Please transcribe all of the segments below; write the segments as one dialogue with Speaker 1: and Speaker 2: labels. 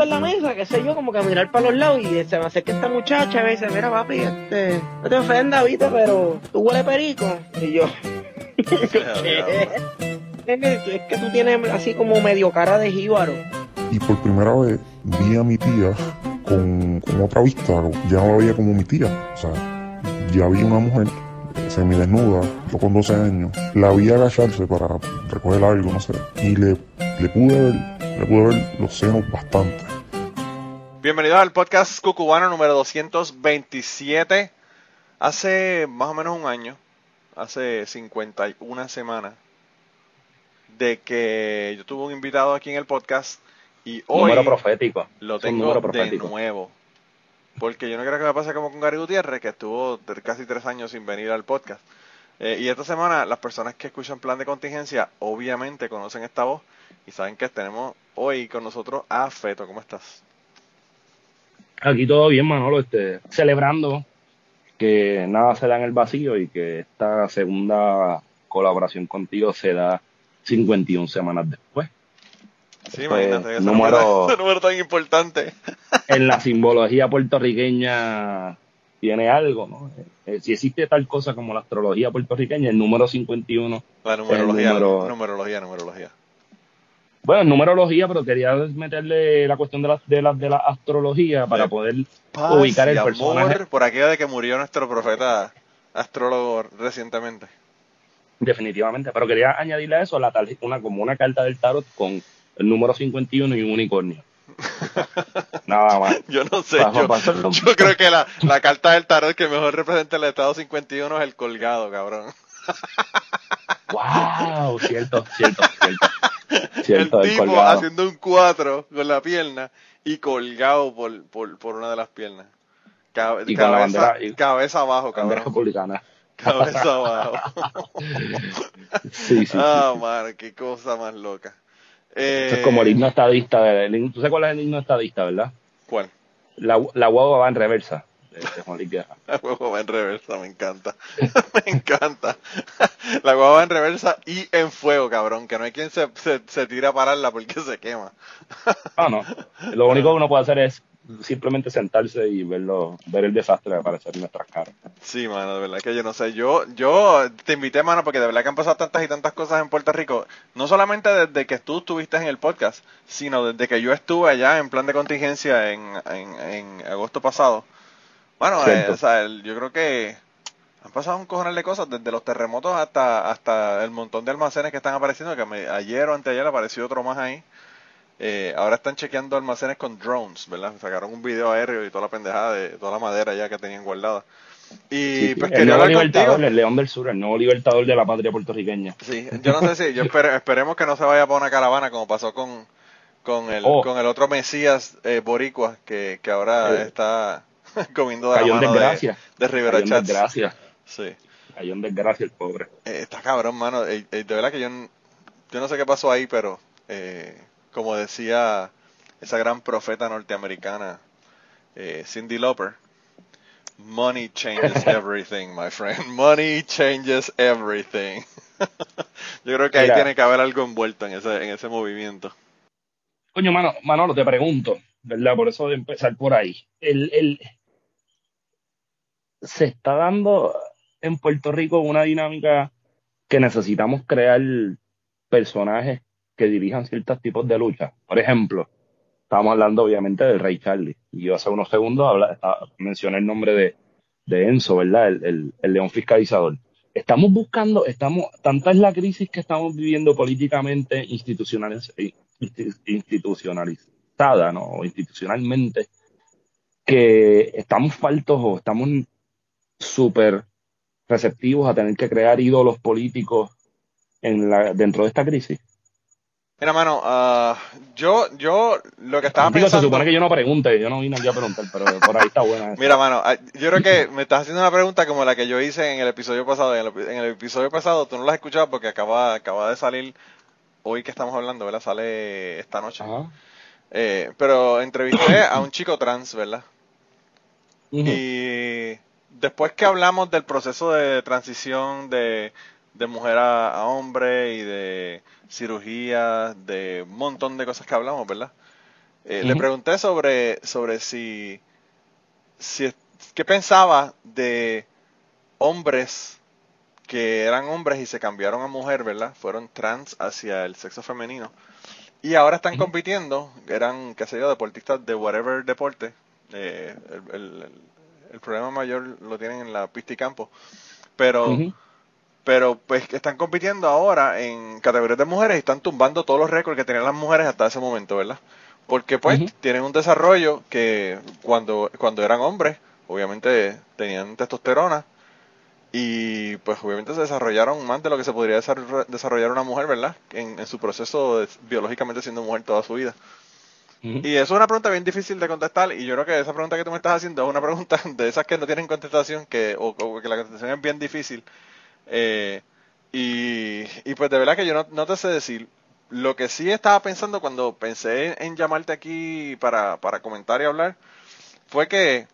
Speaker 1: en la mesa, qué sé yo, como que mirar para los lados y se me acerca esta muchacha y me dice, mira papi, este, no te ofendas, viste, pero tú huele perico. Y yo, ¿qué? Es que tú tienes así como medio cara de jíbaro.
Speaker 2: Y por primera vez vi a mi tía con, con otra vista, ya no la veía como mi tía. O sea, ya vi una mujer semidesnuda, yo con 12 años, la vi agacharse para recoger algo, no sé, y le, le pude ver, ver los senos bastante.
Speaker 3: Bienvenidos al podcast cucubano número 227. Hace más o menos un año, hace 51 semanas, de que yo tuve un invitado aquí en el podcast y hoy
Speaker 4: número profético.
Speaker 3: lo tengo
Speaker 4: número
Speaker 3: de
Speaker 4: profético.
Speaker 3: nuevo. Porque yo no creo que me pase como con Gary Gutiérrez, que estuvo casi tres años sin venir al podcast. Eh, y esta semana, las personas que escuchan Plan de Contingencia, obviamente conocen esta voz y saben que tenemos hoy con nosotros a Feto. ¿Cómo estás?
Speaker 4: Aquí todo bien, Manolo, este, celebrando que nada se da en el vacío y que esta segunda colaboración contigo se da 51 semanas después.
Speaker 3: Sí, imagínate, ese
Speaker 4: número-
Speaker 3: número, ese número tan importante.
Speaker 4: En la simbología puertorriqueña tiene algo, ¿no? Eh, si existe tal cosa como la astrología puertorriqueña, el número 51,
Speaker 3: La numerología,
Speaker 4: número-
Speaker 3: numerología, numerología.
Speaker 4: Bueno, numerología, pero quería meterle la cuestión de la, de la, de la astrología para
Speaker 3: De
Speaker 4: poder
Speaker 3: Paz
Speaker 4: ubicar el
Speaker 3: y amor
Speaker 4: personaje.
Speaker 3: por aquello de que murió nuestro profeta astrólogo recientemente.
Speaker 4: Definitivamente, pero quería añadirle a eso la tarje- una como una carta del tarot con el número 51 y un unicornio. Nada más.
Speaker 3: Yo no sé, yo, yo creo que la, la carta del tarot que mejor representa el estado 51 es el colgado, cabrón.
Speaker 4: Wow, cierto, cierto, cierto. Cierto,
Speaker 3: el tipo
Speaker 4: colgado.
Speaker 3: haciendo un 4 con la pierna y colgado por, por, por una de las piernas. Cabe-
Speaker 4: Y la
Speaker 3: cabeza,
Speaker 4: bandera- y-
Speaker 3: cabeza abajo, cabrón.
Speaker 4: republicana.
Speaker 3: Cabeza abajo.
Speaker 4: Sí, sí,
Speaker 3: ah,
Speaker 4: sí.
Speaker 3: man, qué cosa más loca. Eh,
Speaker 4: es como el himno estadista. ¿Tú sabes cuál es el himno estadista, verdad?
Speaker 3: ¿Cuál?
Speaker 4: La, la guagua va en reversa. De- de Juan Luis Guerra.
Speaker 3: La guagua va en reversa, me encanta. me encanta. La guagua va en reversa y en fuego, cabrón. Que no hay quien se, se, se tire a pararla porque se quema.
Speaker 4: Ah, no. Lo único que uno puede hacer es simplemente sentarse y verlo, ver el desastre aparecer en nuestras caras.
Speaker 3: Sí, mano, de verdad que yo no sé. Yo, yo te invité, mano, porque de verdad que han pasado tantas y tantas cosas en Puerto Rico. No solamente desde que tú estuviste en el podcast, sino desde que yo estuve allá en plan de contingencia en, en, en agosto pasado. Bueno, eh, o sea, el- yo creo que han pasado un cojonal de cosas, desde los terremotos hasta, hasta el montón de almacenes que están apareciendo, que me- ayer o anteayer apareció otro más ahí. Eh, ahora están chequeando almacenes con drones, ¿verdad? Sacaron un video aéreo y toda la pendejada de toda la madera ya que tenían guardada. Y
Speaker 4: Sí, sí.
Speaker 3: pues
Speaker 4: el
Speaker 3: quería
Speaker 4: nuevo libertador,
Speaker 3: contigo.
Speaker 4: el León del Sur, el nuevo libertador de la patria puertorriqueña.
Speaker 3: Sí, yo no sé si, yo espere- esperemos que no se vaya para una caravana como pasó con, con, el,
Speaker 4: Oh.
Speaker 3: con el otro Mesías eh, boricua que, que ahora
Speaker 4: Eh.
Speaker 3: está comiendo de la
Speaker 4: Cayó en
Speaker 3: mano de,
Speaker 4: desgracia.
Speaker 3: de Rivera
Speaker 4: Cayó
Speaker 3: Chats.
Speaker 4: desgracia.
Speaker 3: Sí.
Speaker 4: Cayó en desgracia el pobre.
Speaker 3: Eh, está cabrón, mano. Eh, eh, de verdad que yo, yo no sé qué pasó ahí, pero eh, como decía esa gran profeta norteamericana, eh, Cindy Lauper, money changes everything, my friend. Money changes everything. yo creo que ahí
Speaker 4: Mira.
Speaker 3: tiene que haber algo envuelto en ese, en ese movimiento.
Speaker 4: Coño, mano, Manolo, te pregunto, ¿verdad? Por eso de empezar por ahí. El, el, se está dando en Puerto Rico una dinámica que necesitamos crear personajes que dirijan ciertos tipos de lucha. Por ejemplo, estamos hablando obviamente del Rey Charlie. Y yo hace unos segundos estaba- mencioné el nombre de, de Enzo, ¿verdad? El, el, león fiscalizador. Estamos buscando, estamos, tanta es la crisis que estamos viviendo políticamente, insti- institucionalizada, ¿no? Institucionalmente, que estamos faltos o estamos súper receptivos a tener que crear ídolos políticos en la, dentro de esta crisis.
Speaker 3: Mira, mano, ah, yo, yo lo que estaba
Speaker 4: Digo, se
Speaker 3: pensando...
Speaker 4: supone que yo no pregunte, yo no vine aquí a preguntar, pero por ahí está buena.
Speaker 3: Mira, mano, ah, yo creo que me estás haciendo una pregunta como la que yo hice en el episodio pasado. En el, en el episodio pasado tú no la has escuchado porque acaba, acaba de salir hoy que estamos hablando, ¿verdad? Sale esta noche. Eh, pero entrevisté a un chico trans, ¿verdad? Y después que hablamos del proceso de transición de, de mujer a, a hombre y de cirugía, de un montón de cosas que hablamos, ¿verdad? Eh, le pregunté sobre, sobre si, si, qué pensaba de hombres que eran hombres y se cambiaron a mujer, ¿verdad? Fueron trans hacia el sexo femenino. Y ahora están compitiendo, eran, qué sé yo, deportistas de whatever deporte. Eh, el, problema mayor lo tienen en la pista y campo. Pero, pero pues están compitiendo ahora en categorías de mujeres y están tumbando todos los récords que tenían las mujeres hasta ese momento, ¿verdad? Porque pues tienen un desarrollo que cuando, cuando eran hombres, obviamente tenían testosterona y pues obviamente se desarrollaron más de lo que se podría desarrollar una mujer, ¿verdad? En, su proceso biológicamente siendo mujer toda su vida. Y eso es una pregunta bien difícil de contestar y yo creo que esa pregunta que tú me estás haciendo es una pregunta de esas que no tienen contestación, que, o, que la contestación es bien difícil. Eh, y, y, pues de verdad que yo no, te sé decir. Lo que sí estaba pensando cuando pensé en llamarte aquí para, para comentar y hablar fue que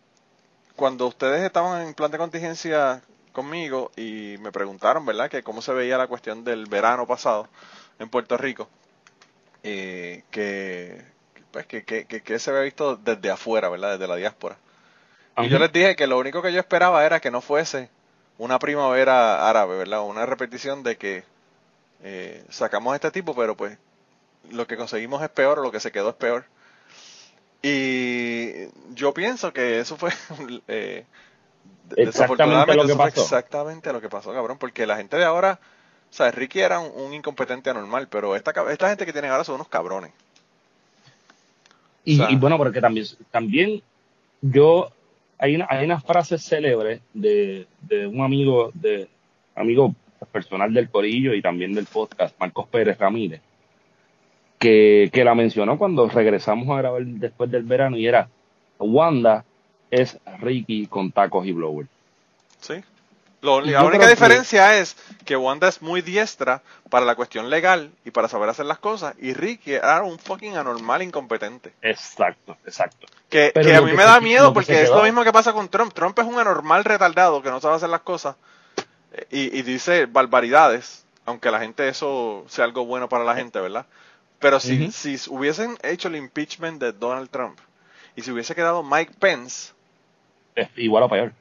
Speaker 3: cuando ustedes estaban en plan de contingencia conmigo y me preguntaron, ¿verdad?, que cómo se veía la cuestión del verano pasado en Puerto Rico, eh, que, pues, que, que, que, se había visto desde afuera, ¿verdad?, desde la diáspora. Y yo les dije que lo único que yo esperaba era que no fuese una primavera árabe, ¿verdad? Una repetición de que eh, sacamos a este tipo, pero pues lo que conseguimos es peor o lo que se quedó es peor. Y yo pienso que eso fue eh,
Speaker 4: exactamente lo que pasó.
Speaker 3: exactamente lo que pasó, cabrón, porque la gente de ahora, o sea, Ricky era un, incompetente anormal, pero esta, esta gente que tienen ahora son unos cabrones.
Speaker 4: Y, bueno, porque también, también yo, hay una, hay una frase célebre de, de un amigo, de amigo personal del Corillo y también del podcast, Marcos Pérez Ramírez, que, que la mencionó cuando regresamos a grabar después del verano y era, Wanda es Ricky con tacos y blower.
Speaker 3: Sí. La única diferencia es que Wanda es muy diestra para la cuestión legal y para saber hacer las cosas, y Ricky era un fucking anormal incompetente.
Speaker 4: Exacto, exacto.
Speaker 3: Que, a mí me da miedo porque es lo mismo que pasa con Trump. Trump es un anormal retardado que no sabe hacer las cosas y, dice barbaridades, aunque la gente eso sea algo bueno para la gente, ¿verdad? Pero si, si hubiesen hecho el impeachment de Donald Trump y si hubiese quedado Mike Pence,
Speaker 4: igual o peor.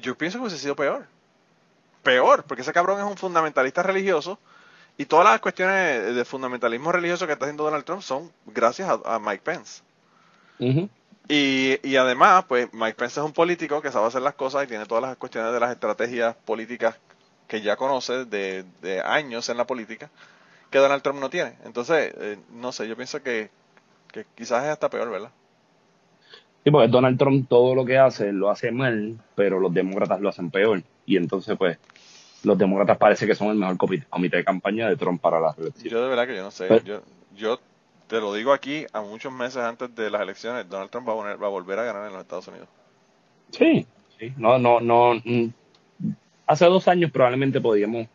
Speaker 3: Yo pienso que hubiese sido peor. Peor, porque ese cabrón es un fundamentalista religioso y todas las cuestiones de fundamentalismo religioso que está haciendo Donald Trump son gracias a, Mike Pence. y, y, además, pues Mike Pence es un político que sabe hacer las cosas y tiene todas las cuestiones de las estrategias políticas que ya conoce de, años en la política que Donald Trump no tiene. Entonces, eh, no sé, yo pienso que, que quizás es hasta peor, ¿verdad?
Speaker 4: Sí, porque Donald Trump todo lo que hace lo hace mal, pero los demócratas lo hacen peor. Y entonces, pues, los demócratas parece que son el mejor comité de campaña de Trump para las elecciones.
Speaker 3: Yo de verdad que yo no sé. yo, yo te lo digo aquí, a muchos meses antes de las elecciones, Donald Trump va a, va a volver a ganar en los Estados Unidos.
Speaker 4: Sí, sí. No, no, no. Mm, hace dos años probablemente podíamos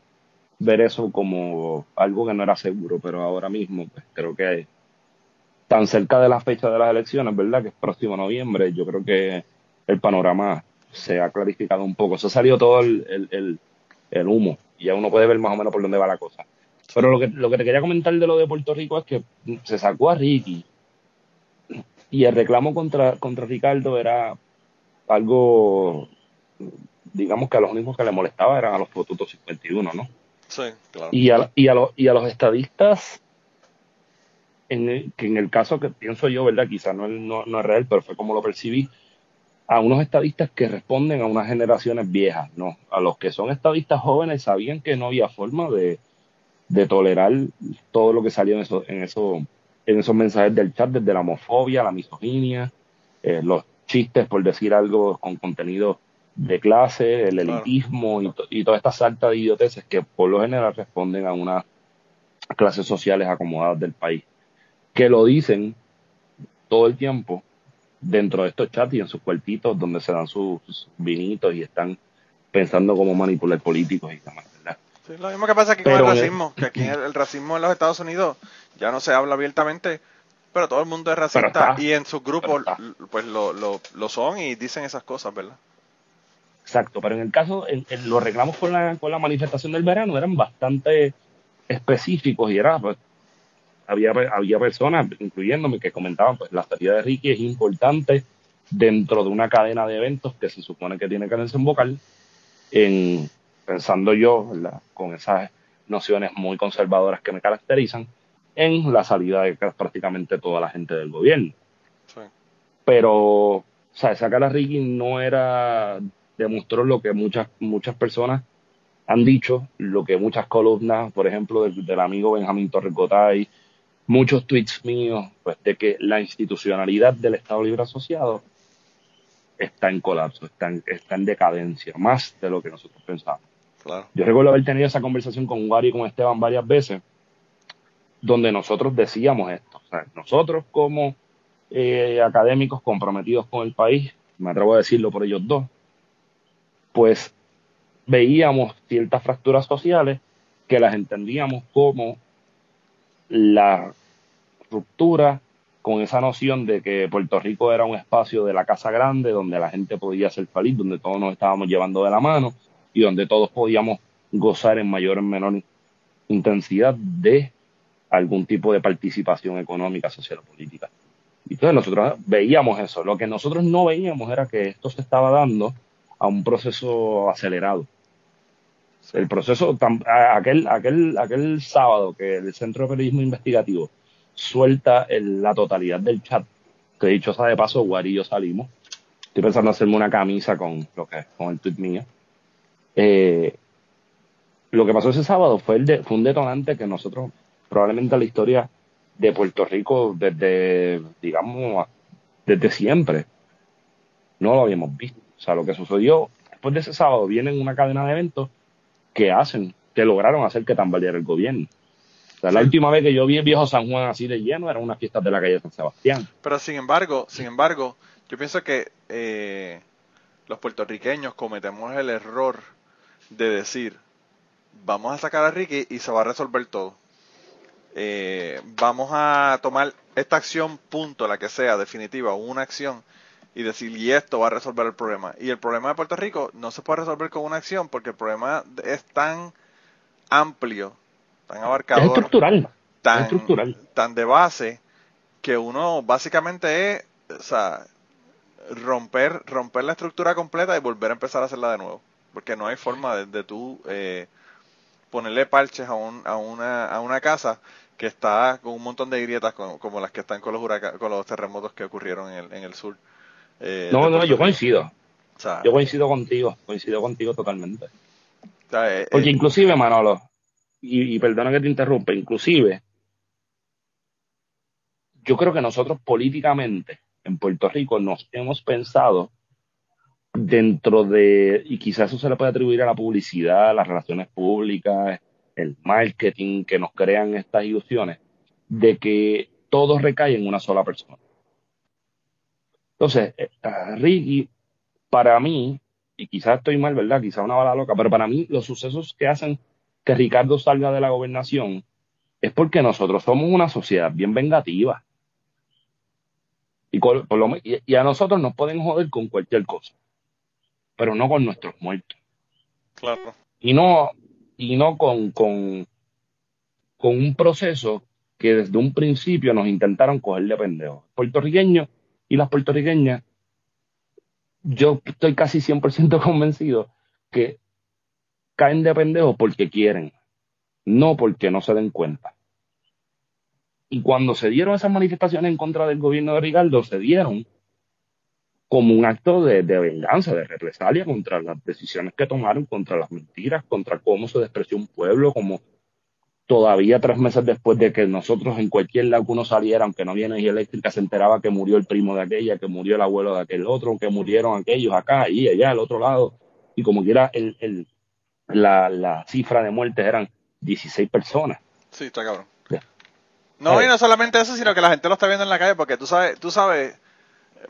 Speaker 4: ver eso como algo que no era seguro, pero ahora mismo pues, creo que tan cerca de la fecha de las elecciones, ¿verdad? Que es próximo noviembre, yo creo que el panorama se ha clarificado un poco. Se ha salido todo el, el, el, humo y ya uno puede ver más o menos por dónde va la cosa. Pero lo que, lo que te quería comentar de lo de Puerto Rico es que se sacó a Ricky y el reclamo contra, contra Ricardo era algo, digamos que a los únicos que le molestaba eran a los fotutos 51, ¿no?
Speaker 3: Sí, claro.
Speaker 4: Y a, y a, y a los estadistas en que en el caso que pienso yo, ¿verdad? Quizá no, no, no, es real, pero fue como lo percibí, a unos estadistas que responden a unas generaciones viejas, ¿no? A los que son estadistas jóvenes sabían que no había forma de, de tolerar todo lo que salió en, eso, en, eso, en esos mensajes del chat, desde la homofobia, la misoginia, eh, los chistes, por decir algo, con contenido de clase, el elitismo y, y toda esta salta de idioteces que por lo general responden a unas clases sociales acomodadas del país que lo dicen todo el tiempo dentro de estos chats y en sus cuartitos donde se dan sus vinitos y están pensando cómo manipular políticos y demás, ¿verdad?
Speaker 3: Sí, lo mismo que pasa aquí con el racismo, que aquí el, racismo en los Estados Unidos ya no se habla abiertamente, pero todo el mundo es racista y en sus grupos pues lo, lo, lo, son y dicen esas cosas, ¿verdad?
Speaker 4: Exacto, pero en el caso, en, los reclamos con la, con la manifestación del verano eran bastante específicos y era pues, había, había personas, incluyéndome, que comentaban, pues la salida de Ricky es importante dentro de una cadena de eventos que se supone que tiene que desembocar en, pensando yo, con esas nociones muy conservadoras que me caracterizan, en la salida de prácticamente toda la gente del gobierno. Pero, o sea, sacar a Ricky no era, demostró lo que muchas, muchas personas han dicho, lo que muchas columnas, por ejemplo, del, amigo Benjamín Torrecotay, muchos tweets míos, pues de que la institucionalidad del Estado Libre Asociado está en colapso, está en, está en decadencia, más de lo que nosotros pensábamos. Yo recuerdo haber tenido esa conversación con Gary y con Esteban varias veces, donde nosotros decíamos esto. O sea, nosotros como eh, académicos comprometidos con el país, me atrevo a decirlo por ellos dos, pues veíamos ciertas fracturas sociales que las entendíamos como la ruptura con esa noción de que Puerto Rico era un espacio de la casa grande donde la gente podía ser feliz, donde todos nos estábamos llevando de la mano y donde todos podíamos gozar en mayor o menor intensidad de algún tipo de participación económica, social o política. Entonces nosotros veíamos eso. Lo que nosotros no veíamos era que esto se estaba dando a un proceso acelerado. El proceso, aquel, aquel, aquel sábado que el Centro de Periodismo Investigativo suelta la totalidad del chat, que dicho sea de paso, Guari y yo salimos. Estoy pensando hacerme una camisa con lo que con el tweet mío. Eh, lo que pasó ese sábado fue, el de, fue un detonante que nosotros, probablemente la historia de Puerto Rico desde, digamos, desde siempre, no lo habíamos visto. O sea, lo que sucedió después de ese sábado viene una cadena de eventos que hacen, que lograron hacer que tambaleara el gobierno. O sea, la última vez que yo vi el viejo San Juan así de lleno era una fiesta de la calle San Sebastián.
Speaker 3: Pero sin embargo, sin embargo, yo pienso que eh, los puertorriqueños cometemos el error de decir, vamos a sacar a Ricky y se va a resolver todo. Eh, vamos a tomar esta acción, punto, la que sea, definitiva, una acción, y decir, y esto va a resolver el problema. Y el problema de Puerto Rico no se puede resolver con una acción porque el problema es tan amplio, tan abarcador,
Speaker 4: estructural,
Speaker 3: tan,
Speaker 4: estructural.
Speaker 3: tan de base, que uno básicamente es, o sea, romper, romper la estructura completa y volver a empezar a hacerla de nuevo. Porque no hay forma de, de tú eh, ponerle parches a, un, a, una, a una casa que está con un montón de grietas como, las que están con los, con los terremotos que ocurrieron en el, en el sur.
Speaker 4: Eh, no, no, yo coincido. yo coincido contigo, coincido contigo totalmente. Eh, Porque inclusive, Manolo, y, y perdona que te interrumpa, inclusive, yo creo que nosotros políticamente en Puerto Rico nos hemos pensado dentro de, y quizás eso se le puede atribuir a la publicidad, las relaciones públicas, el marketing que nos crean estas ilusiones, de que todo recae en una sola persona. Entonces, eh, Ricky, para mí, y quizás estoy mal, ¿verdad? Quizás una bala loca, pero para mí los sucesos que hacen que Ricardo salga de la gobernación es porque nosotros somos una sociedad bien vengativa. Y, y, a nosotros nos pueden joder con cualquier cosa, pero no con nuestros muertos.
Speaker 3: Claro.
Speaker 4: Y no, y no con, con, con un proceso que desde un principio nos intentaron coger de pendejos. Puertorriqueños y las puertorriqueñas, yo estoy casi 100% convencido que caen de pendejos porque quieren, no porque no se den cuenta. Y cuando se dieron esas manifestaciones en contra del gobierno de Ricardo, se dieron como un acto de, de, venganza, de represalia contra las decisiones que tomaron, contra las mentiras, contra cómo se despreció un pueblo, como todavía tres meses después de que nosotros en cualquier lado que uno saliera, aunque no había energía eléctrica, se enteraba que murió el primo de aquella, que murió el abuelo de aquel otro, que murieron aquellos acá y allá, al otro lado. Y como quiera, el, el, la, la cifra de muertes eran 16 personas.
Speaker 3: Sí, está cabrón. No, y no solamente eso, sino que la gente lo está viendo en la calle, porque tú sabes, tú sabes,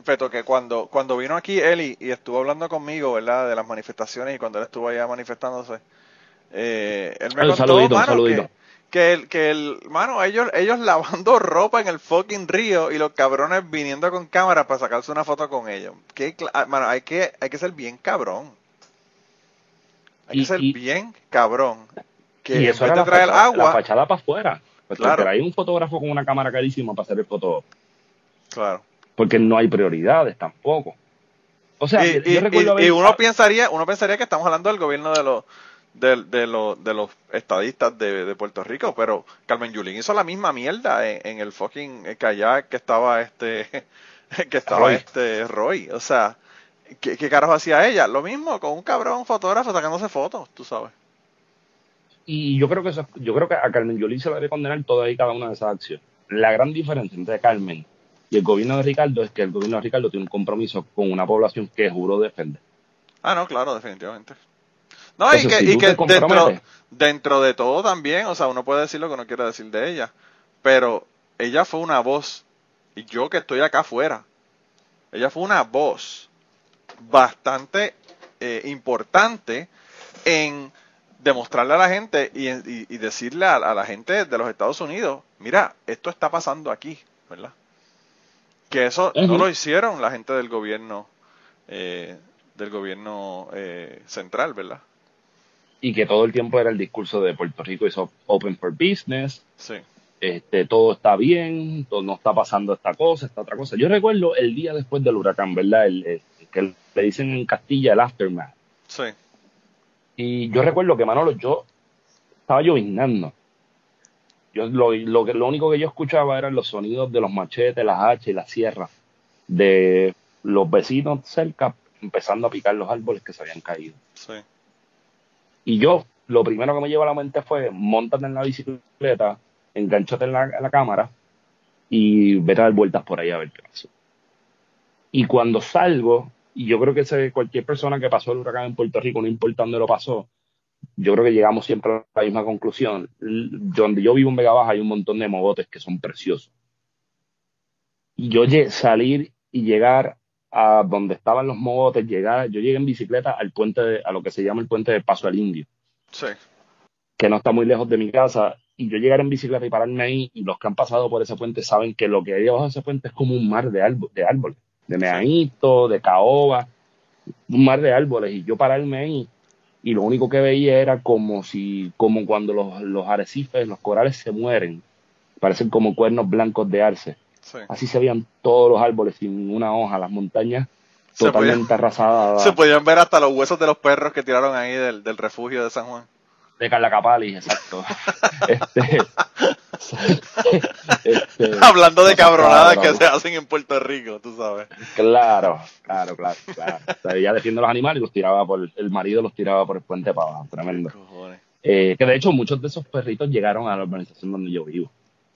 Speaker 3: Feto, que cuando, cuando vino aquí Eli y estuvo hablando conmigo, ¿verdad?, de las manifestaciones y cuando él estuvo allá manifestándose, eh, él me contó, mano, que el, que el, mano, ellos, ellos lavando ropa en el fucking río y los cabrones viniendo con cámara para sacarse una foto con ellos. Que, ah, mano, hay que, hay que ser bien cabrón. Hay que ser bien cabrón. Que
Speaker 4: y eso vez de traer agua. La fachada para afuera. Pues
Speaker 3: Claro.
Speaker 4: hay un fotógrafo con una cámara carísima para hacer el foto,
Speaker 3: Claro.
Speaker 4: porque no hay prioridades tampoco. O sea,
Speaker 3: y,
Speaker 4: yo recuerdo haber-
Speaker 3: y uno pensaría uno pensaría que estamos hablando del gobierno de los de, de los de los estadistas de, de Puerto Rico pero Carmen Yulín hizo la misma mierda en, en el fucking kayak que estaba este que estaba
Speaker 4: Roy.
Speaker 3: este Roy o sea ¿qué, qué carajo hacía ella? lo mismo con un cabrón fotógrafo sacándose fotos tú sabes
Speaker 4: Y yo creo que eso, yo creo que a Carmen Yolín se le debe condenar toda y cada una de esas acciones. La gran diferencia entre Carmen y el gobierno de Ricardo es que el gobierno de Ricardo tiene un compromiso con una población que juró defender.
Speaker 3: ah no claro definitivamente no y que,
Speaker 4: si
Speaker 3: y que dentro dentro de todo también o sea uno puede decir lo que uno quiere decir de ella pero ella fue una voz y yo que estoy acá afuera ella fue una voz bastante eh, importante en demostrarle a la gente y, y- y decirle a, a la gente de los Estados Unidos, mira, esto está pasando aquí, ¿verdad? Que eso no lo hicieron la gente del gobierno, eh, del gobierno eh, central, ¿verdad?
Speaker 4: Y que todo el tiempo era el discurso de Puerto Rico es op- open for business,
Speaker 3: Sí,
Speaker 4: este, todo está bien, todo, no está pasando esta cosa, esta otra cosa. Yo recuerdo el día después del huracán, ¿verdad? El, el- que le dicen en Castilla el aftermath.
Speaker 3: sí,
Speaker 4: Y yo recuerdo que Manolo, yo estaba lloviznando. Yo lo, lo, que- lo único que yo escuchaba eran los sonidos de los machetes, las hachas y las sierras de los vecinos cerca empezando a picar los árboles que se habían caído.
Speaker 3: sí,
Speaker 4: Y yo, lo primero que me lleva a la mente fue, montate en la bicicleta, enganchate en la, cámara y vete a dar vueltas por ahí a ver qué pasó. Y cuando salgo, y yo creo que cualquier persona que pasó el huracán en Puerto Rico, no importa dónde lo pasó, yo creo que llegamos siempre a la misma conclusión. Donde yo vivo en Vega Baja hay un montón de mogotes que son preciosos. Y yo salir y llegar a donde estaban los mogotes, llegar, yo llegué en bicicleta al puente, de- a lo que se llama el puente de Paso al Indio.
Speaker 3: Sí,
Speaker 4: que no está muy lejos de mi casa, y yo llegar en bicicleta y pararme ahí, y los que han pasado por ese puente saben que lo que hay debajo de ese puente es como un mar de, de árboles, de meanito, de caoba, un mar de árboles, y yo pararme ahí, y lo único que veía era como si, como cuando los, los arrecifes, los corales se mueren, parecen como cuernos blancos de arce,
Speaker 3: sí.
Speaker 4: así se veían todos los árboles sin ninguna hoja, las montañas
Speaker 3: Se
Speaker 4: totalmente arrasadas
Speaker 3: Se podían ver hasta los huesos de los perros que tiraron ahí del, del refugio de San Juan.
Speaker 4: de Carla Capali, exacto. este, este,
Speaker 3: Hablando de cabronadas que se hacen en Puerto Rico, tú sabes.
Speaker 4: Claro, claro, claro, claro. O sea, ella defiende los animales y los tiraba por, el marido los tiraba por el puente para abajo, tremendo. Eh, que de hecho muchos de esos perritos llegaron a la organización donde yo vivo.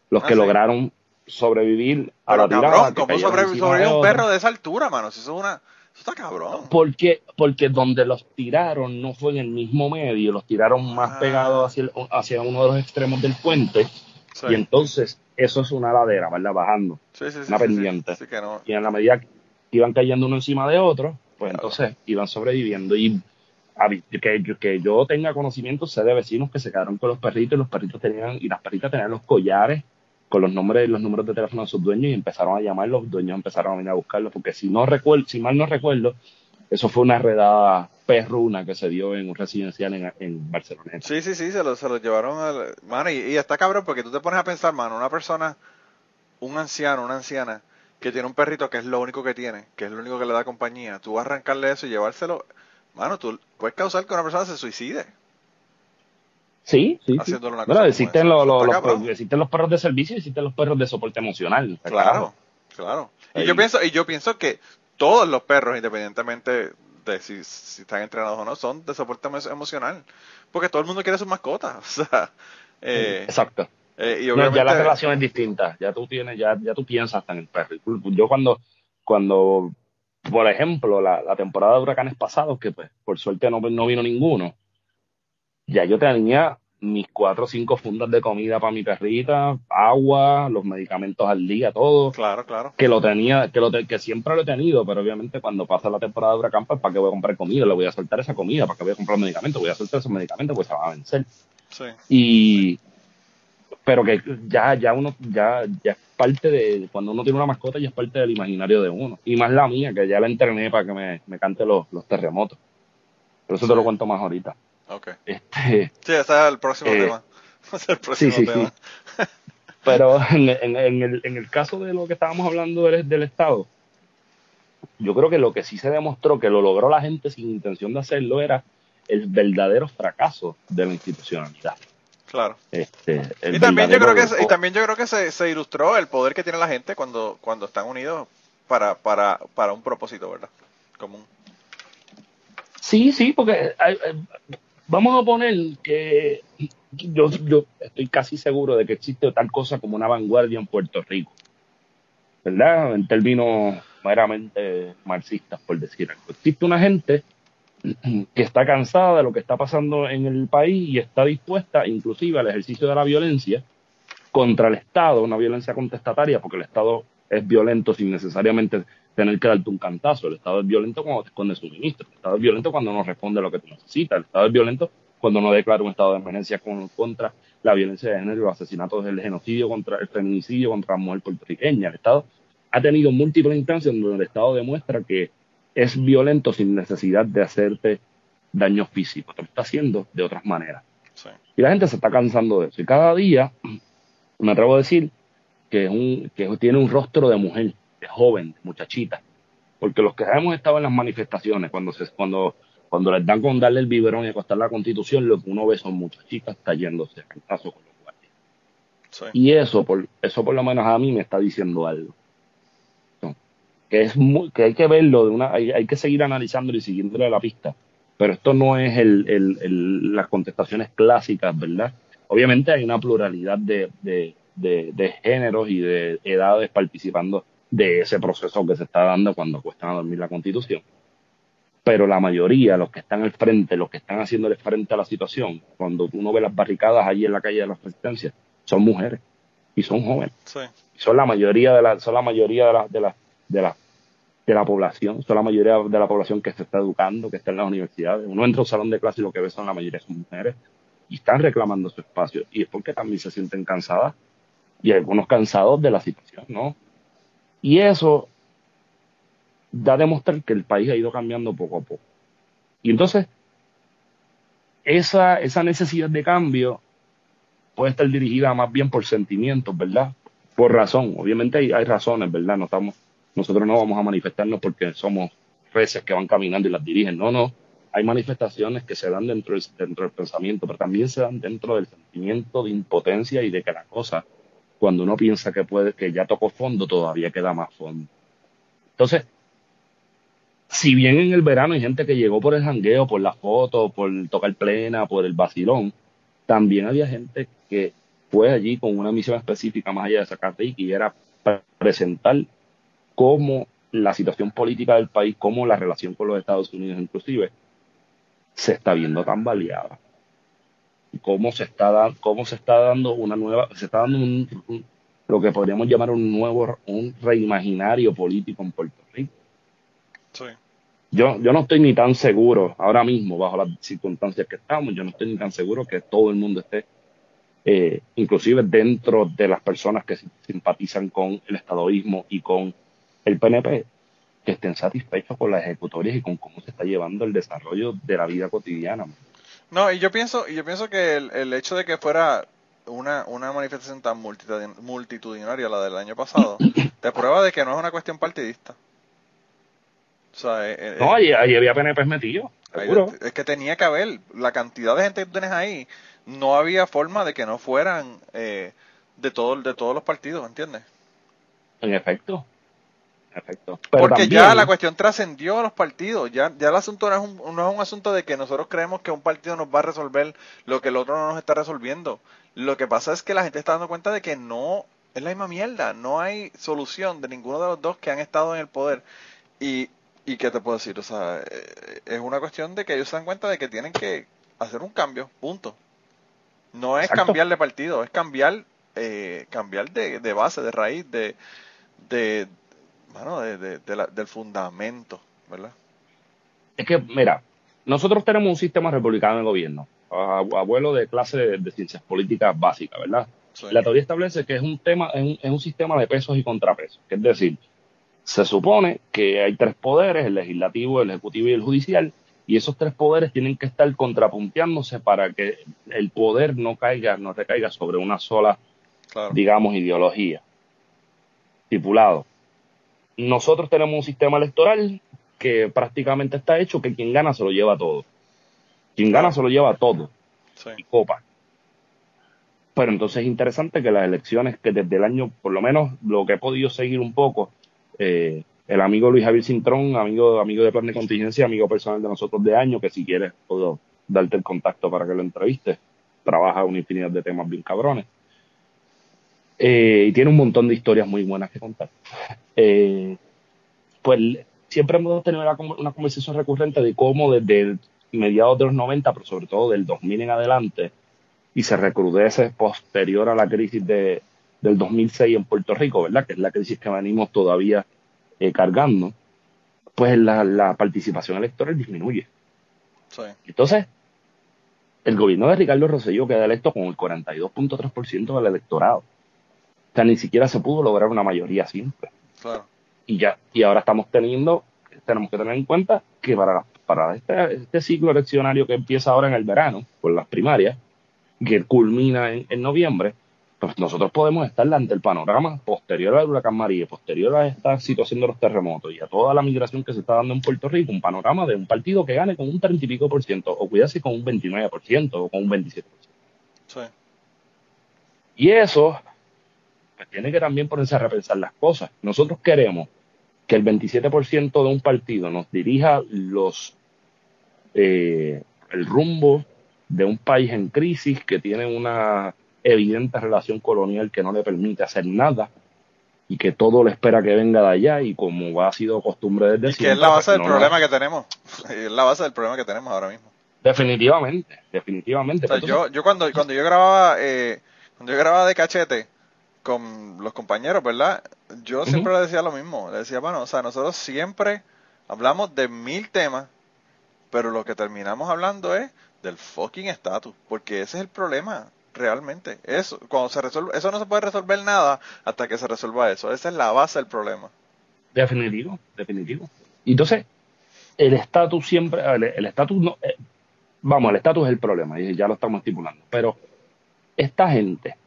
Speaker 4: Los
Speaker 3: Ah,
Speaker 4: que
Speaker 3: sí.
Speaker 4: lograron sobrevivir a
Speaker 3: Pero
Speaker 4: la tirada.
Speaker 3: cabrón, ¿cómo un perro de esa altura, mano? Eso es una... Eso está cabrón.
Speaker 4: Porque, porque donde los tiraron no fue en el mismo medio, los tiraron más
Speaker 3: Ah.
Speaker 4: pegados hacia, el- hacia uno de los extremos del puente.
Speaker 3: Sí,
Speaker 4: Y entonces eso es una ladera, ¿verdad? Bajando.
Speaker 3: sí, sí, sí,
Speaker 4: una
Speaker 3: sí, sí.
Speaker 4: pendiente.
Speaker 3: Sí que no.
Speaker 4: y en la medida que iban cayendo uno encima de otro, pues
Speaker 3: Claro.
Speaker 4: entonces iban sobreviviendo. Y que, yo- que yo tenga conocimiento, sé de vecinos que se quedaron con los perritos y los perritos tenían, y las perritas tenían los collares con los nombres los números de teléfono de sus dueños y empezaron a llamar, los dueños empezaron a venir a buscarlos, porque si no recuerdo, si mal no recuerdo, eso fue una redada perruna que se dio en un residencial en, en Barcelona.
Speaker 3: Sí, sí, sí, se lo, se lo llevaron al... Mano, y, y está cabrón porque tú te pones a pensar, mano, una persona, un anciano, una anciana, que tiene un perrito que es lo único que tiene, que es lo único que le da compañía, tú vas a arrancarle eso y llevárselo... Mano, tú puedes causar que una persona se suicide.
Speaker 4: Sí, sí.
Speaker 3: Haciéndole una
Speaker 4: Bueno,
Speaker 3: cosa como
Speaker 4: existen, los, los-
Speaker 3: Está
Speaker 4: los-
Speaker 3: cabrón.
Speaker 4: existen los perros de servicio y existen los perros de soporte emocional.
Speaker 3: Claro, claro. Y
Speaker 4: Ahí.
Speaker 3: yo pienso, y yo pienso que todos los perros, independientemente de si, si están entrenados o no, son de soporte emo- emocional. Porque todo el mundo quiere sus mascotas. O sea, eh,
Speaker 4: Exacto.
Speaker 3: eh, y
Speaker 4: No,
Speaker 3: obviamente,
Speaker 4: ya la relación es distinta. Ya tú tienes, ya, ya tú piensas en el perro. Tú- Yo cuando, cuando, por ejemplo, la, la temporada de huracanes pasados, que pues por suerte no, no vino ninguno, ya yo tenía mis cuatro o cinco fundas de comida para mi perrita, agua, los medicamentos al día, todo.
Speaker 3: Claro, claro.
Speaker 4: Que lo tenía, que lo te- que siempre lo he tenido, pero obviamente cuando pasa la temporada de huracán, pues para qué voy a comprar comida, le voy a soltar esa comida, para qué voy a comprar medicamentos, voy a soltar esos medicamentos, pues se van a vencer.
Speaker 3: Sí.
Speaker 4: y pero que ya ya uno ya ya es parte de cuando uno tiene una mascota ya es parte del imaginario de uno. Y más la mía que ya la entrené para que me, me cante los, los terremotos. Pero eso te lo cuento más ahorita
Speaker 3: Ok.
Speaker 4: este
Speaker 3: Sí, ese es el próximo
Speaker 4: Eh,
Speaker 3: tema. es el próximo
Speaker 4: Sí, sí,
Speaker 3: tema.
Speaker 4: Pero en, en- en el, en el caso de lo que estábamos hablando del, del Estado, yo creo que lo que sí se demostró que lo logró la gente sin intención de hacerlo era el verdadero fracaso de la institucionalidad.
Speaker 3: Claro.
Speaker 4: Este,
Speaker 3: Y también yo creo que y también yo creo que se, se ilustró el poder que tiene la gente cuando cuando están unidos para para para un propósito, ¿verdad? Común.
Speaker 4: Sí, sí, porque eh, eh, vamos a poner que yo, estoy casi seguro de que existe tal cosa como una vanguardia en Puerto Rico, ¿verdad? En términos meramente marxistas, por decir algo. Existe una gente que está cansada de lo que está pasando en el país y está dispuesta inclusive al ejercicio de la violencia contra el Estado, una violencia contestataria, porque el Estado es violento sin necesariamente tener que darte un cantazo. El Estado es violento cuando te esconde suministro. El Estado es violento cuando no responde a lo que tú necesitas. El Estado es violento cuando no declara un estado de emergencia con- contra la violencia de género, los asesinatos, el genocidio, contra el feminicidio, contra la mujer puertorriqueña. El Estado ha tenido múltiples instancias donde el Estado demuestra que es violento sin necesidad de hacerte daño físico. Te lo está haciendo de otras maneras.
Speaker 3: Sí.
Speaker 4: Y la gente se está cansando de eso. Y cada día, me atrevo a decir que, es un, que tiene un rostro de mujer, de joven, de muchachita. Porque los que hemos estado en las manifestaciones, cuando se, cuando, cuando les dan con darle el biberón y acostar la constitución, lo que uno ve son muchachitas cayéndose a cantazo con los guardias.
Speaker 3: Sí.
Speaker 4: Y eso, por, eso por lo menos a mí me está diciendo algo. No, Que, es muy- que hay que verlo, de una, hay, hay que seguir analizándolo y siguiéndole la pista. Pero esto no es el, el- el- las contestaciones clásicas, ¿verdad? Obviamente hay una pluralidad de, de, de- de géneros y de edades participando de ese proceso que se está dando cuando cuestan a dormir la constitución. Pero la mayoría, los que están al frente, los que están haciéndole frente a la situación, cuando uno ve las barricadas allí en la calle de las resistencias, son mujeres y son jóvenes.
Speaker 3: Sí.
Speaker 4: Son la mayoría de la, son la mayoría de la, de la, de la, de la población, son la mayoría de la población que se está educando, que está en las universidades. Uno entra a un salón de clase y lo que ve son la mayoría son mujeres y están reclamando su espacio. Y es porque también se sienten cansadas y algunos cansados de la situación, ¿no? Y eso da a demostrar que el país ha ido cambiando poco a poco. Y entonces, esa, esa necesidad de cambio puede estar dirigida más bien por sentimientos, ¿verdad? Por razón. Obviamente hay, hay razones, ¿verdad? No estamos, nosotros no vamos a manifestarnos porque somos reces que van caminando y las dirigen. No, no. Hay manifestaciones que se dan dentro del, dentro del pensamiento, pero también se dan dentro del sentimiento de impotencia y de que la cosa, cuando uno piensa que puede, que ya tocó fondo, todavía queda más fondo. Entonces, si bien en el verano hay gente que llegó por el jangueo, por la foto, por tocar plena, por el vacilón, también había gente que fue allí con una misión específica más allá de sacar Ricky y era pre- presentar cómo la situación política del país, cómo la relación con los Estados Unidos inclusive, se está viendo tan baleada. Y cómo se está, da- cómo se está dando una nueva, se está dando un, un- lo que podríamos llamar un nuevo, un reimaginario político en Puerto Rico.
Speaker 3: Sí.
Speaker 4: Yo, yo no estoy ni tan seguro ahora mismo, bajo las circunstancias que estamos, yo no estoy ni tan seguro que todo el mundo esté, eh, inclusive dentro de las personas que sim- simpatizan con el estadoísmo y con el PNP, que estén satisfechos con las ejecutorias y con cómo se está llevando el desarrollo de la vida cotidiana.
Speaker 3: No, y yo pienso, y yo pienso que el, el hecho de que fuera una, una manifestación tan multitudin- multitudinaria, la del año pasado, te prueba de que no es una cuestión partidista. O sea, eh, eh,
Speaker 4: No, ahí, ahí había PNP metido, seguro.
Speaker 3: es que tenía que haber, la cantidad de gente que tienes ahí, no había forma de que no fueran eh, de, todo, de todos los partidos, ¿entiendes?
Speaker 4: En efecto. Pero
Speaker 3: Porque ya la cuestión trascendió a los partidos. Ya, ya el asunto no es, un, no es un asunto de que nosotros creemos que un partido nos va a resolver lo que el otro no nos está resolviendo. Lo que pasa es que la gente está dando cuenta de que no es la misma mierda. No hay solución de ninguno de los dos que han estado en el poder. Y, y ¿qué te puedo decir? O sea, eh, es una cuestión de que ellos se dan cuenta de que tienen que hacer un cambio. Punto. No es
Speaker 4: Exacto.
Speaker 3: cambiar de partido, es cambiar, eh, cambiar de, de base, de raíz, de, de, bueno, de, de- de la- del fundamento, ¿verdad?
Speaker 4: Es que, mira, nosotros tenemos un sistema republicano de gobierno, abuelo de clase de, de ciencias políticas básicas, ¿verdad?
Speaker 3: Sí.
Speaker 4: La teoría establece que es un tema, es un, es un sistema de pesos y contrapesos. Es decir, se supone que hay tres poderes, el legislativo, el ejecutivo y el judicial, Y esos tres poderes tienen que estar contrapunteándose para que el poder no caiga, no recaiga sobre una sola,
Speaker 3: Claro.
Speaker 4: digamos, ideología. Estipulado. Nosotros tenemos un sistema electoral que prácticamente está hecho que quien gana se lo lleva todo. Quien gana se lo lleva todo
Speaker 3: Sí.
Speaker 4: y copa. Pero entonces es interesante que las elecciones que desde el año, por lo menos lo que he podido seguir un poco, eh, el amigo Luis Javier Cintrón, amigo, amigo de plan de contingencia, amigo personal de nosotros de año, que si quieres puedo darte el contacto para que lo entrevistes, trabaja una infinidad de temas bien cabrones. Eh, y tiene un montón de historias muy buenas que contar. Eh, pues siempre hemos tenido una, una conversación recurrente de cómo desde mediados de los 90, pero sobre todo del 2000 en adelante, y se recrudece posterior a la crisis de, del 2006 en Puerto Rico, ¿verdad? Que es la crisis que venimos todavía eh, cargando, pues la, la participación electoral disminuye.
Speaker 3: Sí.
Speaker 4: Entonces, el gobierno de Ricardo Rosselló queda electo con el 42.3% del electorado. O sea, ni siquiera se pudo lograr una mayoría simple.
Speaker 3: Claro.
Speaker 4: Y ya, y ahora estamos teniendo, tenemos que tener en cuenta que para, para este, este ciclo eleccionario que empieza ahora en el verano, con las primarias, que culmina en, en noviembre, pues nosotros podemos estar ante el panorama posterior al huracán María, posterior a esta situación de los terremotos y a toda la migración que se está dando en Puerto Rico, un panorama de un partido que gane con un 30 y pico por ciento, o cuidase con un 29% o con un 27%.
Speaker 3: Sí.
Speaker 4: Y eso pues, tiene que también ponerse a repensar las cosas. Nosotros queremos que el 27% de un partido nos dirija los eh, el rumbo de un país en crisis que tiene una evidente relación colonial que no le permite hacer nada y que todo le espera que venga de allá y como ha sido costumbre desde
Speaker 3: Y que
Speaker 4: siempre,
Speaker 3: es la base
Speaker 4: pues,
Speaker 3: del
Speaker 4: no,
Speaker 3: problema que tenemos. Es la base del problema que tenemos ahora mismo.
Speaker 4: Definitivamente, definitivamente.
Speaker 3: O sea,
Speaker 4: Pero
Speaker 3: yo, yo cuando, cuando yo grababa, eh, cuando yo grababa de cachete con los compañeros, ¿verdad? Yo siempre le decía lo mismo. Le decía, bueno, o sea, nosotros siempre hablamos de mil temas, pero lo que terminamos hablando es del fucking estatus, porque ese es el problema, realmente. Eso, cuando se resuelve, eso no se puede resolver nada hasta que se resuelva eso. Esa es la base del problema.
Speaker 4: Definitivo, definitivo. Entonces, el estatus siempre, el el estatus no, eh, vamos, el estatus es el problema, y ya lo estamos estipulando, pero esta gente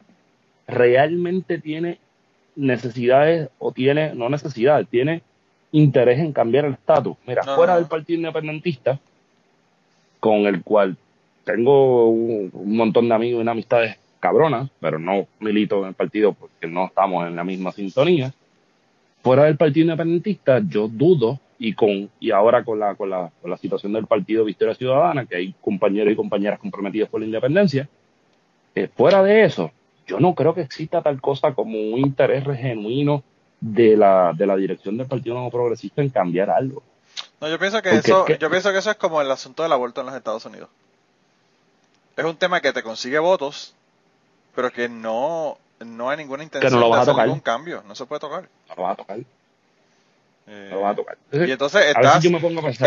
Speaker 4: realmente tiene necesidades o tiene, no necesidades, tiene interés en cambiar el estatus. Mira,
Speaker 3: No,
Speaker 4: fuera
Speaker 3: no.
Speaker 4: del Partido Independentista, con el cual tengo un, un montón de amigos y amistades cabronas, pero no milito en el partido porque no estamos en la misma sintonía fuera del Partido Independentista, yo dudo, y con y ahora con la, con la, con la situación del Partido Victoria Ciudadana, que hay compañeros y compañeras comprometidos por la independencia, eh, fuera de eso, yo no creo que exista tal cosa como un interés genuino de la, de la dirección del Partido Nuevo Progresista en cambiar algo.
Speaker 3: No, yo pienso que
Speaker 4: Porque
Speaker 3: eso,
Speaker 4: es que-
Speaker 3: yo pienso que eso es como el asunto del aborto en los Estados Unidos. Es un tema que te consigue votos, pero que no, no hay ninguna intención de hacer
Speaker 4: tocar.
Speaker 3: ningún cambio. No se puede tocar.
Speaker 4: No lo vas a tocar,
Speaker 3: Eh,
Speaker 4: no lo vas a tocar.
Speaker 3: y entonces estás,
Speaker 4: yo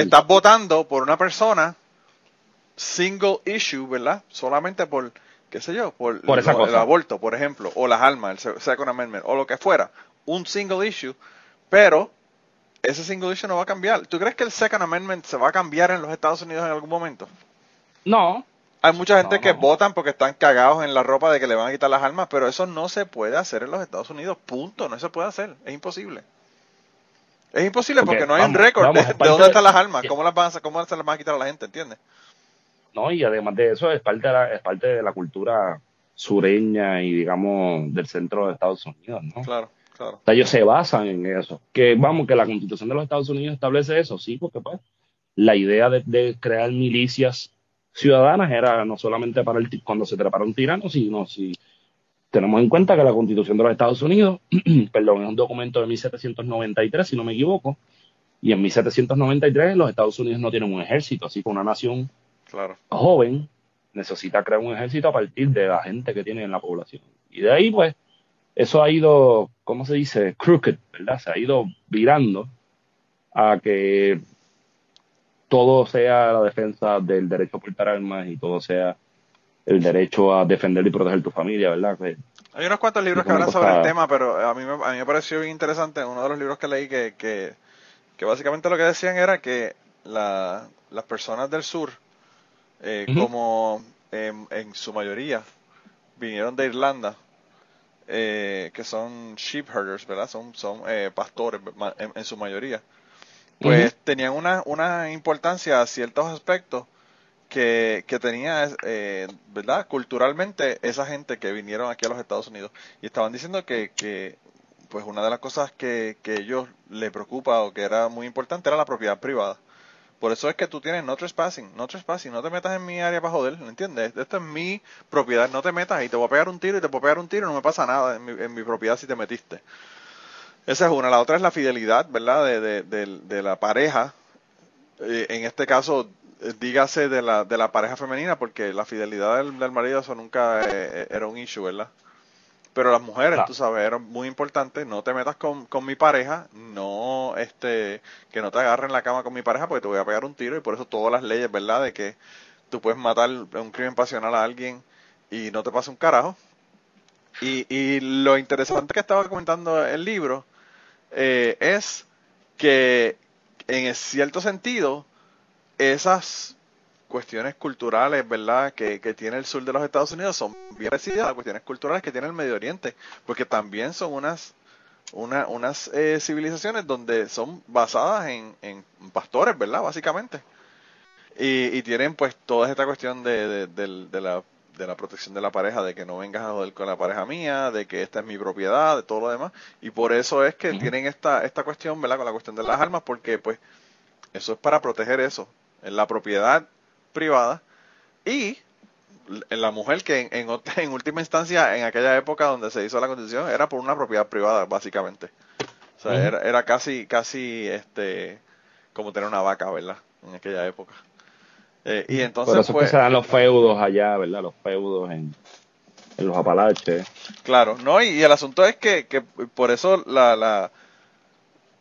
Speaker 3: estás votando por una persona single issue, ¿verdad? Solamente por, qué sé yo, por,
Speaker 4: Por esa
Speaker 3: lo- el
Speaker 4: cosa.
Speaker 3: aborto, por ejemplo, o las armas, el se- Second Amendment, o lo que fuera. Un single issue, pero ese single issue no va a cambiar. ¿Tú crees que el Second Amendment se va a cambiar en los Estados Unidos en algún momento?
Speaker 4: no,
Speaker 3: Hay mucha gente
Speaker 4: No,
Speaker 3: que
Speaker 4: no.
Speaker 3: votan porque están cagados en la ropa de que le van a quitar las armas, pero eso no se puede hacer en los Estados Unidos. Punto. No se puede hacer. Es imposible. Es imposible
Speaker 4: Porque,
Speaker 3: porque no hay un récord de, dónde
Speaker 4: de-
Speaker 3: están las armas. ¿Cómo, las van a, ¿Cómo se las van a quitar a la gente? ¿Entiendes?
Speaker 4: No, y además de eso es parte de la, es parte de la cultura sureña y digamos del centro de Estados Unidos, ¿no?
Speaker 3: Claro, claro.
Speaker 4: O sea, ellos se basan en eso. Que vamos, que la constitución de los Estados Unidos establece eso, sí, porque pues la idea de, de crear milicias ciudadanas era no solamente para el cuando se trepara un tirano, sino si tenemos en cuenta que la constitución de los Estados Unidos, perdón, es un documento de 1793, si no me equivoco, y en 1793 los Estados Unidos no tienen un ejército, así que una nación
Speaker 3: Claro.
Speaker 4: joven necesita crear un ejército a partir de la gente que tiene en la población. Y de ahí, pues, eso ha ido, ¿cómo se dice? Crooked, ¿verdad? Se ha ido virando a que todo sea la defensa del derecho a portar armas y todo sea el derecho a defender y proteger tu familia, ¿verdad? Pues,
Speaker 3: Hay unos cuantos libros que hablan sobre el tema, pero a mí, me, a mí me pareció bien interesante uno de los libros que leí que, que, que básicamente lo que decían era que la, las personas del sur, eh, como en, en, su mayoría vinieron de Irlanda, eh, que son sheep herders, ¿verdad? Son, son eh, pastores en, su mayoría. Pues tenían una, una importancia a ciertos aspectos que, que tenía, eh, ¿verdad? Culturalmente, esa gente que vinieron aquí a los Estados Unidos. Y estaban diciendo que, que pues una de las cosas que, que ellos le preocupa o que era muy importante era la propiedad privada. Por eso es que tú tienes no trespassing, no trespassing, no te metas en mi área para joder, ¿me entiendes? Esto es mi propiedad, no te metas y te voy a pegar un tiro y te puedo pegar un tiro y no me pasa nada en mi, en mi propiedad si te metiste. Esa es una. La otra es la fidelidad, ¿verdad? De, de, de, la pareja. Eh, en este caso, eh, dígase de la, de la pareja femenina, porque la fidelidad del, del marido eso nunca eh, era un issue, ¿verdad? Pero las mujeres, tú sabes, era muy importante, no te metas con, con mi pareja, no, este, que no te agarren la cama con mi pareja porque te voy a pegar un tiro y por eso todas las leyes, ¿verdad? De que tú puedes matar un crimen pasional a alguien y no te pasa un carajo. Y, y lo interesante que estaba comentando el libro eh, es que en cierto sentido esas cuestiones culturales, ¿verdad?, que, que, tiene el sur de los Estados Unidos son bien parecidas a las cuestiones culturales que tiene el Medio Oriente, porque también son unas una, unas eh, civilizaciones donde son basadas en, en, pastores, ¿verdad?, básicamente. Y, y tienen pues toda esta cuestión de, de, de, la, de la protección de la pareja, de que no vengas a joder con la pareja mía, de que esta es mi propiedad, de todo lo demás. Y por eso es que tienen esta, esta cuestión, ¿verdad?, con la cuestión de las armas, porque pues eso es para proteger eso. En la propiedad privada. Y la mujer que en, en, última instancia en aquella época donde se hizo la constitución era por una propiedad privada básicamente. O sea era, era, casi casi este como tener una vaca verdad en aquella época. Eh, y entonces
Speaker 4: por eso que se dan los feudos allá verdad los feudos en, en los Apalaches.
Speaker 3: Claro no y, el asunto es que, que por eso la, la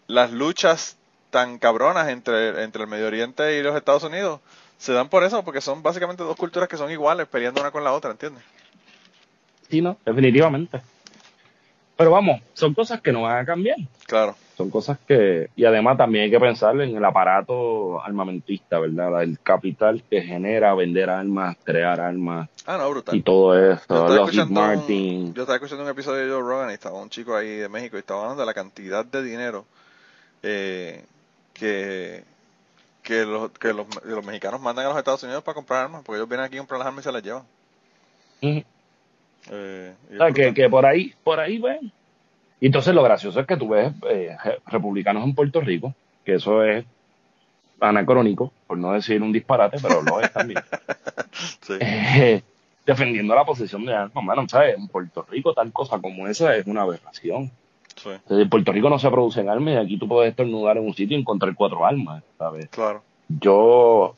Speaker 3: las luchas tan cabronas entre entre el Medio Oriente y los Estados Unidos se dan por eso, porque son básicamente dos culturas que son iguales, peleando una con la otra, ¿entiendes?
Speaker 4: Sí, no, definitivamente. Pero vamos, son cosas que no van a cambiar.
Speaker 3: Claro.
Speaker 4: Son cosas que, y además también hay que pensar en el aparato armamentista, ¿verdad? El capital que genera vender armas, crear armas.
Speaker 3: Ah, no, brutal.
Speaker 4: Y todo eso.
Speaker 3: Yo estaba, Martin. yo estaba escuchando un episodio de Joe Rogan y estaba un chico ahí de México y estaba hablando de la cantidad de dinero eh, que, que los, que los, los, mexicanos mandan a los Estados Unidos para comprar armas, porque ellos vienen aquí a comprar las armas y se las llevan.
Speaker 4: eh, o sea, que, que, por ahí, por ahí ven. Y entonces lo gracioso es que tú ves eh, republicanos en Puerto Rico, que eso es anacrónico, por no decir un disparate, pero lo es también. sí. eh, defendiendo la posesión de armas, mano, ¿sabes? En Puerto Rico tal cosa como esa es una aberración. Sí. En Puerto Rico no se producen armas y aquí tú puedes estornudar en un sitio y encontrar cuatro armas, ¿sabes?
Speaker 3: Claro.
Speaker 4: Yo,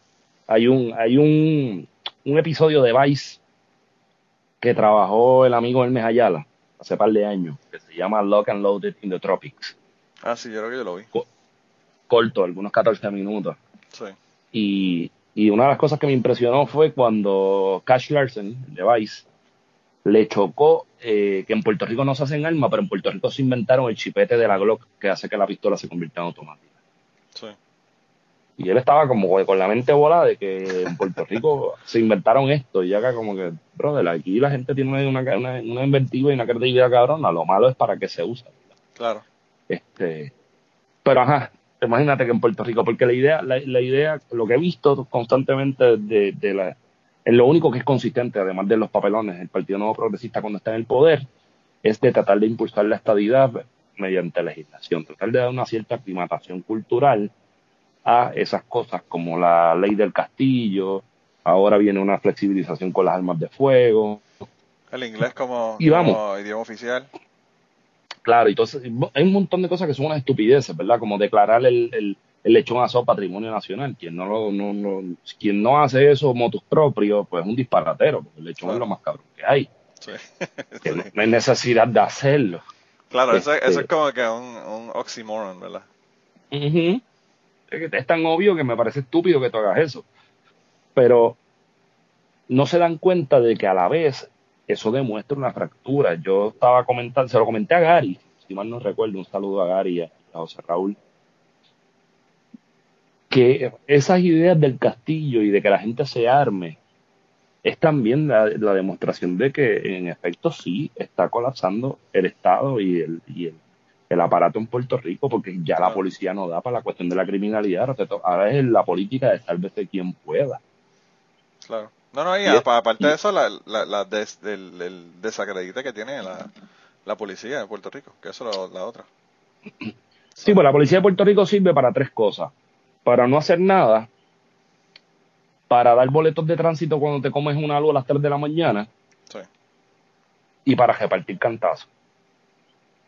Speaker 4: hay un, hay un, un episodio de Vice que trabajó el amigo Hermes Ayala hace par de años, que se llama Lock and Loaded in the Tropics.
Speaker 3: Ah, sí, yo creo que yo lo vi.
Speaker 4: Corto, algunos 14 minutos.
Speaker 3: Sí.
Speaker 4: Y, y una de las cosas que me impresionó fue cuando Cash Larsen, de Vice, le chocó eh, que en Puerto Rico no se hacen armas, pero en Puerto Rico se inventaron el chipete de la Glock que hace que la pistola se convierta en automática.
Speaker 3: Sí.
Speaker 4: Y él estaba como con la mente volada de que en Puerto Rico se inventaron esto. Y acá como que, brother, aquí la gente tiene una, una, una inventiva y una creatividad cabrona. Lo malo es para qué se usa.
Speaker 3: Claro.
Speaker 4: Este, pero ajá, imagínate que en Puerto Rico, porque la idea, la, la idea, lo que he visto constantemente de, de la es lo único que es consistente, además de los papelones, el Partido Nuevo Progresista cuando está en el poder, es de tratar de impulsar la estadidad mediante legislación, tratar de dar una cierta aclimatación cultural a esas cosas como la ley del castillo, ahora viene una flexibilización con las armas de fuego.
Speaker 3: El inglés como, y vamos, como idioma oficial.
Speaker 4: Claro, entonces hay un montón de cosas que son unas estupideces, ¿verdad? Como declarar el, el, el lechón asado patrimonio nacional. Quien no, lo, no, no, quien no hace eso motus propio, pues es un disparatero, porque el lechón es lo más cabrón que hay.
Speaker 3: Sí.
Speaker 4: que no, no, hay necesidad de hacerlo.
Speaker 3: Claro, este, eso, eso, es como que un, un oxymoron, ¿verdad?
Speaker 4: Uh -huh. es, tan obvio que me parece estúpido que tú hagas eso. Pero no se dan cuenta de que a la vez eso demuestra una fractura. Yo estaba comentando, se lo comenté a Gary, si mal no recuerdo, un saludo a Gary y a José Raúl que esas ideas del castillo y de que la gente se arme es también la, demostración de que en efecto sí está colapsando el Estado y el, y el, aparato en Puerto Rico porque ya la policía no da para la cuestión de la criminalidad, ahora es la política de sálvese quien pueda.
Speaker 3: Claro. No, no, y, aparte de eso, la, la, el, desacredite que tiene la, policía de Puerto Rico, que eso es la otra.
Speaker 4: Sí, pues la policía de Puerto Rico sirve para tres cosas. Para no hacer nada, para dar boletos de tránsito cuando te comes una luz a las 3 de la mañana sí. y para repartir cantazos.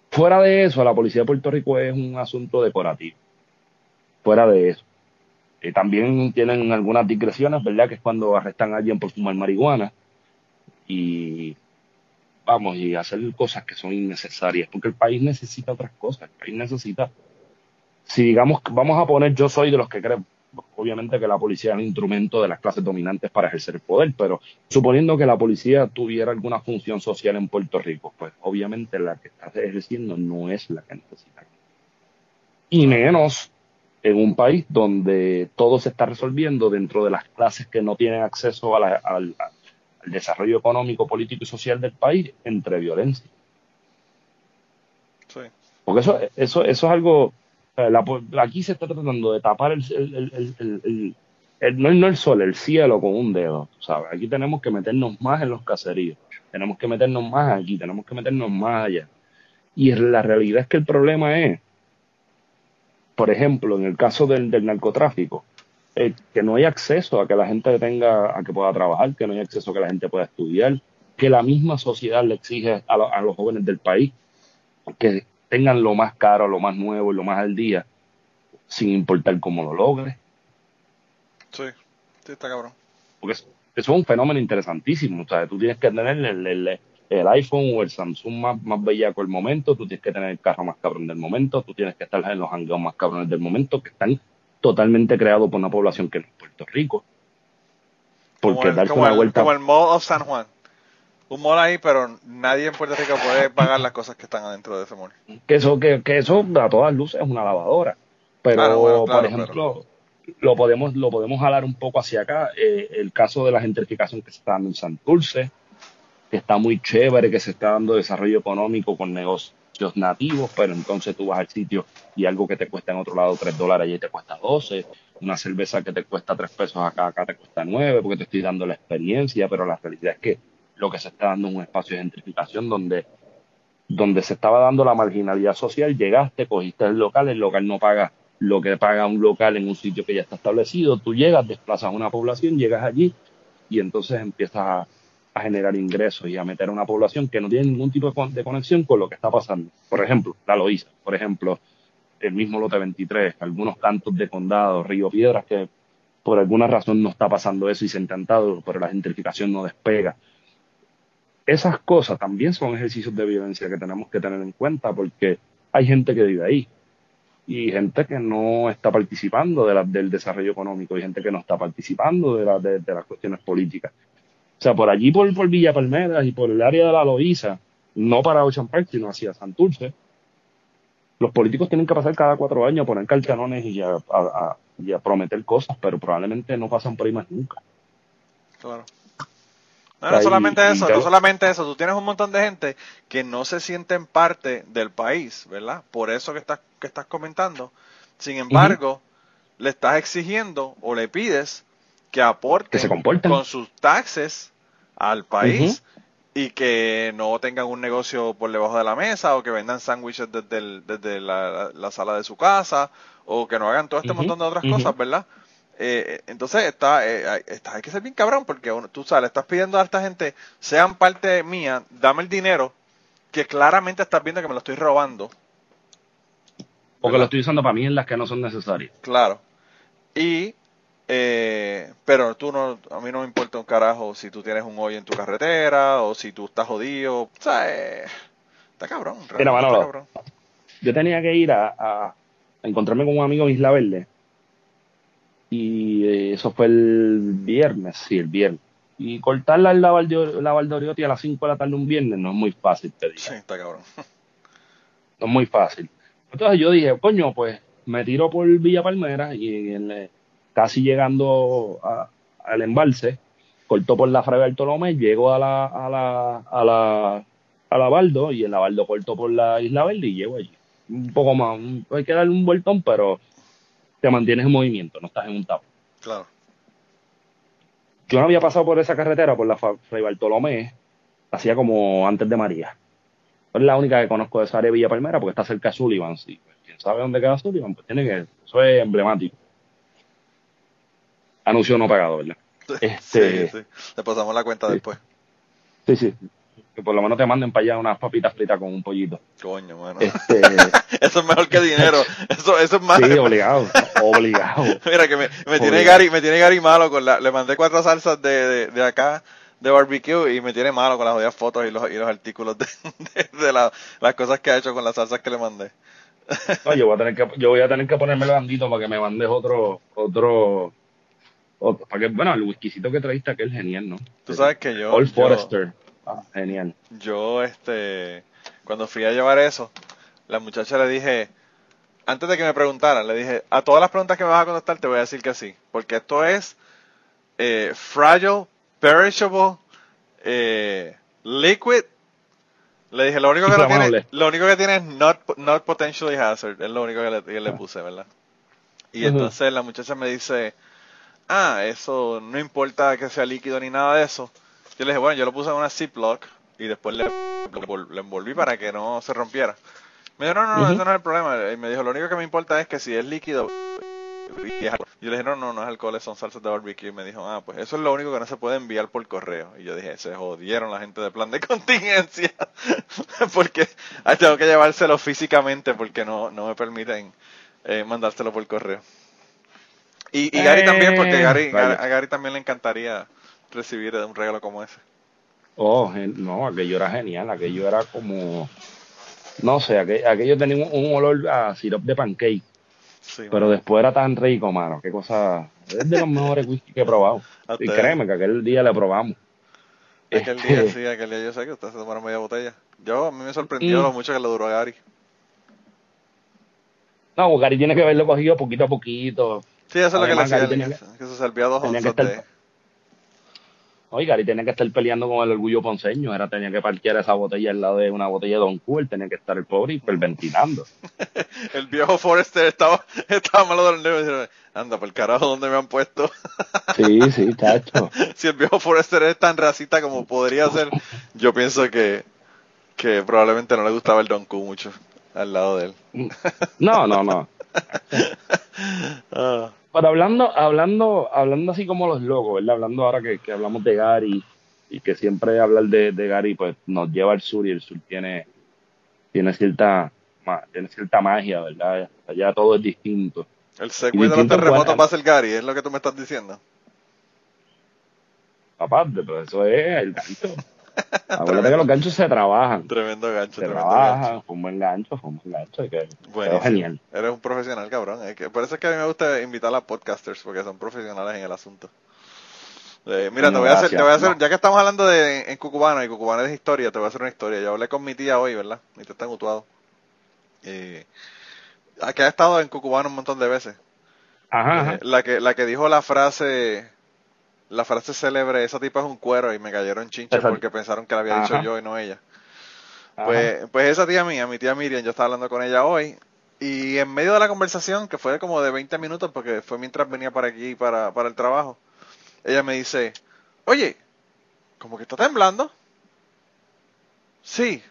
Speaker 4: Fuera de eso, la policía de Puerto Rico es un asunto decorativo. Fuera de eso. Eh, también tienen algunas digresiones, ¿verdad? Que es cuando arrestan a alguien por fumar marihuana y vamos, y hacer cosas que son innecesarias, porque el país necesita otras cosas, el país necesita, si digamos, vamos a poner, yo soy de los que creen, obviamente que la policía es un instrumento de las clases dominantes para ejercer el poder, pero suponiendo que la policía tuviera alguna función social en Puerto Rico, pues obviamente la que está ejerciendo no es la que necesita. Y menos en un país donde todo se está resolviendo dentro de las clases que no tienen acceso al, desarrollo económico, político y social del país entre violencia. Sí. Porque eso, eso, eso es algo, aquí se está tratando de tapar el, no, el sol, el cielo con un dedo. ¿sabes? Aquí tenemos que meternos más en los caseríos, tenemos que meternos más aquí, tenemos que meternos más allá. Y la realidad es que el problema es por ejemplo, en el caso del, narcotráfico, eh, que no hay acceso a que la gente tenga, a que pueda trabajar, que no hay acceso a que la gente pueda estudiar, que la misma sociedad le exige a, los jóvenes del país que tengan lo más caro, lo más nuevo y lo más al día, sin importar cómo lo logre.
Speaker 3: Sí, sí, está cabrón.
Speaker 4: Porque eso, es un fenómeno interesantísimo. O sea, tú tienes que tener el, el iPhone o el Samsung más, más bellaco del momento, tú tienes que tener el carro más cabrón del momento, tú tienes que estar en los hangueos más cabrones del momento, que están totalmente creados por una población que no es Puerto Rico.
Speaker 3: Porque darse una vuelta. Como el Mall of San Juan. Un mall ahí, pero nadie en Puerto Rico puede pagar las cosas que están adentro de ese mall.
Speaker 4: Que eso, que, que eso a todas luces es una lavadora. Pero, por ejemplo, lo podemos lo podemos jalar un poco hacia acá. Eh, el caso de la gentrificación que se está dando en Santurce, que está muy chévere, que se está dando desarrollo económico con negocios nativos, pero entonces tú vas al sitio y algo que te cuesta en otro lado 3 dólares allí te cuesta 12, una cerveza que te cuesta 3 pesos acá, acá te cuesta 9, porque te estoy dando la experiencia, pero la realidad es que lo que se está dando es un espacio de gentrificación donde, donde se estaba dando la marginalidad social, llegaste, cogiste el local, el local no paga lo que paga un local en un sitio que ya está establecido, tú llegas, desplazas a una población, llegas allí y entonces empiezas a generar ingresos y a meter a una población que no tiene ningún tipo de conexión con lo que está pasando. Por ejemplo, la Loíza, por ejemplo, el mismo Lote 23, algunos cantos de condado, Río Piedras, que por alguna razón no está pasando eso y se ha intentado, pero la gentrificación no despega. Esas cosas también son ejercicios de violencia que tenemos que tener en cuenta porque hay gente que vive ahí y gente que no está participando de del desarrollo económico y gente que no está participando de, las cuestiones políticas. O sea, por allí, por, Villa Palmeras y por el área de la Loíza, no para Ocean Park, sino hacia Santurce, los políticos tienen que pasar cada cuatro años a poner cartanones y a, prometer cosas, pero probablemente no pasan por ahí más nunca.
Speaker 3: Claro. No, solamente eso, no solamente eso, tú tienes un montón de gente que no se sienten parte del país, ¿verdad? Por eso que estás, que estás comentando. Sin embargo, le estás exigiendo o le pides que aporten con sus taxes al país y que no tengan un negocio por debajo de la mesa o que vendan sándwiches desde, la, sala de su casa o que no hagan todo este montón de otras cosas, ¿verdad? Eh, entonces está, eh, está, hay que ser bien cabrón porque tú sabes, estás pidiendo a esta gente, sean parte mía, dame el dinero que claramente estás viendo que me lo estoy robando.
Speaker 4: O que lo estoy usando para mí en las que no son necesarias.
Speaker 3: Claro. Y eh, pero tú no, a mí no me importa un carajo si tú tienes un hoyo en tu carretera o si tú estás jodido. O sea, eh, está cabrón.
Speaker 4: Yo tenía que ir a, encontrarme con un amigo en Isla Verde. Y eh, eso fue el viernes, sí, el viernes. Y cortar la, la, Valdoriotti a las 5 de la tarde un viernes no es muy fácil, te
Speaker 3: Sí, está cabrón.
Speaker 4: No es muy fácil. Entonces yo dije, coño, pues me tiro por Villa Palmera y eh, casi llegando a- al embalse, corto por la Fray Bartolomé, llego a la, a la, a la, a la Baldo y en la Baldo corto por la Isla Verde y llego allí. Un poco más, hay que darle un vueltón, pero te mantienes en movimiento, no estás en un tapo.
Speaker 3: Claro.
Speaker 4: Yo no había pasado por esa carretera, por la Fray Bartolomé, hacía como antes de María. Es la única que conozco de esa área de Villa Palmera porque está cerca de Sullivan. Sí. Pues, ¿Quién sabe dónde queda Sullivan? Pues tiene que. Eso es emblemático. Anuncio no pagado, ¿verdad? Este-
Speaker 3: Sí, sí. Le pasamos la cuenta
Speaker 4: Sí.
Speaker 3: después.
Speaker 4: Sí, sí. Que por lo menos te manden para allá unas papitas fritas con un pollito.
Speaker 3: Coño, mano.
Speaker 4: Este,
Speaker 3: Eso es mejor que dinero. Eso, eso es más.
Speaker 4: sí, obligado. Obligado.
Speaker 3: Mira que me, me tiene. Gary, me tiene Gary malo con la, le mandé cuatro salsas de, de, de acá de barbecue y me tiene malo con las jodidas fotos y los, y los artículos de, de, de la- las cosas que ha hecho con las salsas que le mandé.
Speaker 4: No, yo voy a tener que, yo voy a tener que ponerme el bandito para que me mandes otro, otro, otro- para que, bueno, el whiskycito que trajiste aquel genial, ¿no?
Speaker 3: Tú sabes que yo,
Speaker 4: Old
Speaker 3: yo,
Speaker 4: Forester. Ah, genial.
Speaker 3: yo, este, cuando fui a llevar eso, la muchacha le dije, antes de que me preguntaran, le dije, a todas las preguntas que me vas a contestar te voy a decir que sí, porque esto es eh, fragile, perishable, eh, liquid. Le dije, lo único que no tiene, lo único que tiene es not, not potentially hazard, es lo único que le, que le puse, ¿verdad? Y entonces la muchacha me dice, ah, eso no importa que sea líquido ni nada de eso. Yo le dije, bueno, yo lo puse en una Ziploc y después le, le envolví para que no se rompiera. Me dijo, no, no, no, ese no es el problema. Y me dijo, lo único que me importa es que si es líquido. y es alcohol". Yo le dije, no, no, no es alcohol, son salsas de barbecue. Y me dijo, ah, pues eso es lo único que no se puede enviar por correo. Y yo dije, se jodieron la gente de plan de contingencia. porque ah, tengo que llevárselo físicamente porque no, no me permiten eh, mandárselo por correo. Y, y Gary también, porque
Speaker 4: Eh,
Speaker 3: Gary, a Gary también le encantaría recibir un regalo como ese.
Speaker 4: Oh, no, aquello era genial, aquello era como, no sé, aquello, aquello tenía un, un olor a sirope de pancake,
Speaker 3: Sí,
Speaker 4: pero después era tan rico, mano, qué cosa, es de los mejores whisky que he probado. Y créeme que aquel día le probamos.
Speaker 3: Aquel
Speaker 4: Este,
Speaker 3: día, sí, aquel día yo sé que usted se tomaron media botella. Yo, a mí me sorprendió
Speaker 4: Mm.
Speaker 3: lo mucho que le duró a Gary.
Speaker 4: No, Gary tiene que verlo cogido poquito a poquito.
Speaker 3: Sí, eso es lo que le hacía, que, que se servía dos onzas
Speaker 4: estar-
Speaker 3: de...
Speaker 4: Oye, Gary tenía que estar peleando con el orgullo ponceño, era tenía que parquear esa botella al lado de una botella de Don él tenía que estar el pobre hiperventilando.
Speaker 3: El viejo Forrester estaba, estaba malo de los nervios. y dice, Anda, por el carajo, ¿dónde me han puesto?
Speaker 4: Sí, sí, chacho.
Speaker 3: si el viejo Forrester es tan racista como podría ser, yo pienso que, que probablemente no le gustaba el Don Q mucho al lado de él.
Speaker 4: No, no, no.
Speaker 3: Ah,
Speaker 4: Pero hablando, hablando, hablando así como los locos, ¿verdad? Hablando ahora que, que hablamos de Gary y que siempre hablar de, de Gary pues nos lleva al sur y el sur tiene, tiene cierta tiene cierta magia, ¿verdad? Allá todo es distinto.
Speaker 3: el secuestro de los terremotos
Speaker 4: cual-
Speaker 3: va a ser Gary, es lo que tú me estás diciendo.
Speaker 4: Aparte, pero eso es el gancho. Acuérdate que los ganchos se trabajan.
Speaker 3: Tremendo gancho,
Speaker 4: Se
Speaker 3: tremendo gancho.
Speaker 4: trabajan, fue un buen gancho, fue un buen gancho. y que quedó
Speaker 3: Buenísimo.
Speaker 4: genial.
Speaker 3: Eres un profesional, cabrón. Es que, por eso es que a mí me gusta invitar a podcasters, porque son profesionales en el asunto. Eh, mira, te voy a hacer, te voy a hacer,
Speaker 4: No.
Speaker 3: ya que estamos hablando de en Cucubano y Cucubano es historia, te voy a hacer una historia. Yo hablé con mi tía hoy, ¿verdad? Mi tía está en Utuado. Eh, que ha estado en Cucubano un montón de veces.
Speaker 4: Ajá, ajá.
Speaker 3: Eh, la que la que dijo la frase la frase célebre, esa tipa es un cuero y me cayeron chinches porque pensaron que la había dicho
Speaker 4: Ajá.
Speaker 3: yo y no ella.
Speaker 4: ajá.
Speaker 3: Pues, pues esa tía mía, mi tía Miriam, yo estaba hablando con ella hoy y en medio de la conversación, que fue como de 20 minutos porque fue mientras venía para aquí para, para el trabajo, ella me dice, oye, como que está temblando. Sí,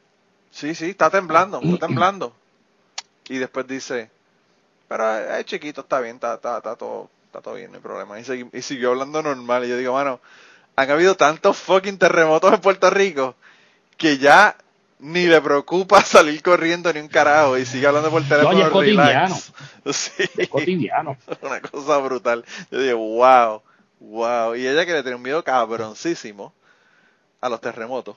Speaker 3: sí, sí, está temblando, está temblando. Y después dice, pero es chiquito, está bien, está, está, está todo, está todo bien, no hay problema. Y, segui- y siguió hablando normal. Y yo digo, mano, han habido tantos fucking terremotos en Puerto Rico que ya ni le preocupa salir corriendo ni un carajo y sigue hablando por teléfono.
Speaker 4: ya es
Speaker 3: relax. Sí,
Speaker 4: Es cotidiano.
Speaker 3: una cosa brutal. Yo digo, wow, wow. Y ella que le tiene un miedo cabroncísimo a los terremotos.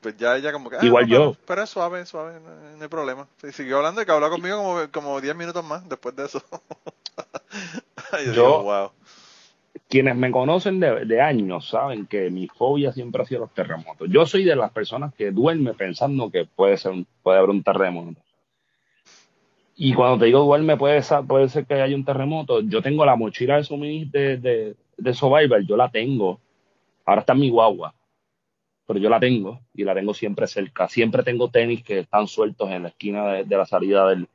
Speaker 3: Pues ya ella como que... ah,
Speaker 4: Igual
Speaker 3: no, pero-
Speaker 4: yo.
Speaker 3: Pero es suave, suave, no, no hay problema. Y siguió hablando y que habló conmigo como, como 10 minutos más después de eso. Yo,
Speaker 4: Yo-
Speaker 3: digo, wow.
Speaker 4: quienes me conocen de, de años saben que mi fobia siempre ha sido los terremotos. Yo soy de las personas que duerme pensando que puede ser un- puede haber un terremoto. Y cuando te digo duerme, puede ser, puede ser que haya un terremoto. Yo tengo la mochila de suministro de, de, de Survivor, yo la tengo. Ahora está en mi guagua, pero yo la tengo y la tengo siempre cerca. Siempre tengo tenis que están sueltos en la esquina de, de la salida del,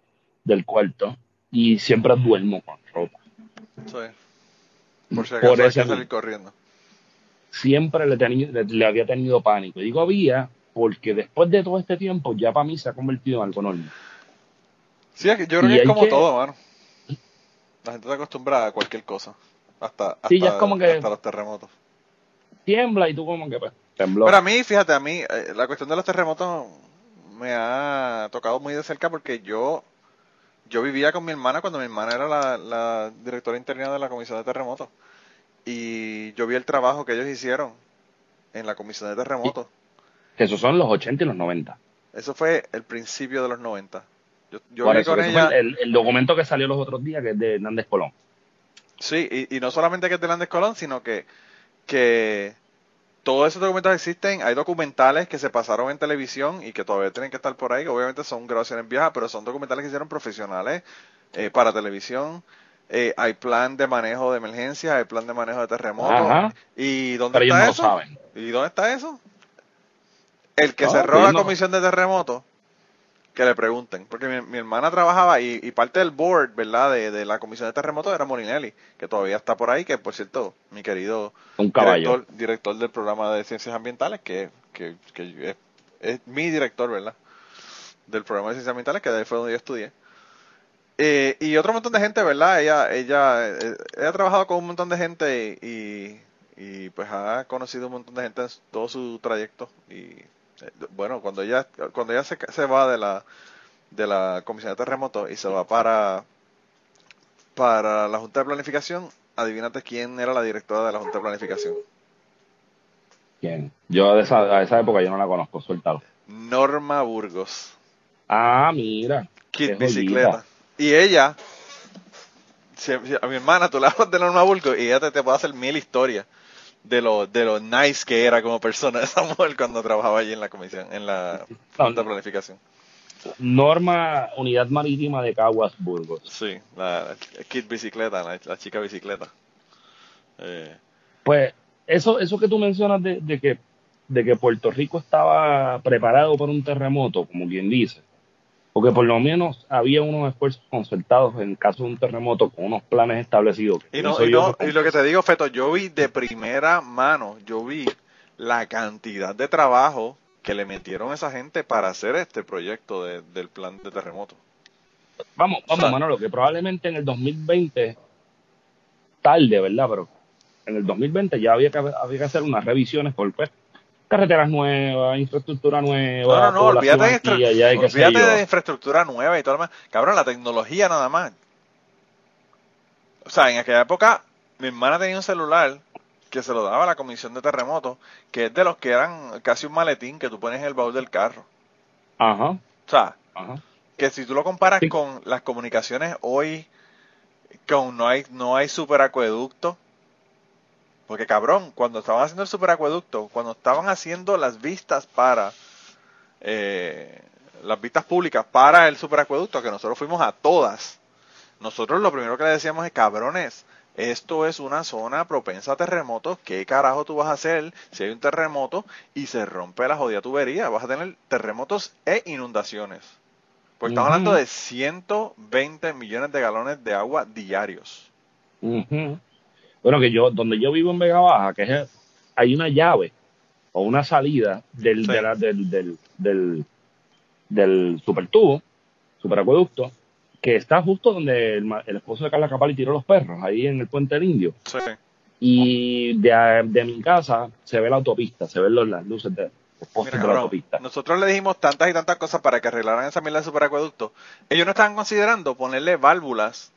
Speaker 4: del cuarto y siempre duermo con ropa.
Speaker 3: Sí. Por si acaso
Speaker 4: Por
Speaker 3: hay que salir corriendo.
Speaker 4: Siempre le, teni- le, le había tenido pánico. Digo había porque después de todo este tiempo ya para mí se ha convertido en algo normal.
Speaker 3: Sí, es que yo creo
Speaker 4: Y
Speaker 3: que es como
Speaker 4: que-
Speaker 3: todo, mano. La gente está acostumbrada a cualquier cosa. Hasta, hasta,
Speaker 4: Sí, ya es como que-
Speaker 3: hasta los terremotos.
Speaker 4: Tiembla y tú como que pues, tembló.
Speaker 3: Pero a mí, fíjate, a mí eh, la cuestión de los terremotos me ha tocado muy de cerca porque yo yo vivía con mi hermana cuando mi hermana era la, la directora interna de la comisión de terremotos. Y yo vi el trabajo que ellos hicieron en la comisión de terremotos.
Speaker 4: Que esos son los 80 y los 90.
Speaker 3: Eso fue el principio de los 90. Yo, yo
Speaker 4: Por
Speaker 3: viví
Speaker 4: eso,
Speaker 3: con ella.
Speaker 4: el, el documento que salió los otros días, que es de Hernández Colón.
Speaker 3: Sí, y, y no solamente que es de Hernández Colón, sino que, que todos esos documentos existen. Hay documentales que se pasaron en televisión y que todavía tienen que estar por ahí. que Obviamente son grabaciones viejas, pero son documentales que hicieron profesionales eh, para televisión. Eh, hay plan de manejo de emergencia, hay plan de manejo de terremotos. ¿Y dónde
Speaker 4: Pero ellos
Speaker 3: está
Speaker 4: no lo
Speaker 3: eso?
Speaker 4: saben.
Speaker 3: ¿Y dónde está eso? El que
Speaker 4: No,
Speaker 3: cerró la
Speaker 4: no-
Speaker 3: comisión de terremotos, que le pregunten. Porque mi, mi hermana trabajaba y, y parte del board, ¿verdad? De, de la comisión de terremotos era Molinelli, que todavía está por ahí, que por cierto, mi querido
Speaker 4: Un
Speaker 3: director, director del programa de ciencias ambientales, que, que, que es, es mi director, ¿verdad? Del programa de ciencias ambientales, que de ahí fue donde yo estudié. Eh, y otro montón de gente, ¿verdad? Ella, ella, eh, ella ha trabajado con un montón de gente y, y pues ha conocido un montón de gente en todo su trayecto. Y bueno, cuando ella, cuando ella se, se va de la, de la comisión de terremotos y se va para, para la Junta de Planificación, adivínate quién era la directora de la Junta de Planificación.
Speaker 4: ¿Quién? Yo de esa, a esa época yo no la conozco, suéltalo.
Speaker 3: Norma Burgos.
Speaker 4: Ah, mira.
Speaker 3: Kit bicicleta. Y ella, si- si a mi hermana, tú le hablas de Norma Burgos y ella te, te puede hacer mil historias de lo, de lo nice que era como persona esa mujer cuando trabajaba allí en la comisión, en la Junta de Planificación.
Speaker 4: Norma Unidad Marítima de Caguas, Burgos.
Speaker 3: Sí, la, la Kit bicicleta, la, la chica bicicleta. Eh,
Speaker 4: Pues eso, eso que tú mencionas de, de que, de que Puerto Rico estaba preparado para un terremoto, como quien dice, porque por lo menos había unos esfuerzos concertados en caso de un terremoto con unos planes establecidos.
Speaker 3: y, no, y, no, y lo que te digo, Feto, yo vi de primera mano, yo vi la cantidad de trabajo que le metieron a esa gente para hacer este proyecto de- del plan de terremoto.
Speaker 4: Vamos, vamos,
Speaker 3: O sea-
Speaker 4: Manolo, que probablemente en el 2020, tarde, ¿verdad? Pero en el 2020 ya había que, había que hacer unas revisiones por pues, carreteras nuevas, infraestructura nueva.
Speaker 3: No, no, no, olvídate, de,
Speaker 4: aquí allá
Speaker 3: olvídate de infraestructura nueva y todo lo demás. Cabrón, la tecnología nada más. O sea, en aquella época, mi hermana tenía un celular que se lo daba a la comisión de terremotos, que es de los que eran casi un maletín que tú pones en el baúl del carro.
Speaker 4: Ajá,
Speaker 3: O sea,
Speaker 4: ajá.
Speaker 3: que si tú lo comparas
Speaker 4: Sí.
Speaker 3: con las comunicaciones hoy, con no hay, no hay superacueducto. Porque cabrón, cuando estaban haciendo el superacueducto, cuando estaban haciendo las vistas para eh, las vistas públicas para el superacueducto, que nosotros fuimos a todas, nosotros lo primero que le decíamos es cabrones, esto es una zona propensa a terremotos, ¿qué carajo tú vas a hacer si hay un terremoto y se rompe la jodida tubería? Vas a tener terremotos e inundaciones. Porque estamos
Speaker 4: Ujú.
Speaker 3: hablando de 120 millones de galones de agua diarios.
Speaker 4: Bueno, que yo, donde yo vivo en Vega Baja, que es, hay una llave o una salida del,
Speaker 3: Sí.
Speaker 4: de la- del, del, del, del supertubo, superacueducto, que está justo donde el, esposo de Carla Capali tiró los perros, ahí en el puente del Indio.
Speaker 3: Sí.
Speaker 4: Y de, de mi casa se ve la autopista, se ven los, las luces de los postes
Speaker 3: Mira,
Speaker 4: de la autopista.
Speaker 3: nosotros le dijimos tantas y tantas cosas para que arreglaran esa mierda de superacueducto. Ellos no estaban considerando ponerle válvulas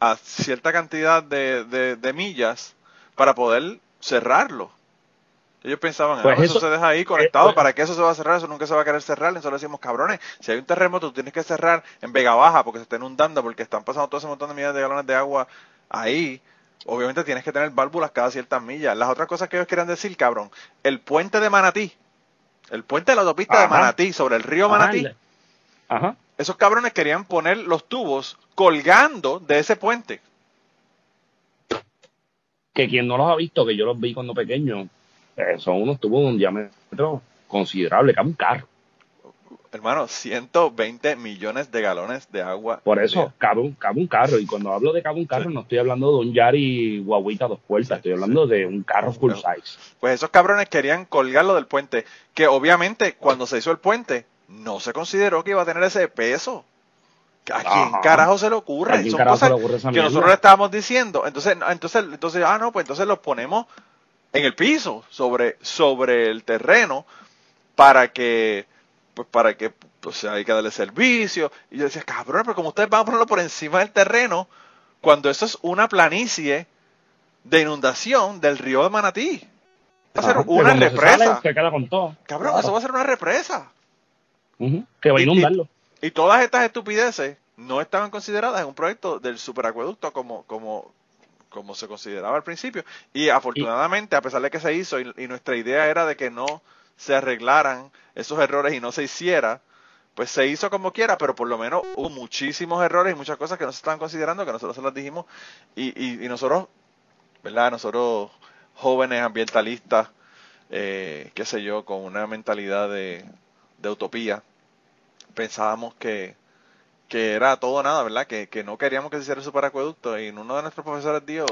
Speaker 3: a cierta cantidad de, de- de millas para poder cerrarlo. Ellos pensaban,
Speaker 4: Pues
Speaker 3: "Ah, eso,
Speaker 4: eso-
Speaker 3: se deja ahí conectado,
Speaker 4: pues-
Speaker 3: ¿para qué eso se va a cerrar? Eso nunca se va a querer cerrar. Y nosotros decimos, cabrones, si hay un terremoto, tú tienes que cerrar en Vega Baja porque se está inundando, porque están pasando todo ese montón de millas de galones de agua ahí. Obviamente tienes que tener válvulas cada ciertas millas. Las otras cosas que ellos querían decir, cabrón, el puente de Manatí, el puente de la autopista de. Manatí sobre el río Manatí,
Speaker 4: Ajá.
Speaker 3: Esos cabrones querían poner los tubos colgando de ese puente.
Speaker 4: Que quien no los ha visto, que yo los vi cuando pequeño, eh, son unos tubos de un diámetro considerable, es un carro.
Speaker 3: Hermano, 120 millones de galones de agua.
Speaker 4: Por eso, cabe un, cabe un carro. Y cuando hablo de cabe un carro,
Speaker 3: Sí.
Speaker 4: no estoy hablando de un Yari guaguita dos puertas, estoy hablando de un carro full
Speaker 3: No.
Speaker 4: size.
Speaker 3: Pues esos cabrones querían colgarlo del puente, que obviamente cuando se hizo el puente no se consideró que iba a tener ese peso. ¿A quién
Speaker 4: Ajá.
Speaker 3: carajo se le ocurre?
Speaker 4: ¿A quién
Speaker 3: Son cosas
Speaker 4: le ocurre esa
Speaker 3: que
Speaker 4: mierda?
Speaker 3: nosotros le estábamos diciendo. Entonces, entonces, entonces, ah, no, pues entonces los ponemos en el piso, sobre, sobre el terreno, para que, pues para que, pues hay que darle servicio. Y yo decía, cabrón, pero como ustedes van a ponerlo por encima del terreno, cuando eso es una planicie de inundación del río de Manatí. Va a ser una represa.
Speaker 4: sale, se queda con todo.
Speaker 3: Cabrón,
Speaker 4: Claro.
Speaker 3: eso va a ser una represa.
Speaker 4: Que va a
Speaker 3: Y- y-
Speaker 4: inundarlo.
Speaker 3: Y todas estas estupideces no estaban consideradas en un proyecto del superacueducto como, como, como se consideraba al principio. Y afortunadamente, a pesar de que se hizo y, y nuestra idea era de que no se arreglaran esos errores y no se hiciera, pues se hizo como quiera, pero por lo menos hubo muchísimos errores y muchas cosas que no se estaban considerando, que nosotros se las dijimos. Y, y, y nosotros, ¿verdad? Nosotros jóvenes ambientalistas, eh, qué sé yo, con una mentalidad de, de utopía, pensábamos que, que era todo nada, ¿verdad? Que, que no queríamos que se hiciera el superacueducto. Y uno de nuestros profesores dijo,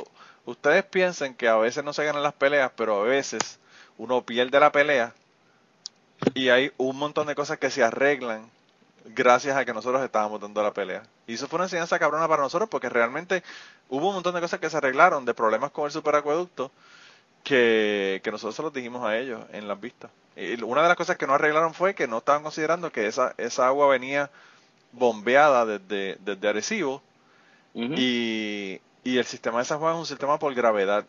Speaker 3: ustedes piensen que a veces no se ganan las peleas, pero a veces uno pierde la pelea y hay un montón de cosas que se arreglan gracias a que nosotros estábamos dando la pelea. Y eso fue una enseñanza cabrona para nosotros porque realmente hubo un montón de cosas que se arreglaron, de problemas con el superacueducto, que, que nosotros se los dijimos a ellos en las vistas. Y una de las cosas que no arreglaron fue que no estaban considerando que esa, esa agua venía bombeada desde, desde Arecibo y, y el sistema de San Juan es un sistema por gravedad.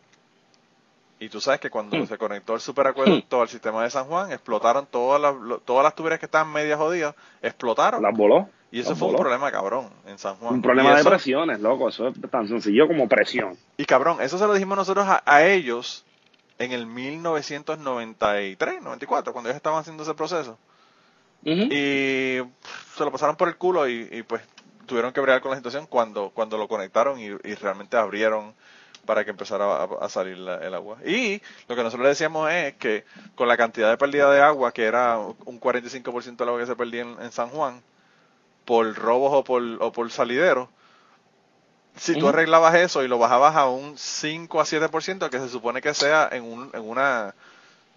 Speaker 3: Y tú sabes que cuando
Speaker 4: Hmm.
Speaker 3: se conectó el superacueducto al sistema de San Juan, explotaron todas las, todas las tuberías que estaban media jodidas, explotaron.
Speaker 4: Las voló.
Speaker 3: y eso fue un problema cabrón en San Juan.
Speaker 4: Un problema de presiones, loco. Eso es tan sencillo como presión.
Speaker 3: Y cabrón, eso se lo dijimos nosotros a, a ellos en el 1993, 94, cuando ellos estaban haciendo ese proceso. Y pff, se lo pasaron por el culo y, y, pues tuvieron que bregar con la situación cuando, cuando lo conectaron y, y realmente abrieron para que empezara a, a salir la- el agua. Y lo que nosotros le decíamos es que con la cantidad de pérdida de agua, que era un 45% del agua que se perdía en, en San Juan, por robos o por, o por salideros, si tú arreglabas eso y lo bajabas a un 5 a 7%, que se supone que sea en, un, en una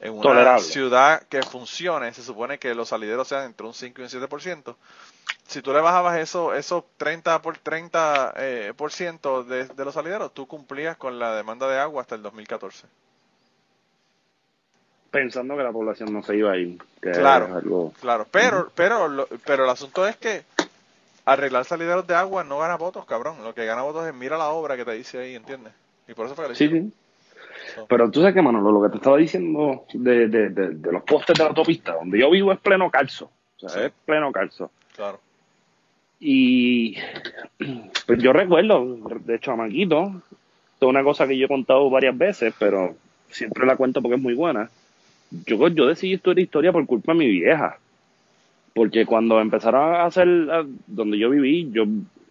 Speaker 3: en una
Speaker 4: Tolerable.
Speaker 3: ciudad que funcione, se supone que los salideros sean entre un 5 y un 7%. Si tú le bajabas eso, esos 30 por 30 eh, por ciento de, de los salideros, tú cumplías con la demanda de agua hasta el 2014.
Speaker 4: Pensando que la población no se iba a ir. Que
Speaker 3: Claro.
Speaker 4: algo-
Speaker 3: Claro, pero pero lo- pero el asunto es que arreglar salideros de agua no gana votos, cabrón. Lo que gana votos es mira la obra que te dice ahí, ¿entiendes? Y por eso fue que
Speaker 4: Sí, sí. Pero tú sabes que, Manolo, lo que te estaba diciendo de, de, de, de los postes de la autopista, donde yo vivo es pleno calzo. O sea,
Speaker 3: Sí.
Speaker 4: es pleno calzo.
Speaker 3: Claro.
Speaker 4: Y pues yo recuerdo, de chamaquito, esto es una cosa que yo he contado varias veces, pero siempre la cuento porque es muy buena. Yo, yo decidí estudiar historia por culpa de mi vieja. Porque cuando empezaron a hacer, a- donde yo viví, yo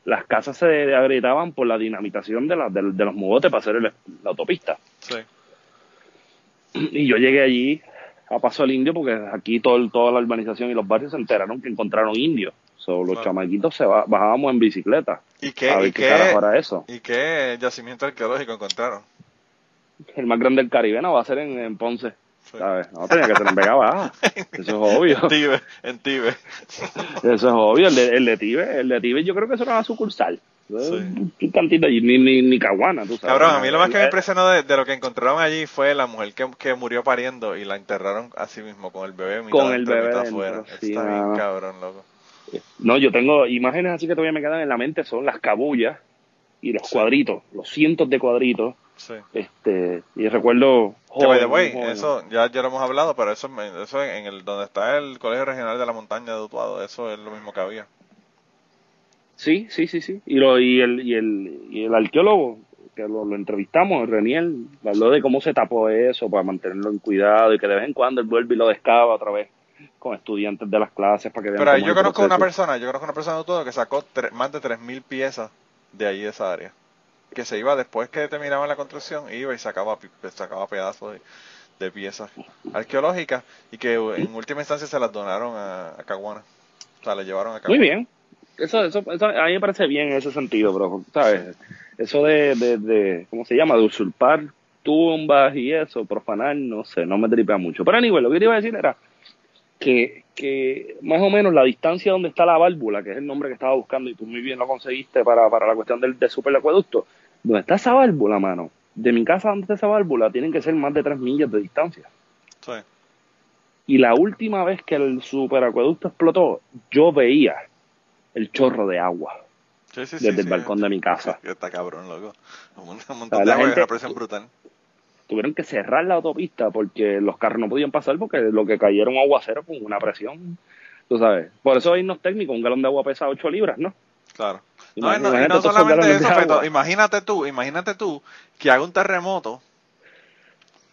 Speaker 4: las casas se agrietaban por la dinamitación de, la, de, de los mogotes para hacer el- la autopista.
Speaker 3: Sí.
Speaker 4: Y yo llegué allí a Paso del Indio porque aquí todo, toda la urbanización y los barrios se enteraron que encontraron indios. So, los
Speaker 3: Claro.
Speaker 4: chamaquitos se bajábamos en bicicleta.
Speaker 3: ¿Y qué,
Speaker 4: a ver
Speaker 3: y
Speaker 4: qué, carajo
Speaker 3: qué,
Speaker 4: era eso.
Speaker 3: y qué yacimiento arqueológico encontraron?
Speaker 4: El más grande del Caribe no va a ser en, en Ponce.
Speaker 3: Sí.
Speaker 4: ¿Sabes? No tenía que ser en Vega Baja. Eso es obvio.
Speaker 3: En Tibe, en Tibe.
Speaker 4: Eso es obvio. El de, el de Tibe, el de Tibe yo creo que eso era una sucursal. Un un cantito allí, ni, ni, ni Caguana, tú sabes.
Speaker 3: Cabrón, a mí lo más que me impresionó de, de lo que encontraron allí fue la mujer que, que murió pariendo y la enterraron así mismo, con el bebé mitad
Speaker 4: Con el
Speaker 3: dentro
Speaker 4: bebé
Speaker 3: mitad
Speaker 4: dentro,
Speaker 3: afuera.
Speaker 4: sí,
Speaker 3: Está bien cabrón, loco.
Speaker 4: No, yo tengo imágenes así que todavía me quedan en la mente, son las cabullas y los
Speaker 3: Sí.
Speaker 4: cuadritos, los cientos de cuadritos.
Speaker 3: Sí.
Speaker 4: Este, y recuerdo.
Speaker 3: Que, by the way,
Speaker 4: joven.
Speaker 3: eso ya, ya lo hemos hablado, pero eso, eso en el donde está el Colegio Regional de la Montaña de Utuado, eso es lo mismo que había.
Speaker 4: Sí, sí, sí, sí. Y, lo, y, el, y, el, y el arqueólogo, que lo, lo entrevistamos, el Reniel, habló de cómo se tapó eso para mantenerlo en cuidado y que de vez en cuando él vuelve y lo descava otra vez con estudiantes de las clases para que vean
Speaker 3: Pero yo conozco una persona, yo conozco una persona de todo que sacó tre- más de 3.000 piezas de ahí de esa área. Que se iba después que terminaban la construcción, iba y sacaba, sacaba pedazos de, de piezas arqueológicas y que en última instancia se las donaron a, a Caguana. O sea, le llevaron a Caguana.
Speaker 4: Muy bien. Eso, eso, eso a mí me parece bien en ese sentido, pero, ¿sabes? Eso de, de, de, ¿cómo se llama? De usurpar tumbas y eso, profanar, no sé, no me tripea mucho. Pero anyway, lo que te iba a decir era que, que más o menos la distancia donde está la válvula, que es el nombre que estaba buscando y tú muy bien lo conseguiste para, para la cuestión del, del superacueducto, donde está esa válvula, mano, de mi casa donde está esa válvula, tienen que ser más de 3 millas de distancia.
Speaker 3: Sí.
Speaker 4: Y la última vez que el superacueducto explotó, yo veía el chorro de agua
Speaker 3: Sí, sí, sí,
Speaker 4: desde el balcón de mi casa.
Speaker 3: Está cabrón, loco. Un, montón de agua una presión brutal.
Speaker 4: Tuvieron que cerrar la autopista porque los carros no podían pasar porque lo que cayeron aguacero con una presión. Tú sabes. Por eso hay unos técnicos, un galón de agua pesa 8 libras, ¿no?
Speaker 3: Claro. No, y no, y no solamente eso, Feto, imagínate tú, imagínate tú que haga un terremoto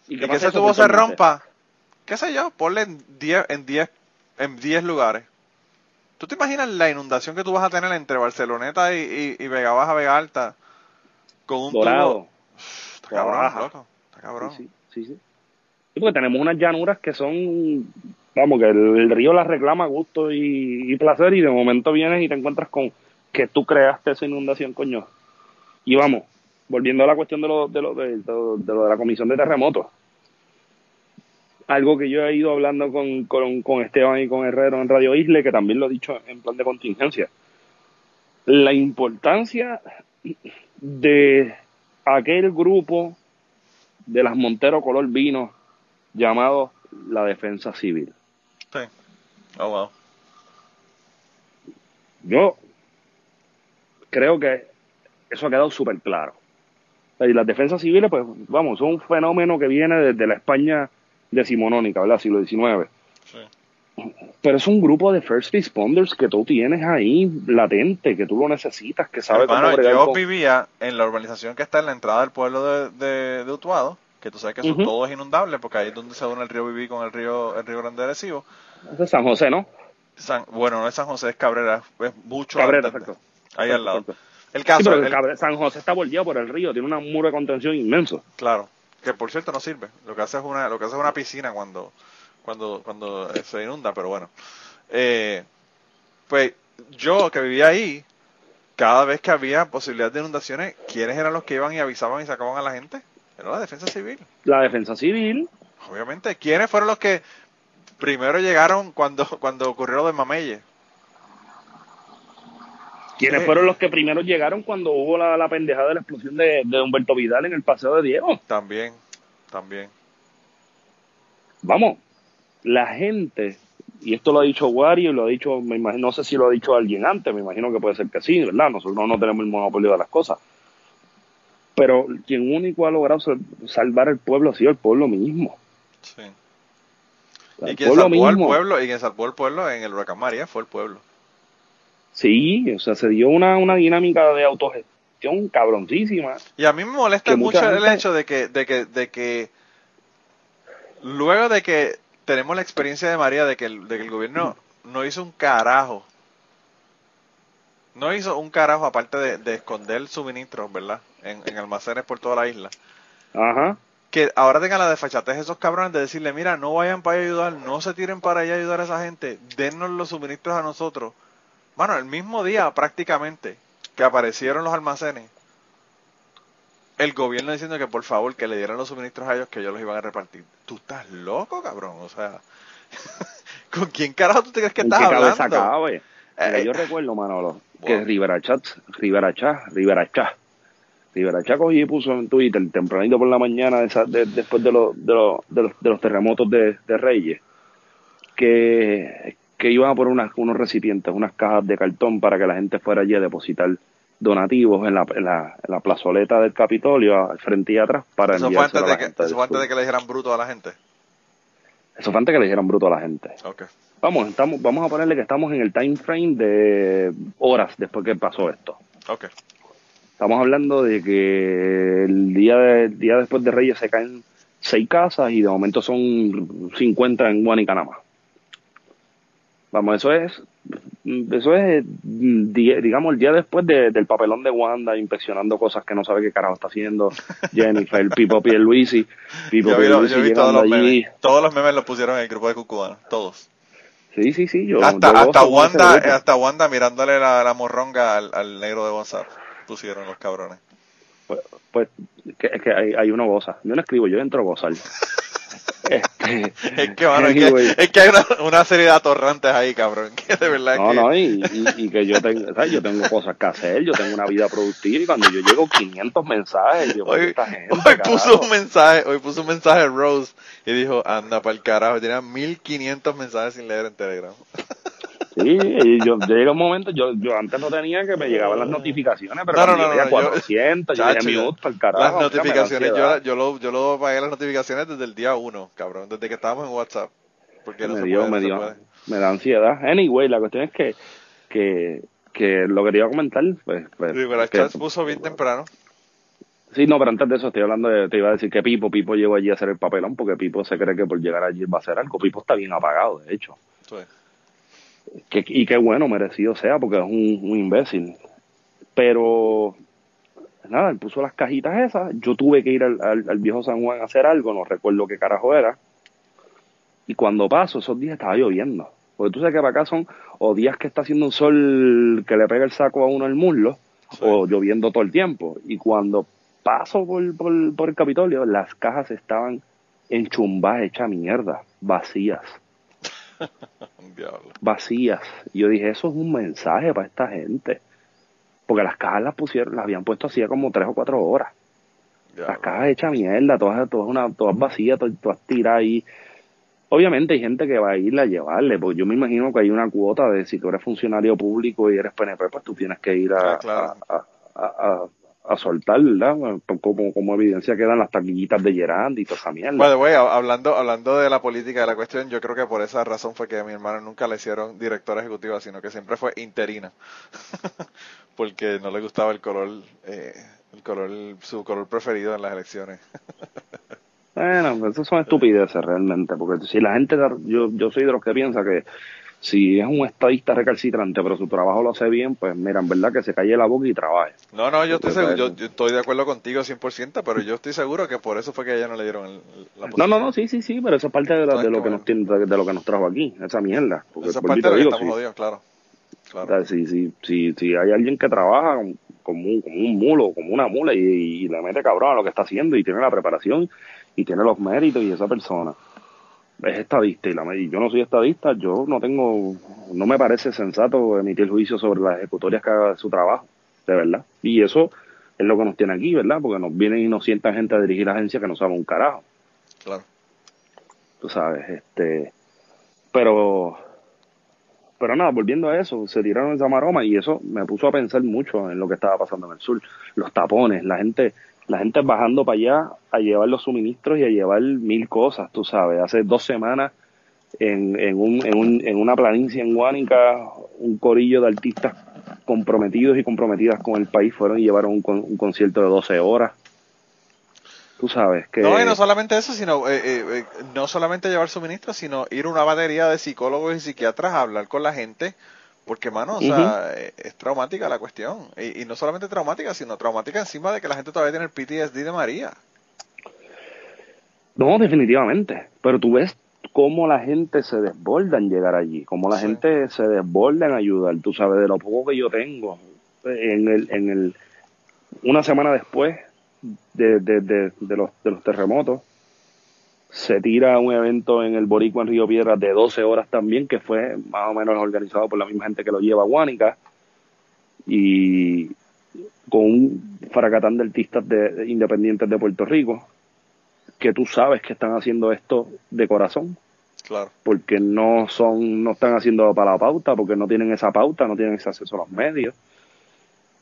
Speaker 3: y, que
Speaker 4: pasa
Speaker 3: ese
Speaker 4: eso
Speaker 3: tubo se rompa, qué sé yo, ponle en 10 en 10 en 10 lugares. ¿Tú te imaginas la inundación que tú vas a tener entre Barceloneta y, y, y Vega Baja, Vega Alta con un
Speaker 4: Dorado.
Speaker 3: tubo? Está cabrón,
Speaker 4: Baja.
Speaker 3: loco. Está cabrón.
Speaker 4: Sí, sí, sí. Sí, porque tenemos unas llanuras que son, vamos, que el, el río las reclama gusto y, y placer y de momento vienes y te encuentras con que tú creaste esa inundación, coño. Y vamos, volviendo a la cuestión de lo de, lo, de, lo- de lo de la comisión de terremotos. Algo que yo he ido hablando con, con, con Esteban y con Herrero en Radio Isle, que también lo he dicho en plan de contingencia. La importancia de aquel grupo de las Montero color vino llamado la defensa civil.
Speaker 3: Sí. Oh, wow.
Speaker 4: Yo creo que eso ha quedado súper claro. Y las defensas civiles, pues vamos, son un fenómeno que viene desde la España decimonónica, ¿verdad? Siglo XIX.
Speaker 3: Sí.
Speaker 4: Pero es un grupo de first responders que tú tienes ahí latente, que tú lo necesitas, que sabe
Speaker 3: Hermano,
Speaker 4: cómo
Speaker 3: yo
Speaker 4: con-
Speaker 3: vivía en la urbanización que está en la entrada del pueblo de, de, de Utuado, que tú sabes que eso
Speaker 4: Ujú.
Speaker 3: todo es inundable, porque ahí es donde se une el río Viví con el río, el río Grande de Arecibo.
Speaker 4: Es San José, ¿no?
Speaker 3: San- bueno, no es San José, es Cabrera, es mucho
Speaker 4: Cabrera, exacto.
Speaker 3: Ahí al lado. El
Speaker 4: Sí,
Speaker 3: caso,
Speaker 4: pero
Speaker 3: el-
Speaker 4: San José está bordeado por el río, tiene un muro de contención inmenso.
Speaker 3: claro, que por cierto no sirve. Lo que hace es una, lo que hace es una piscina cuando, cuando, cuando se inunda, pero bueno. Eh, pues yo que vivía ahí, cada vez que había posibilidad de inundaciones, ¿quiénes eran los que iban y avisaban y sacaban a la gente? Era la defensa civil.
Speaker 4: La defensa civil,
Speaker 3: Obviamente, ¿quiénes fueron los que primero llegaron cuando, cuando ocurrió lo de Mameye?
Speaker 4: Quienes
Speaker 3: Sí.
Speaker 4: fueron los que primero llegaron cuando hubo la, la pendejada de la explosión de, de Humberto Vidal en el Paseo de Diego.
Speaker 3: También, también.
Speaker 4: Vamos, la gente, y esto lo ha dicho Wario, lo ha dicho, me imagino, no sé si lo ha dicho alguien antes, me imagino que puede ser que sí, ¿verdad? Nosotros no tenemos el monopolio de las cosas. Pero quien único ha logrado sal- salvar el pueblo ha sido el pueblo mismo.
Speaker 3: Sí.
Speaker 4: O sea,
Speaker 3: Y quien salvó al
Speaker 4: mismo.
Speaker 3: pueblo, y quien salvó al pueblo en el huracán María fue el pueblo.
Speaker 4: Sí, o sea, se dio una, una dinámica de autogestión cabroncísima.
Speaker 3: Y a mí me molesta mucho el hecho de que, de que, de que luego de que tenemos la experiencia de María de que el, de que el gobierno no hizo un carajo, no hizo un carajo aparte de, de esconder suministros, ¿verdad? En, en almacenes por toda la isla.
Speaker 4: Ajá.
Speaker 3: Que ahora tengan la desfachatez esos cabrones de decirle, mira, no vayan para allá a ayudar, no se tiren para allá a ayudar a esa gente, dennos los suministros a nosotros. Bueno, el mismo día prácticamente que aparecieron los almacenes, el gobierno diciendo que por favor que le dieran los suministros a ellos que ellos los iban a repartir. Tú estás loco, cabrón, o sea, ¿con quién carajo tú te crees que
Speaker 4: ¿En
Speaker 3: estás
Speaker 4: qué
Speaker 3: hablando?
Speaker 4: Mira,
Speaker 3: Eh,
Speaker 4: yo recuerdo, Manolo, que
Speaker 3: Wow.
Speaker 4: Rivera Chat, Rivera Chat, Rivera Chat, Rivera Chat cogió y puso en Twitter tempranito por la mañana de esa- de- después de, de, los, de los terremotos de, de Reyes que, que iban a poner unas, unos recipientes, unas cajas de cartón para que la gente fuera allí a depositar donativos en la, en la, en la plazoleta del Capitolio, al frente y atrás, para
Speaker 3: Eso fue antes
Speaker 4: a
Speaker 3: de
Speaker 4: la
Speaker 3: que,
Speaker 4: gente del
Speaker 3: eso fue antes de que le dijeran bruto a la gente.
Speaker 4: Eso fue antes que le dijeran bruto a la gente.
Speaker 3: Ok.
Speaker 4: Vamos, estamos, vamos a ponerle que estamos en el time frame de horas después que pasó esto.
Speaker 3: Ok.
Speaker 4: Estamos hablando de que el día, de- el día después de Reyes se caen seis casas y de momento son 50 en Guanicanama. Vamos, eso es, eso es, di- digamos, el día después de- del papelón de Wanda, inspeccionando cosas que no sabe qué carajo está haciendo Jennifer, Pipo Pierluisi, Pipo
Speaker 3: Yo vi,
Speaker 4: Pierluisi
Speaker 3: yo vi todos los
Speaker 4: allí.
Speaker 3: memes. Todos los memes los pusieron en el grupo de Cucubano. Todos.
Speaker 4: Sí, sí, sí, yo,
Speaker 3: hasta,
Speaker 4: yo
Speaker 3: hasta Wanda, hasta Wanda mirándole la, la morronga al, al negro de WhatsApp. Pusieron los cabrones.
Speaker 4: Pues, pues que, es que hay, hay uno goza. Yo no escribo, yo entro a gozar. Este,
Speaker 3: Es que, mano, es que,
Speaker 4: anyway.
Speaker 3: es que hay una, una serie de atorrantes ahí, cabrón. Que de verdad
Speaker 4: No,
Speaker 3: que...
Speaker 4: no, y, y, y que yo tengo, ¿sabes? yo tengo cosas que hacer, yo tengo una vida productiva y cuando yo llego 500 mensajes, yo,
Speaker 3: Hoy,
Speaker 4: esta gente,
Speaker 3: hoy puso un mensaje, hoy puso un mensaje Rose y dijo, anda para el carajo, tenía 1500 mensajes sin leer en Telegram.
Speaker 4: Sí, y yo, llega un momento, yo, yo antes no tenía que me llegaban las notificaciones, pero
Speaker 3: No, no, no, no, yo-
Speaker 4: 400, yo
Speaker 3: yo-
Speaker 4: minutos, para el carajo.
Speaker 3: las notificaciones, yo, yo lo, yo lo apagué las notificaciones desde el día uno, cabrón, desde que estábamos en WhatsApp. Porque no
Speaker 4: me
Speaker 3: se
Speaker 4: dio,
Speaker 3: puede, no
Speaker 4: me dio, me da ansiedad. Anyway, la cuestión es que, que, que lo quería comentar, pues, pues,
Speaker 3: Sí, pero el chat se puso bien temprano.
Speaker 4: Sí, no, pero antes de eso estoy hablando de, te iba a decir que Pipo, Pipo llegó allí a hacer el papelón porque Pipo se cree que por llegar allí va a hacer algo. Pipo está bien apagado, de hecho.
Speaker 3: Sí.
Speaker 4: Que, y qué bueno, merecido sea, porque es un, un imbécil. Pero, nada, él puso las cajitas esas. Yo tuve que ir al, al- al viejo San Juan a hacer algo, no recuerdo qué carajo era. Y cuando paso, esos días estaba lloviendo. Porque tú sabes que para acá son o días que está haciendo un sol que le pega el saco a uno el muslo,
Speaker 3: Sí.
Speaker 4: o lloviendo todo el tiempo. Y cuando paso por, por, por el Capitolio, las cajas estaban enchumbadas, hechas mierda, vacías. vacías. Y yo dije, eso es un mensaje para esta gente. Porque las cajas las pusieron, las habían puesto hacía como tres o cuatro horas. Las cajas hechas mierda, todas, todas, una, todas vacías, todas, todas tiradas ahí. Obviamente hay gente que va a ir a llevarle, porque yo me imagino que hay una cuota de si tú eres funcionario público y eres PNP, pues tú tienes que ir a,
Speaker 3: Ah, claro.
Speaker 4: a, a, a- a soltar, ¿verdad? Como, como evidencia quedan las taquillitas de Gerard y toda esa mierda.
Speaker 3: Way, hab- hablando, hablando de la política de la cuestión, yo creo que por esa razón fue que a mi hermano nunca le hicieron directora ejecutiva, sino que siempre fue interina. Porque no le gustaba el color, eh, el color, su color preferido en las elecciones.
Speaker 4: Bueno, eso son estupideces realmente, porque si la gente, yo, yo soy de los que piensa que si es un estadista recalcitrante, pero su trabajo lo hace bien, pues mira, en verdad que se calle la boca y trabaje.
Speaker 3: No, no, yo estoy, seguro, yo, yo estoy de acuerdo contigo 100%, pero yo estoy seguro que por eso fue que a ella no le dieron el- la
Speaker 4: No,
Speaker 3: posición.
Speaker 4: no, no, sí, sí, sí, pero eso es parte de, lo-
Speaker 3: Sabes
Speaker 4: de lo
Speaker 3: que bueno.
Speaker 4: nos tiene, de, de lo que nos trajo aquí, esa mierda. Porque
Speaker 3: Eso es
Speaker 4: vuelvo y
Speaker 3: parte de lo que
Speaker 4: digo,
Speaker 3: estamos
Speaker 4: sí.
Speaker 3: jodidos, claro.
Speaker 4: O
Speaker 3: claro.
Speaker 4: sea, si, si, si, si hay alguien que trabaja como, como un, como un mulo, como una mula y, y le mete cabrón a lo que está haciendo y tiene la preparación y tiene los méritos y esa persona es estadista y, la, y yo no soy estadista, yo no tengo, no me parece sensato emitir juicio sobre las ejecutorias que haga de su trabajo, de verdad. Y eso es lo que nos tiene aquí, ¿verdad? Porque nos vienen y nos sientan gente a dirigir la agencia que no sabe un carajo
Speaker 3: claro.
Speaker 4: tú sabes, este, pero, pero nada, volviendo a eso, se tiraron esa maroma y eso me puso a pensar mucho en lo que estaba pasando en el sur, los tapones, la gente, la gente bajando para allá a llevar los suministros y a llevar mil cosas, tú sabes, hace dos semanas en, en, un, en, un, en una planicie en Guánica, un corillo de artistas comprometidos y comprometidas con el país fueron y llevaron un, con- un concierto de 12 horas. Tú sabes que...
Speaker 3: No, y no solamente eso, sino eh, eh, eh, no solamente llevar suministros, sino ir a una batería de psicólogos y psiquiatras a hablar con la gente, porque, mano, o sea, eh, es traumática la cuestión. Y, y no solamente traumática, sino traumática encima de que la gente todavía tiene el PTSD de María.
Speaker 4: No, definitivamente. Pero tú ves cómo la gente se desborda en llegar allí, cómo la
Speaker 3: Sí.
Speaker 4: gente se desborda en ayudar. Tú sabes, de lo poco que yo tengo, en el, en el, una semana después de, de, de, de los, de los terremotos, se tira un evento en el Boricua en Río Piedras de 12 horas también, que fue más o menos organizado por la misma gente que lo lleva a Guánica, y con un fracatán de artistas de, de independientes de Puerto Rico, que tú sabes que están haciendo esto de corazón,
Speaker 3: Claro.
Speaker 4: porque no son, no están haciendo para la pauta, porque no tienen esa pauta, no tienen ese acceso a los medios.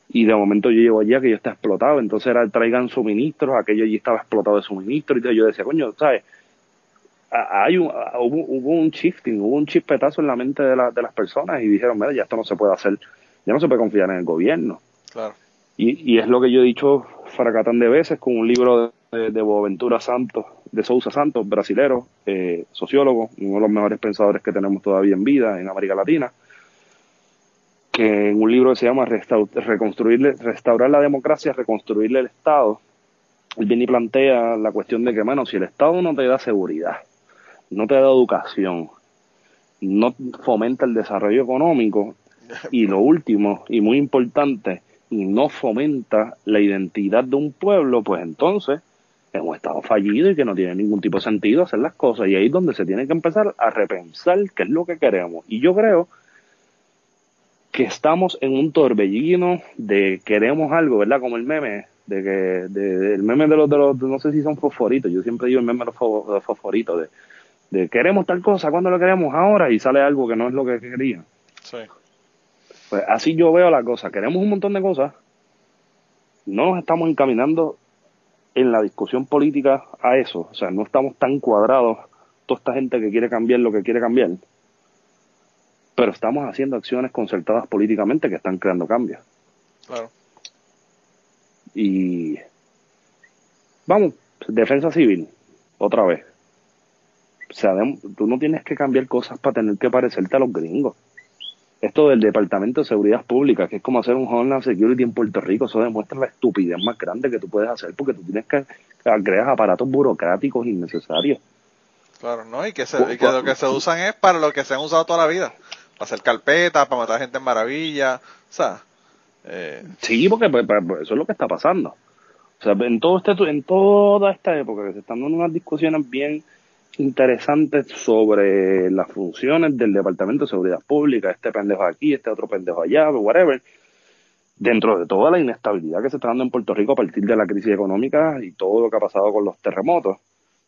Speaker 4: Y de momento yo llego allá que yo está explotado, entonces era traigan suministros, aquello allí estaba explotado de suministros, y yo decía, coño, ¿sabes? Hay un, hubo, hubo un shifting, hubo un chispetazo en la mente de, la- de las personas y dijeron, mira, ya esto no se puede hacer, ya no se puede confiar en el gobierno.
Speaker 3: Claro.
Speaker 4: Y, y es lo que yo he dicho fracatán de veces con un libro de, de Boaventura Santos de Sousa Santos, brasilero, eh, sociólogo, uno de los mejores pensadores que tenemos todavía en vida en América Latina, que en un libro que se llama Reconstruirle, Restaurar la democracia, reconstruirle el Estado, él viene y plantea la cuestión de que, bueno, si el Estado no te da seguridad, no te da educación, no fomenta el desarrollo económico y lo último y muy importante, y no fomenta la identidad de un pueblo, pues entonces es un Estado fallido y que no tiene ningún tipo de sentido hacer las cosas. Y ahí es donde se tiene que empezar a repensar qué es lo que queremos. Y yo creo que estamos en un torbellino de queremos algo, ¿verdad? Como el meme, de que, de, el meme de los, de los, no sé si son fosforitos, yo siempre digo el meme de los, fosforitos, de, de queremos tal cosa, cuando lo queremos ahora? Y sale algo que no es lo que querían. Sí. Pues así yo veo la cosa, queremos un montón de cosas, no nos estamos encaminando en la discusión política a eso, o sea, no estamos tan cuadrados, toda esta gente que quiere cambiar lo que quiere cambiar, pero estamos haciendo acciones concertadas políticamente que están creando cambios. Claro. Y vamos, defensa civil, otra vez. O sea, tú no tienes que cambiar cosas para tener que parecerte a los gringos. Esto del Departamento de Seguridad Pública, que es como hacer un Homeland Security en Puerto Rico, eso demuestra la estupidez más grande que tú puedes hacer porque tú tienes que crear aparatos burocráticos innecesarios.
Speaker 3: Claro, ¿no? Y que, y que lo que se usan es para lo que se han usado toda la vida para hacer carpetas, para matar gente en maravilla, o sea.
Speaker 4: Eh. Sí, porque pues, pues, pues, eso es lo que está pasando. O sea, en todo este, en toda esta época que se están dando unas discusiones bien interesantes sobre las funciones del Departamento de Seguridad Pública, este pendejo aquí, este otro pendejo allá, whatever, dentro de toda la inestabilidad que se está dando en Puerto Rico a partir de la crisis económica y todo lo que ha pasado con los terremotos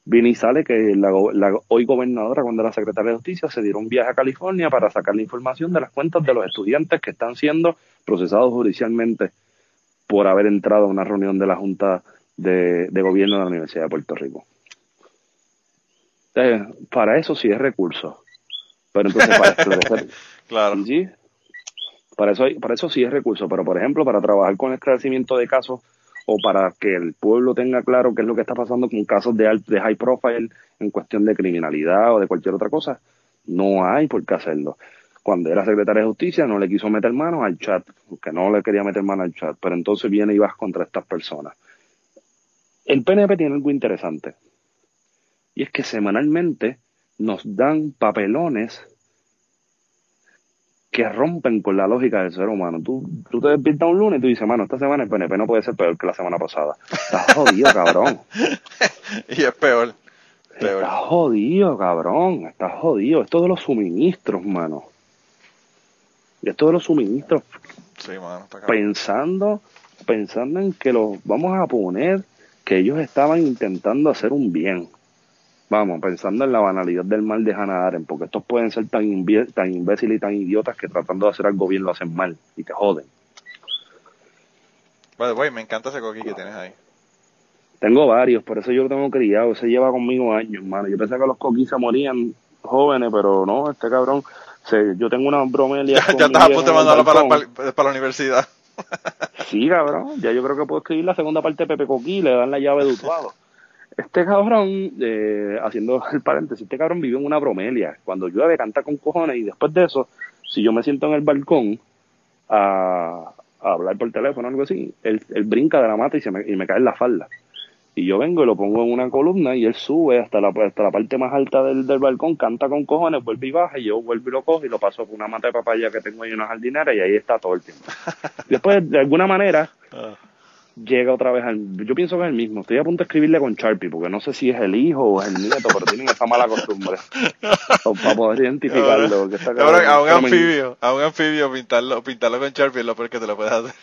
Speaker 4: viene y sale que la, hoy gobernadora, cuando era secretaria de Justicia, se dieron un viaje a California para sacar la información de las cuentas de los estudiantes que están siendo procesados judicialmente por haber entrado a una reunión de la Junta de, Gobierno de la Universidad de Puerto Rico. Para eso sí es recurso. Pero entonces para esclarecer. claro. ¿sí? Para eso, para eso sí es recurso. Pero, por ejemplo, para trabajar con el esclarecimiento de casos o para que el pueblo tenga claro qué es lo que está pasando con casos de, de high profile en cuestión de criminalidad o de cualquier otra cosa, no hay por qué hacerlo. Cuando era secretaria de justicia no le quiso meter mano al chat, porque no le quería meter mano al chat, pero entonces viene y vas contra estas personas. El PNP tiene algo interesante, y es que semanalmente nos dan papelones que rompen con la lógica del ser humano. Tú, tú te despiertas un lunes y tú dices, mano, esta semana el PNP no puede ser peor que la semana pasada. Estás jodido, cabrón.
Speaker 3: y es peor.
Speaker 4: Estás jodido, cabrón. Estás jodido. Esto de los suministros, mano. Esto de los suministros. Sí, mano, pensando, pensando en que los vamos a poner que ellos estaban intentando hacer un bien. Vamos, pensando en la banalidad del mal de Hannah Arendt, porque estos pueden ser tan, tan imbéciles y tan idiotas que tratando de hacer algo bien lo hacen mal y te joden.
Speaker 3: Bueno, güey, me encanta ese coquí que tienes ahí.
Speaker 4: Tengo varios, por eso yo lo tengo criado. Se lleva conmigo años, hermano. Yo pensé que los coquís se morían jóvenes, pero no, este cabrón. yo tengo una bromelia.
Speaker 3: ya estás a punto de mandarlo para, para, la universidad.
Speaker 4: sí, cabrón. Ya yo creo que puedo escribir la segunda parte de Pepe Coquí, le dan la llave de Utuado. Este cabrón, eh, haciendo el paréntesis, este cabrón vive en una bromelia. Cuando llueve canta con cojones y después de eso, si yo me siento en el balcón a, hablar por teléfono o algo así, él, brinca de la mata y, se me, y me cae en la falda. Y yo vengo y lo pongo en una columna y él sube hasta la, hasta la parte más alta del, del balcón, canta con cojones, vuelve y baja, y yo vuelvo y lo cojo y lo paso por una mata de papaya que tengo ahí en una jardinera y ahí está todo el tiempo. Después, de alguna manera, ah llega otra vez al... Yo pienso que es el mismo. Estoy a punto de escribirle con Sharpie, porque no sé si es el hijo o es el nieto, pero tienen esa mala costumbre. para poder identificarlo.
Speaker 3: a un anfibio, a un anfibio pintarlo, pintarlo con Sharpie es lo peor que te lo puedes hacer.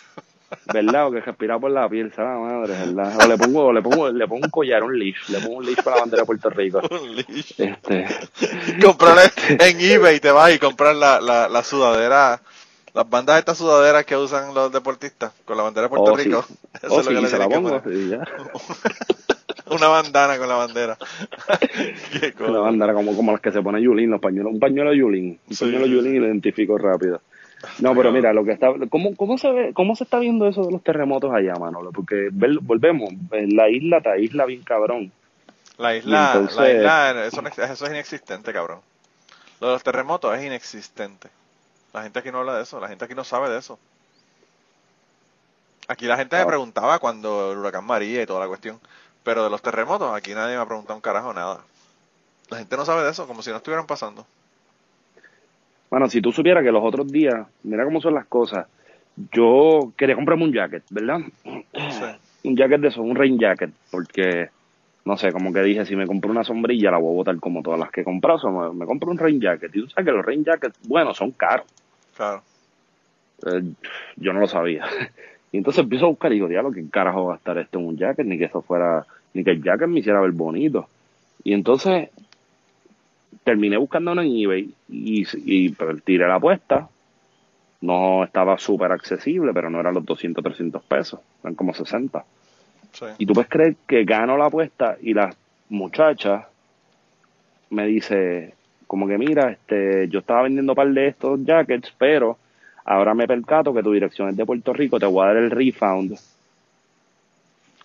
Speaker 4: ¿Verdad? O que respira por la piel, ¿sabes? Madre, ¿verdad? O le pongo, le pongo, le pongo un collar, un leash, le pongo un leash para la bandera de Puerto Rico. un leash. Este.
Speaker 3: Comprarle en eBay, te vas y comprar la, la, la sudadera las bandas estas sudaderas que usan los deportistas con la bandera de Puerto oh, Rico. Eso es oh, lo que se la pongo, Una bandana con la bandera.
Speaker 4: Una bandana como, como las que se pone Yulín, los pañuelos. Un pañuelo Yulín. Un pañuelo Yulín y lo identifico rápido. No, pero mira, lo que está, ¿cómo, cómo se ve, cómo se está viendo eso de los terremotos allá, Manolo? Porque volvemos, en la isla, ta isla bien cabrón.
Speaker 3: La isla,
Speaker 4: entonces-
Speaker 3: la isla, eso, eso es inexistente, cabrón. Lo de los terremotos es inexistente. La gente aquí no habla de eso, la gente aquí no sabe de eso. Aquí la gente me preguntaba cuando el huracán María y toda la cuestión, pero de los terremotos aquí nadie me ha preguntado un carajo nada. La gente no sabe de eso, como si no estuvieran pasando.
Speaker 4: Bueno, si tú supieras que los otros días, mira cómo son las cosas. Yo quería comprarme un jacket, ¿verdad?
Speaker 3: Sí.
Speaker 4: Un jacket de eso, un rain jacket, porque, no sé, como que dije, si me compro una sombrilla la voy a botar como todas las que he comprado, me, me compro un rain jacket. Y tú sabes que los rain jackets, bueno, son caros.
Speaker 3: Claro.
Speaker 4: Eh, yo no lo sabía. Y entonces empiezo a buscar y digo, diablo, ¿qué carajo va a estar esto en un jacket? Ni que eso fuera, ni que el jacket me hiciera ver bonito. Y entonces terminé buscando uno en eBay y, y tiré la apuesta. No estaba súper accesible, pero no eran los 200, 300 pesos, eran como 60.
Speaker 3: Sí.
Speaker 4: Y tú puedes creer que gano la apuesta y la muchacha me dice, como que mira, este, yo estaba vendiendo un par de estos jackets, pero ahora me percato que tu dirección es de Puerto Rico, te voy a dar el refund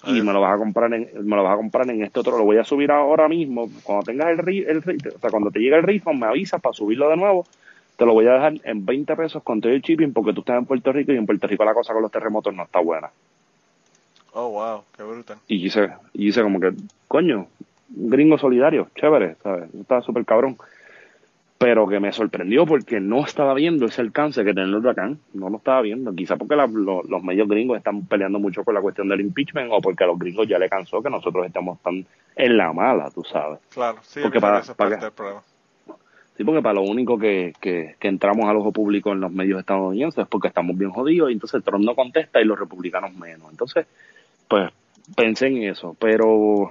Speaker 4: y me lo vas a comprar en, me lo vas a comprar en este otro, lo voy a subir ahora mismo, cuando tengas el, el o sea, cuando te llegue el refund me avisas para subirlo de nuevo, te lo voy a dejar en 20 pesos con todo el shipping porque tú estás en Puerto Rico y en Puerto Rico la cosa con los terremotos no está buena.
Speaker 3: Oh, wow, qué brutal.
Speaker 4: Y hice, y hice como que, coño, gringo solidario, chévere, ¿sabes? Estaba súper cabrón. Pero que me sorprendió porque no estaba viendo ese alcance que tenía el huracán. No lo estaba viendo. Quizá porque la- lo- los medios gringos están peleando mucho con la cuestión del impeachment o porque a los gringos ya le cansó que nosotros estamos tan en la mala, tú sabes.
Speaker 3: Claro, sí,
Speaker 4: Porque para- para
Speaker 3: parte del problema.
Speaker 4: Sí, porque para lo único que, que, que entramos al ojo público en los medios estadounidenses es porque estamos bien jodidos y entonces Trump no contesta y los republicanos menos. Entonces, pues pensé en eso, pero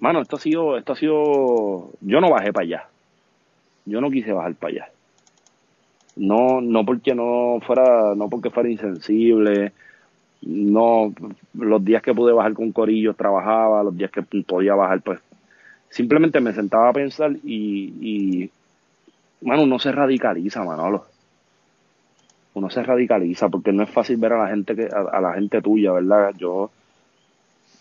Speaker 4: mano, esto ha sido, esto ha sido, yo no bajé para allá. Yo no quise bajar para allá. No, no porque no fuera, no porque fuera insensible, no, los días que pude bajar con corillos trabajaba, los días que podía bajar, pues simplemente me sentaba a pensar y, y mano, uno se radicaliza, Manolo. Uno se radicaliza porque no es fácil ver a la gente que, a, a la gente tuya, ¿verdad? Yo,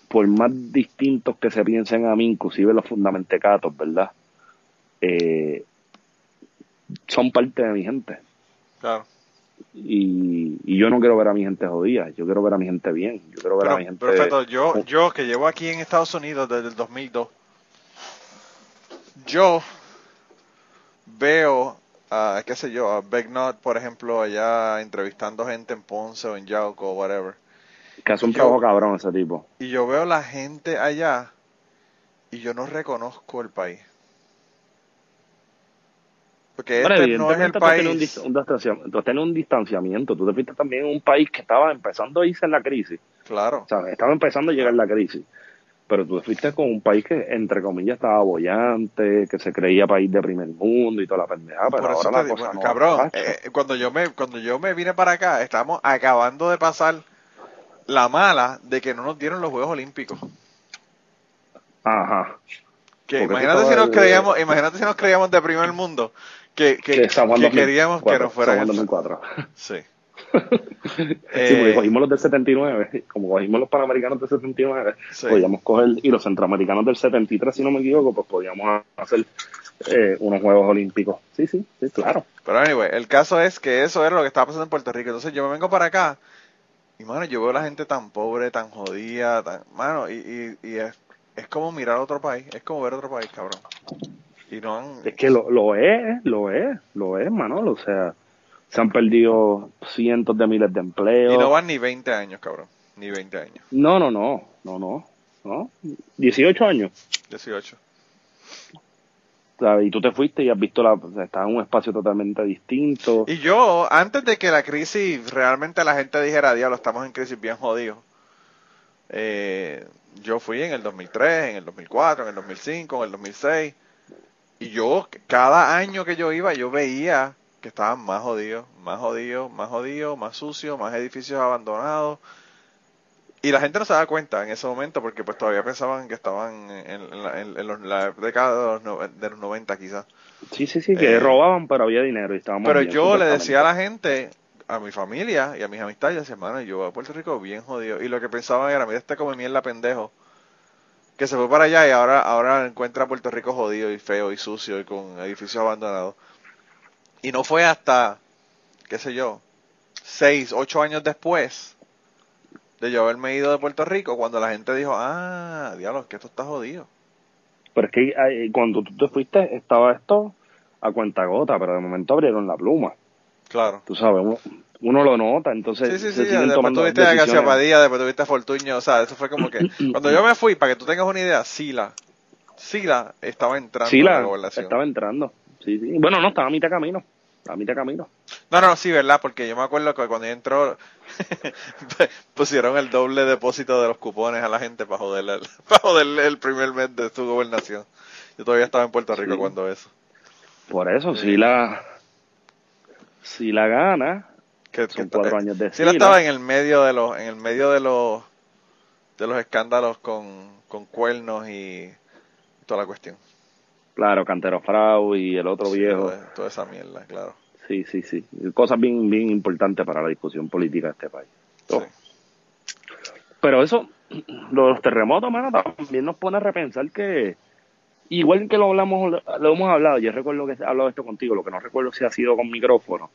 Speaker 4: por más distintos que se piensen a mí, inclusive los fundamentecatos, ¿verdad? Eh, son parte de mi gente.
Speaker 3: Claro.
Speaker 4: Y, y yo no quiero ver a mi gente jodida, yo quiero ver a mi gente bien, yo quiero ver a mi gente...
Speaker 3: perfecto, yo, yo que llevo aquí en Estados Unidos desde el 2002, yo veo, a, qué sé yo, a Begnot, por ejemplo, allá entrevistando gente en Ponce o en Yauco o whatever,
Speaker 4: que hace un
Speaker 3: yo-
Speaker 4: trabajo cabrón ese tipo.
Speaker 3: y yo veo la gente allá y yo no reconozco el país. Porque este no es el
Speaker 4: tú un,
Speaker 3: país.
Speaker 4: distanciamiento, tú tenido un distanciamiento. Tú te fuiste también en un país que estaba empezando a irse en la crisis.
Speaker 3: Claro.
Speaker 4: O sea, estaba empezando a llegar la crisis. Pero tú te fuiste con un país que, entre comillas, estaba bollante, que se creía país de primer mundo y toda la pendejada. Pero
Speaker 3: Por eso
Speaker 4: ahora
Speaker 3: te
Speaker 4: la
Speaker 3: digo,
Speaker 4: cosa
Speaker 3: bueno,
Speaker 4: no
Speaker 3: cabrón,
Speaker 4: macho.
Speaker 3: eh, cuando yo me cuando yo me vine para acá, estamos acabando de pasar la mala de que no nos dieron los Juegos Olímpicos.
Speaker 4: Ajá.
Speaker 3: Que imagínate si nos creíamos, imagínate si nos creíamos de primer mundo, que, que,
Speaker 4: Que
Speaker 3: que
Speaker 4: 2004,
Speaker 3: queríamos que
Speaker 4: Juan
Speaker 3: el-
Speaker 4: 2004.
Speaker 3: Sí.
Speaker 4: sí,
Speaker 3: Eh,
Speaker 4: porque cogimos los del 79, como cogimos los panamericanos del 79,
Speaker 3: Sí.
Speaker 4: podíamos coger, y los centroamericanos del 73, si no me equivoco, pues podíamos hacer eh, unos Juegos Olímpicos. Sí, sí, sí, claro.
Speaker 3: Pero anyway, el caso es que eso era lo que estaba pasando en Puerto Rico. Entonces yo me vengo para acá y, mano, yo veo a la gente tan pobre, tan jodida, tan... Mano, y, y, y es, es como mirar a otro país, es como ver otro país, cabrón. Y no han...
Speaker 4: Es que lo, lo es, lo es, lo es, Manolo. O sea, se han perdido cientos de miles de empleos.
Speaker 3: Y no van ni 20 años, cabrón. Ni 20 años.
Speaker 4: no, no, no, no, no, no. 18 años.
Speaker 3: 18.
Speaker 4: ¿sabes? Y tú te fuiste y has visto la, o sea, estás en un espacio totalmente distinto.
Speaker 3: Y yo, antes de que la crisis, realmente la gente dijera, diablo, estamos en crisis bien jodidos. Eh, yo fui en el 2003, en el 2004, en el 2005, en el 2006. Y yo, cada año que yo iba, yo veía que estaban más jodidos, más jodidos, más jodidos, más sucios, más edificios abandonados. Y la gente no se da cuenta en ese momento porque pues todavía pensaban que estaban en, en la, en- en los- la década de los, no- de los 90 quizás.
Speaker 4: Sí, sí, sí, que
Speaker 3: Eh,
Speaker 4: robaban, pero había dinero y estábamos
Speaker 3: Pero
Speaker 4: bien,
Speaker 3: yo le decía a la gente, a mi familia y a mis amistades, hermano, yo voy a Puerto Rico bien jodido. Y lo que pensaban era, mira este come mierda pendejo, que se fue para allá y ahora, ahora encuentra Puerto Rico jodido y feo y sucio y con edificios abandonados. Y no fue hasta, qué sé yo, seis, ocho años después de yo haberme ido de Puerto Rico cuando la gente dijo, ah, diablos, que esto está jodido.
Speaker 4: Pero es que eh, cuando tú te fuiste estaba esto a cuenta gota, pero de momento abrieron la pluma.
Speaker 3: Claro.
Speaker 4: Tú sabes, uno, lo nota, entonces
Speaker 3: Sí, sí,
Speaker 4: se
Speaker 3: sí.
Speaker 4: siguen
Speaker 3: Después
Speaker 4: tomando
Speaker 3: tuviste a García
Speaker 4: decisiones.
Speaker 3: Padilla, después tuviste a Fortuño. O sea, eso fue como que. Cuando yo me fui, para que tú tengas una idea, Sila. Sila estaba entrando
Speaker 4: Sí,
Speaker 3: a
Speaker 4: la
Speaker 3: gobernación.
Speaker 4: estaba entrando. Sí, sí. Bueno, no, estaba a mitad camino. A mitad camino.
Speaker 3: No, no, sí, ¿verdad? Porque yo me acuerdo que cuando entró, pusieron el doble depósito de los cupones a la gente para joderle, el- para joderle el primer mes de su gobernación. Yo todavía estaba en Puerto Rico
Speaker 4: Sí.
Speaker 3: cuando eso.
Speaker 4: Por eso, si la si la gana,
Speaker 3: Que,
Speaker 4: son
Speaker 3: que-
Speaker 4: cuatro años de
Speaker 3: Sila
Speaker 4: Sila.
Speaker 3: estaba en el medio de los, en el medio de los, de los escándalos con, con cuernos y toda la cuestión.
Speaker 4: Claro, Cantero Frau y el otro
Speaker 3: Sí,
Speaker 4: viejo.
Speaker 3: toda, toda esa mierda, claro.
Speaker 4: Sí, sí, sí. Cosas bien, bien importantes para la discusión política de este país.
Speaker 3: Sí.
Speaker 4: Pero eso, lo de los terremotos, mano, también nos pone a repensar que, igual que lo hablamos, lo hemos hablado, yo recuerdo que he hablado esto contigo, lo que no recuerdo si ha sido con micrófono,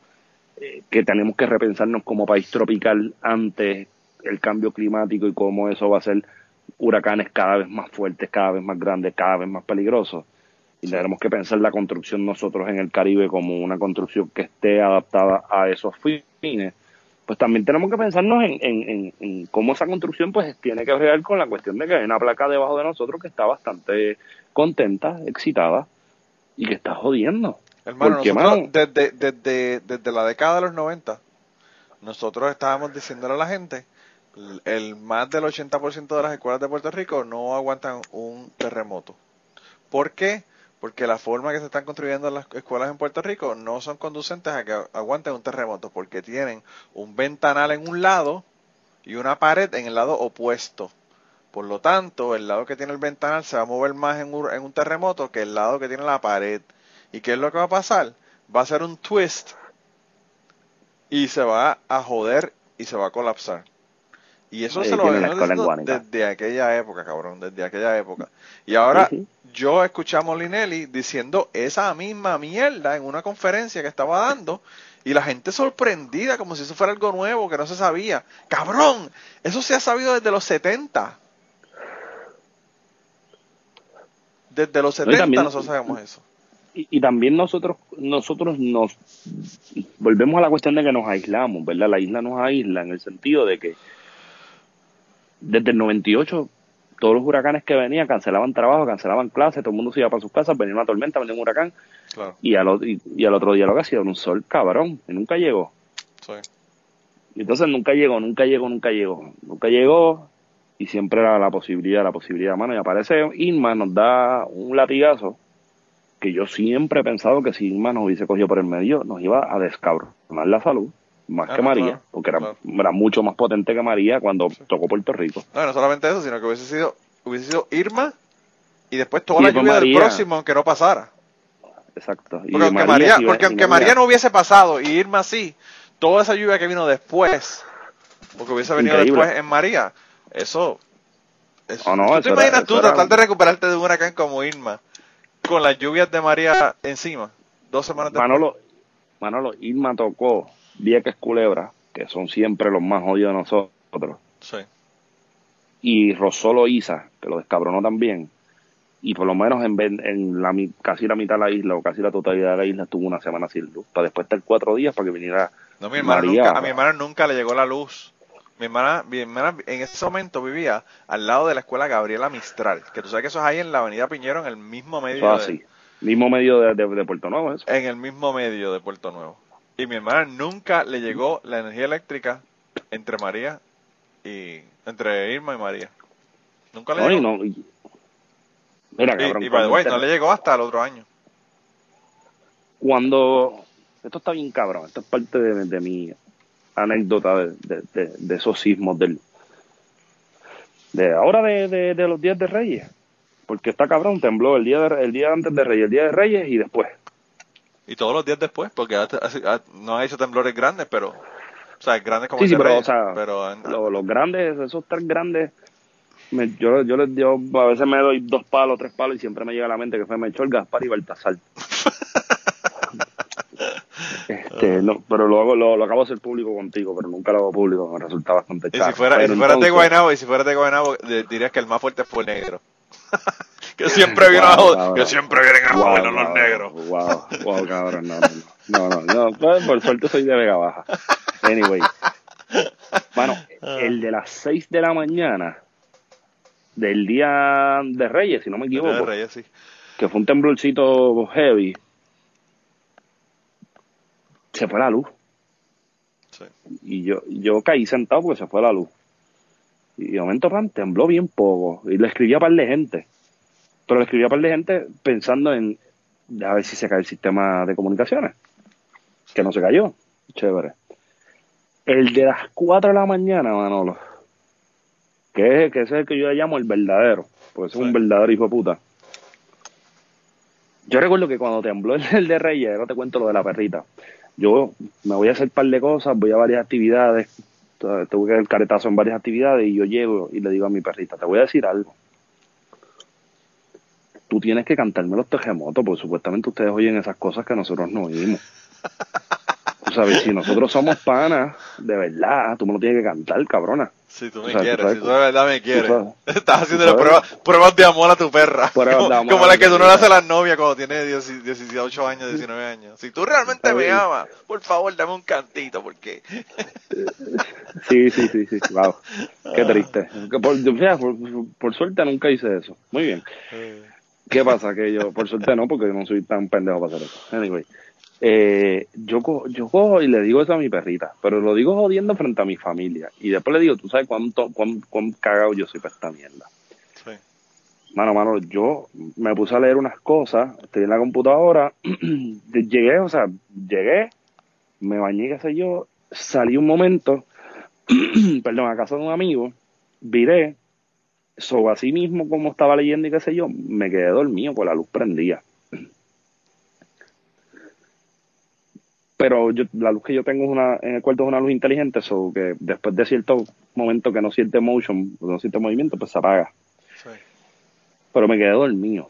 Speaker 4: eh, que tenemos que repensarnos como país tropical ante el cambio climático y cómo eso va a ser huracanes cada vez más fuertes, cada vez más grandes, cada vez más peligrosos. Y tenemos que pensar la construcción nosotros en el Caribe como una construcción que esté adaptada a esos fines. Pues también tenemos que pensarnos en, en, en, en cómo esa construcción pues tiene que ver con la cuestión de que hay una placa debajo de nosotros que está bastante contenta, excitada y que está jodiendo.
Speaker 3: Hermano,
Speaker 4: Porque,
Speaker 3: nosotros desde, desde, desde la década de los 90, nosotros estábamos diciéndole a la gente, el, el más del 80% de las escuelas de Puerto Rico no aguantan un terremoto. ¿Por qué? Porque la forma que se están construyendo las escuelas en Puerto Rico no son conducentes a que aguanten un terremoto, porque tienen un ventanal en un lado y una pared en el lado opuesto. Por lo tanto, el lado que tiene el ventanal se va a mover más en un, en un terremoto que el lado que tiene la pared. ¿Y qué es lo que va a pasar? Va a ser un twist y se va a joder y se va a colapsar. Y eso se lo venimos desde aquella época, cabrón, desde aquella época. Y ahora
Speaker 4: Sí, sí.
Speaker 3: yo escuché a Molinelli diciendo esa misma mierda en una conferencia que estaba dando y la gente sorprendida como si eso fuera algo nuevo que no se sabía. Cabrón, eso se ha sabido desde los 70. Desde los
Speaker 4: No, y
Speaker 3: 70
Speaker 4: también-
Speaker 3: nosotros sabemos eso.
Speaker 4: Y, y también nosotros nosotros nos volvemos a la cuestión de que nos aislamos, ¿verdad? La isla nos aísla en el sentido de que desde el 98 todos los huracanes que venían cancelaban trabajo, cancelaban clases, todo el mundo se iba para sus casas, venía una tormenta, venía un huracán
Speaker 3: Claro,
Speaker 4: y al, o- y, y al otro día lo que hacía era un sol cabrón y nunca llegó.
Speaker 3: sí.
Speaker 4: Entonces nunca llegó, nunca llegó, nunca llegó, nunca llegó y siempre era la posibilidad, la posibilidad, mano. Y aparece Irma, nos da un latigazo que yo siempre he pensado que si Irma nos hubiese cogido por el medio, nos iba a descabronar la salud, más
Speaker 3: Ah,
Speaker 4: que
Speaker 3: no,
Speaker 4: María,
Speaker 3: claro,
Speaker 4: porque era,
Speaker 3: claro.
Speaker 4: era mucho más potente que María cuando tocó Puerto Rico.
Speaker 3: No, no solamente eso, sino que hubiese sido, hubiese sido Irma y después toda
Speaker 4: Y
Speaker 3: la lluvia del próximo aunque no pasara.
Speaker 4: Exacto. Y
Speaker 3: Porque aunque
Speaker 4: María
Speaker 3: porque aunque
Speaker 4: no
Speaker 3: María no hubiese pasado y Irma sí, toda esa lluvia que vino después, porque hubiese venido
Speaker 4: Increíble.
Speaker 3: después en María, eso, eso
Speaker 4: Oh, no,
Speaker 3: ¿tú
Speaker 4: eso
Speaker 3: te
Speaker 4: era-
Speaker 3: imaginas tú
Speaker 4: era-
Speaker 3: tratar de recuperarte de un huracán como Irma con las lluvias de María encima, dos semanas después?
Speaker 4: Manolo, Manolo, Irma tocó Vieques Culebra, que son siempre los más jodidos de nosotros,
Speaker 3: Sí,
Speaker 4: y Rosolo Isa, que lo descabronó también, y por lo menos en, la, casi la mitad de la isla o casi la totalidad de la isla estuvo una semana sin luz, para después estar cuatro días para que viniera
Speaker 3: no, mi
Speaker 4: María.
Speaker 3: nunca, a mi hermana nunca le llegó la luz. Mi hermana, mi hermana en ese momento vivía al lado de la escuela Gabriela Mistral, que tú sabes que eso es ahí en la avenida Piñero, en el mismo medio
Speaker 4: eso
Speaker 3: de-
Speaker 4: así. Mismo medio de, de- de Puerto Nuevo, eso.
Speaker 3: en el mismo medio de Puerto Nuevo. Y mi hermana nunca le llegó la energía eléctrica entre María y entre Irma y María. Nunca le
Speaker 4: No, y
Speaker 3: llegó.
Speaker 4: no, y- mira,
Speaker 3: Y,
Speaker 4: cabrón,
Speaker 3: y, by the way, no le llegó hasta el otro año.
Speaker 4: cuando esto está bien cabrón, esto es parte de, de mi anécdota de, de- de- de esos sismos del de ahora de, de- los días de Reyes, porque está cabrón, tembló el día de, el día antes de Reyes, el día de Reyes y después.
Speaker 3: Y todos los días después, porque así- ah, no ha hecho temblores grandes, pero. O sea, grandes como
Speaker 4: Sí,
Speaker 3: el
Speaker 4: sí,
Speaker 3: de
Speaker 4: pero,
Speaker 3: Reyes,
Speaker 4: o sea,
Speaker 3: pero,
Speaker 4: Los, los grandes, esos tres grandes me- yo, yo, les- yo a veces me doy dos palos, tres palos y siempre me llega a la mente que fue Melchor, Gaspar y Baltasar. Este, no, pero lo, hago, lo, lo acabo de hacer público contigo, pero nunca lo hago público, me resulta bastante
Speaker 3: Y si
Speaker 4: chato.
Speaker 3: fuera, si fueras de Guaynabo, y si fueras de Guaynabo, de- dirías que el más fuerte fue el negro. que siempre vienen a
Speaker 4: Wow, cabrón.
Speaker 3: que siempre vienen a
Speaker 4: Wow,
Speaker 3: joder los
Speaker 4: cabrón,
Speaker 3: negros.
Speaker 4: Wow, wow, cabrón, no, no, no, no, no, pues, por suerte soy de Vega Baja. Anyway, bueno,
Speaker 3: Ah.
Speaker 4: el de las 6 de la mañana del día de Reyes, si no me
Speaker 3: De
Speaker 4: equivoco,
Speaker 3: Reyes, sí.
Speaker 4: que fue un temblorcito heavy, se fue la luz.
Speaker 3: Sí.
Speaker 4: Y yo, yo caí sentado porque se fue la luz. Y de momento, pan, tembló bien poco. Y le escribí a par de gente. Pero le escribí a par de gente pensando en a ver si se cae el sistema de comunicaciones. Que no se cayó. Chévere. El de las 4 de la mañana, Manolo. Que, es, que ese es el que yo le llamo el verdadero. Porque ese es un verdadero hijo de puta. Yo recuerdo que cuando tembló el, el de Reyes, ahora te cuento lo de la perrita. Yo me voy a hacer un par de cosas, voy a varias actividades, t- tuve que dar el caretazo en varias actividades y yo llego y le digo a mi perrita, te voy a decir algo. Tú tienes que cantarme los terremotos, porque supuestamente ustedes oyen esas cosas que nosotros no oímos. Tú sabes, si nosotros somos panas, de verdad, tú me lo tienes que cantar, cabrona.
Speaker 3: Si tú
Speaker 4: O
Speaker 3: me
Speaker 4: sea,
Speaker 3: quieres, si tú de verdad me quieres. Estás
Speaker 4: sabes-
Speaker 3: pruebas, pruebas de amor a tu perra.
Speaker 4: Pruebas
Speaker 3: como,
Speaker 4: de amor
Speaker 3: como la que tú no le haces a la novia cuando tiene 10 18 años, 19 años. Si tú realmente me amas, por favor, dame un cantito, porque...
Speaker 4: Sí, sí, sí, sí, wow. Qué triste. Que por, por, por suerte nunca hice eso. Muy bien. ¿Qué pasa? Que yo, por suerte no, porque yo no soy tan pendejo para hacer eso. Anyway, eh, yo, co- yo cojo y le digo eso a mi perrita, pero lo digo jodiendo frente a mi familia. Y después le digo, tú sabes cuánto, cuán, cuán cagado yo soy para esta mierda.
Speaker 3: Sí.
Speaker 4: Mano, mano, yo me puse a leer unas cosas, estoy en la computadora, llegué, o sea, llegué, me bañé, qué sé yo, salí un momento, perdón, a casa de un amigo, viré, sobre así mismo como estaba leyendo y qué sé yo, me quedé dormido con la luz prendida. Pero yo, la luz que yo tengo es una, en el cuarto es una luz inteligente, so que después de cierto momento que no siente motion, no siente movimiento, pues se apaga
Speaker 3: Sí.
Speaker 4: pero me quedé dormido.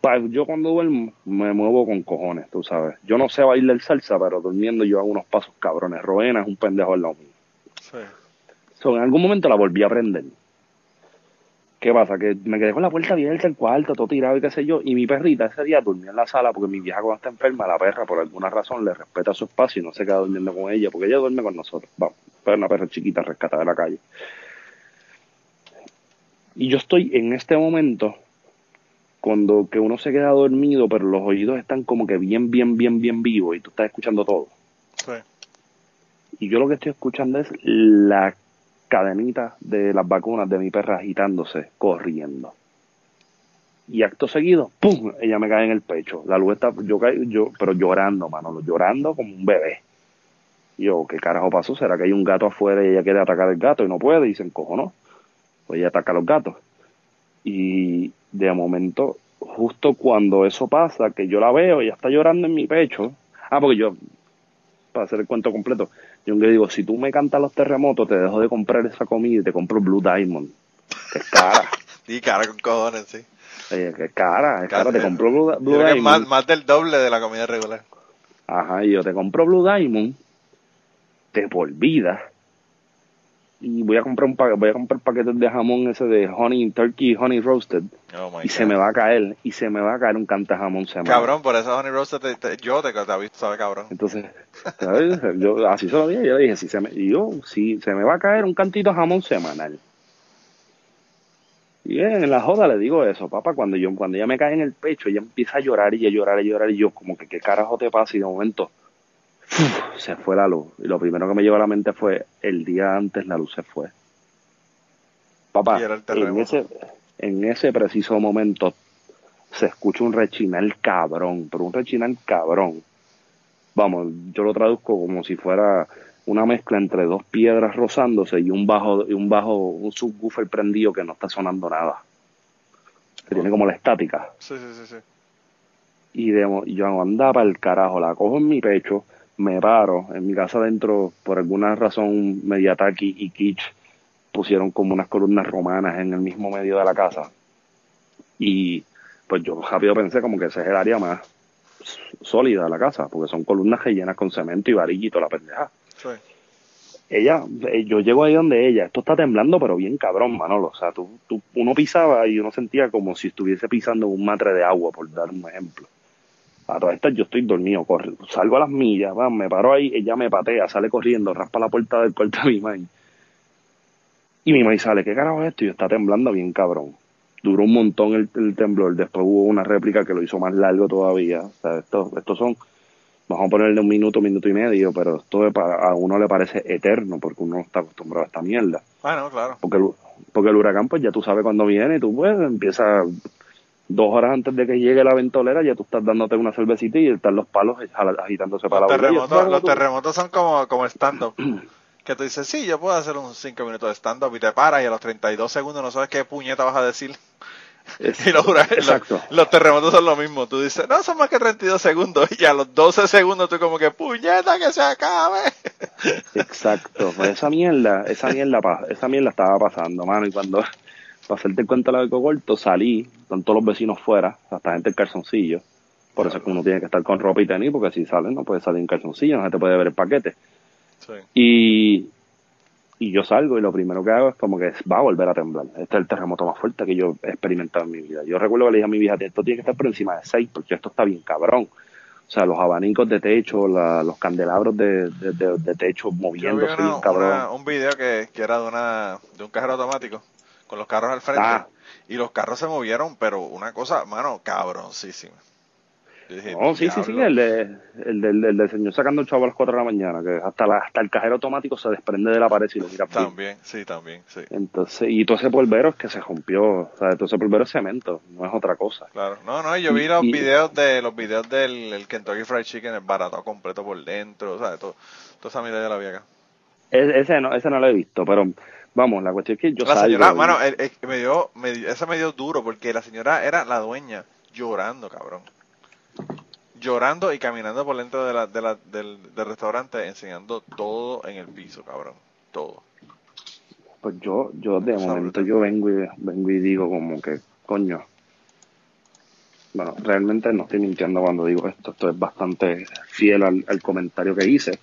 Speaker 4: Pa- Yo cuando duermo me muevo con cojones, tú sabes. Yo no sé bailar salsa, pero durmiendo yo hago unos pasos cabrones. Roena es un pendejo al lado mío.
Speaker 3: Sí.
Speaker 4: So, en algún momento la volví a prender. ¿Qué pasa? Que me quedé con la puerta abierta, el cuarto, todo tirado y qué sé yo. Y mi perrita ese día durmió en la sala porque mi vieja cuando está enferma, la perra por alguna razón le respeta su espacio y no se queda durmiendo con ella porque ella duerme con nosotros. Vamos, pero una perra chiquita rescatada de la calle. Y yo estoy en este momento cuando que uno se queda dormido, pero los oídos están como que bien, bien, bien, bien vivos y tú estás escuchando todo.
Speaker 3: Sí.
Speaker 4: Y yo lo que estoy escuchando es la cadenita de las vacunas de mi perra agitándose, corriendo. Y acto seguido, ¡pum! Ella me cae en el pecho. La luz está, yo caí, yo, pero llorando, mano, llorando como un bebé. Yo, ¿qué carajo pasó? ¿Será que hay un gato afuera y ella quiere atacar al gato y no puede? Y se encojonó. Pues ella ataca a los gatos. Y de momento, justo cuando eso pasa, que yo la veo, ella está llorando en mi pecho. Ah, porque yo, para hacer el cuento completo, yo le digo, si tú me cantas los terremotos, te dejo de comprar esa comida y te compro Blue Diamond. Que es cara.
Speaker 3: Y cara con cojones, sí.
Speaker 4: Oye, que es cara, es cara. Te compro Blue, Blue
Speaker 3: creo que es
Speaker 4: Diamond.
Speaker 3: más, más del doble de la comida regular.
Speaker 4: Ajá, y yo te compro Blue Diamond, te por vida. Y voy a comprar un voy a comprar paquetes de jamón ese de honey turkey honey roasted
Speaker 3: Oh my
Speaker 4: y se me va a caer y se me va a caer un canta jamón semanal.
Speaker 3: Cabrón, por eso Honey Roasted, te- te- yo te, te he visto, ¿sabes, cabrón?
Speaker 4: Entonces, ¿sabes? Yo así se lo dije, yo le dije, si se me, y yo, si se me va a caer un cantito jamón semanal. Y en la joda le digo eso, papá, cuando yo, cuando ella me cae en el pecho, ella empieza a llorar y a llorar y a llorar, y yo como que qué carajo te pasa, y de momento se fue la luz. Y lo primero que me llegó a la mente fue, el día antes la luz se fue. Papá, en ese, en ese preciso momento se escucha un rechinar cabrón, pero un rechinar cabrón. Vamos, yo lo traduzco como si fuera una mezcla entre dos piedras rozándose y un bajo, y un bajo, un subwoofer prendido que no está sonando nada. Que tiene como la estática.
Speaker 3: Sí, sí, sí, sí.
Speaker 4: Y de, mo- y yo andaba para el carajo, la cojo en mi pecho, me paro, en mi casa adentro, por alguna razón media taqui y kitsch, pusieron como unas columnas romanas en el mismo medio de la casa. Y pues yo rápido pensé como que ese es el área más sólida de la casa, porque son columnas rellenas con cemento y varillito, la pendeja.
Speaker 3: Sí.
Speaker 4: Ella, eh, yo llego ahí donde ella, esto está temblando, pero bien cabrón, Manolo. O sea, tú, tú, uno pisaba y uno sentía como si estuviese pisando un matre de agua, por dar un ejemplo. A todas estas yo estoy dormido, corre, salgo a las millas, va, me paro ahí, ella me patea, sale corriendo, raspa la puerta del cuarto de mi mamá. Y mi mamá sale, ¿qué carajo es esto? Y está temblando bien cabrón. Duró un montón el, el, temblor, después hubo una réplica que lo hizo más largo todavía. O sea, estos, estos son, vamos a ponerle un minuto, minuto y medio, pero esto a uno le parece eterno porque uno no está acostumbrado a esta mierda.
Speaker 3: Bueno, claro.
Speaker 4: Porque el, porque el huracán, pues ya tú sabes cuándo viene y tú pues empiezas dos horas antes de que llegue la ventolera, ya tú estás dándote una cervecita y están los palos agitándose para
Speaker 3: los
Speaker 4: la
Speaker 3: terremotos, Los terremotos son como, como stand-up. que tú dices, sí, yo puedo hacer unos 5 minutos de stand-up y te paras y a los 32 segundos no sabes qué puñeta vas a decir.
Speaker 4: Es,
Speaker 3: y los,
Speaker 4: exacto.
Speaker 3: Los, los, terremotos son lo mismo. Tú dices, no, son más que 32 segundos. Y a los 12 segundos tú como que, puñeta, que se acabe.
Speaker 4: Exacto. Pues esa mierda, esa mierda, esa mierda estaba pasando, mano. Y cuando, para hacerte el cuento largo corto, salí, con todos los vecinos fuera, hasta gente en calzoncillo. Por eso es que uno tiene que estar con ropa y tenis, porque si sale no puede salir en calzoncillo, no se te puede ver el paquete.
Speaker 3: Sí.
Speaker 4: Y, y yo salgo y lo primero que hago es como que va a volver a temblar. Este es el terremoto más fuerte que yo he experimentado en mi vida. Yo recuerdo que le dije a mi hija, esto tiene que estar por encima de 6 porque esto está bien cabrón. O sea, los abanicos de techo, la, los candelabros de, de, de, de techo moviéndose
Speaker 3: una,
Speaker 4: bien cabrón.
Speaker 3: Una, un video que, que era de, una, de un cajero automático con los carros al frente
Speaker 4: Ah.
Speaker 3: y los carros se movieron, pero una cosa, mano, cabroncísima. Yo dije,
Speaker 4: No, sí, sí, sí, el, de, el, del, el del señor sacando el chavo a las 4 de la mañana, que hasta, la, hasta el cajero automático se desprende de la pared y lo mira.
Speaker 3: También, sí, también, sí.
Speaker 4: Entonces, y todo ese polvero es que se rompió, o sea, todo ese polvero es cemento, no es otra cosa.
Speaker 3: Claro, no, no, yo vi
Speaker 4: Y-
Speaker 3: los
Speaker 4: y-
Speaker 3: videos de los videos del el Kentucky Fried Chicken, el barato completo por dentro, o sea, todo, toda esa mierda ya la vi acá.
Speaker 4: E- ese, no, ese no lo he visto, pero vamos, la cuestión es que yo
Speaker 3: la señora, mano, el- el- me dio, me esa me dio duro porque la señora era la dueña llorando, cabrón. Llorando y caminando por dentro de la, de la, del, del restaurante enseñando todo en el piso, cabrón. Todo.
Speaker 4: Pues yo, yo de momento yo vengo y, vengo y digo como que, coño, bueno, realmente no estoy mintiendo cuando digo esto, esto es bastante fiel al, al comentario que hice.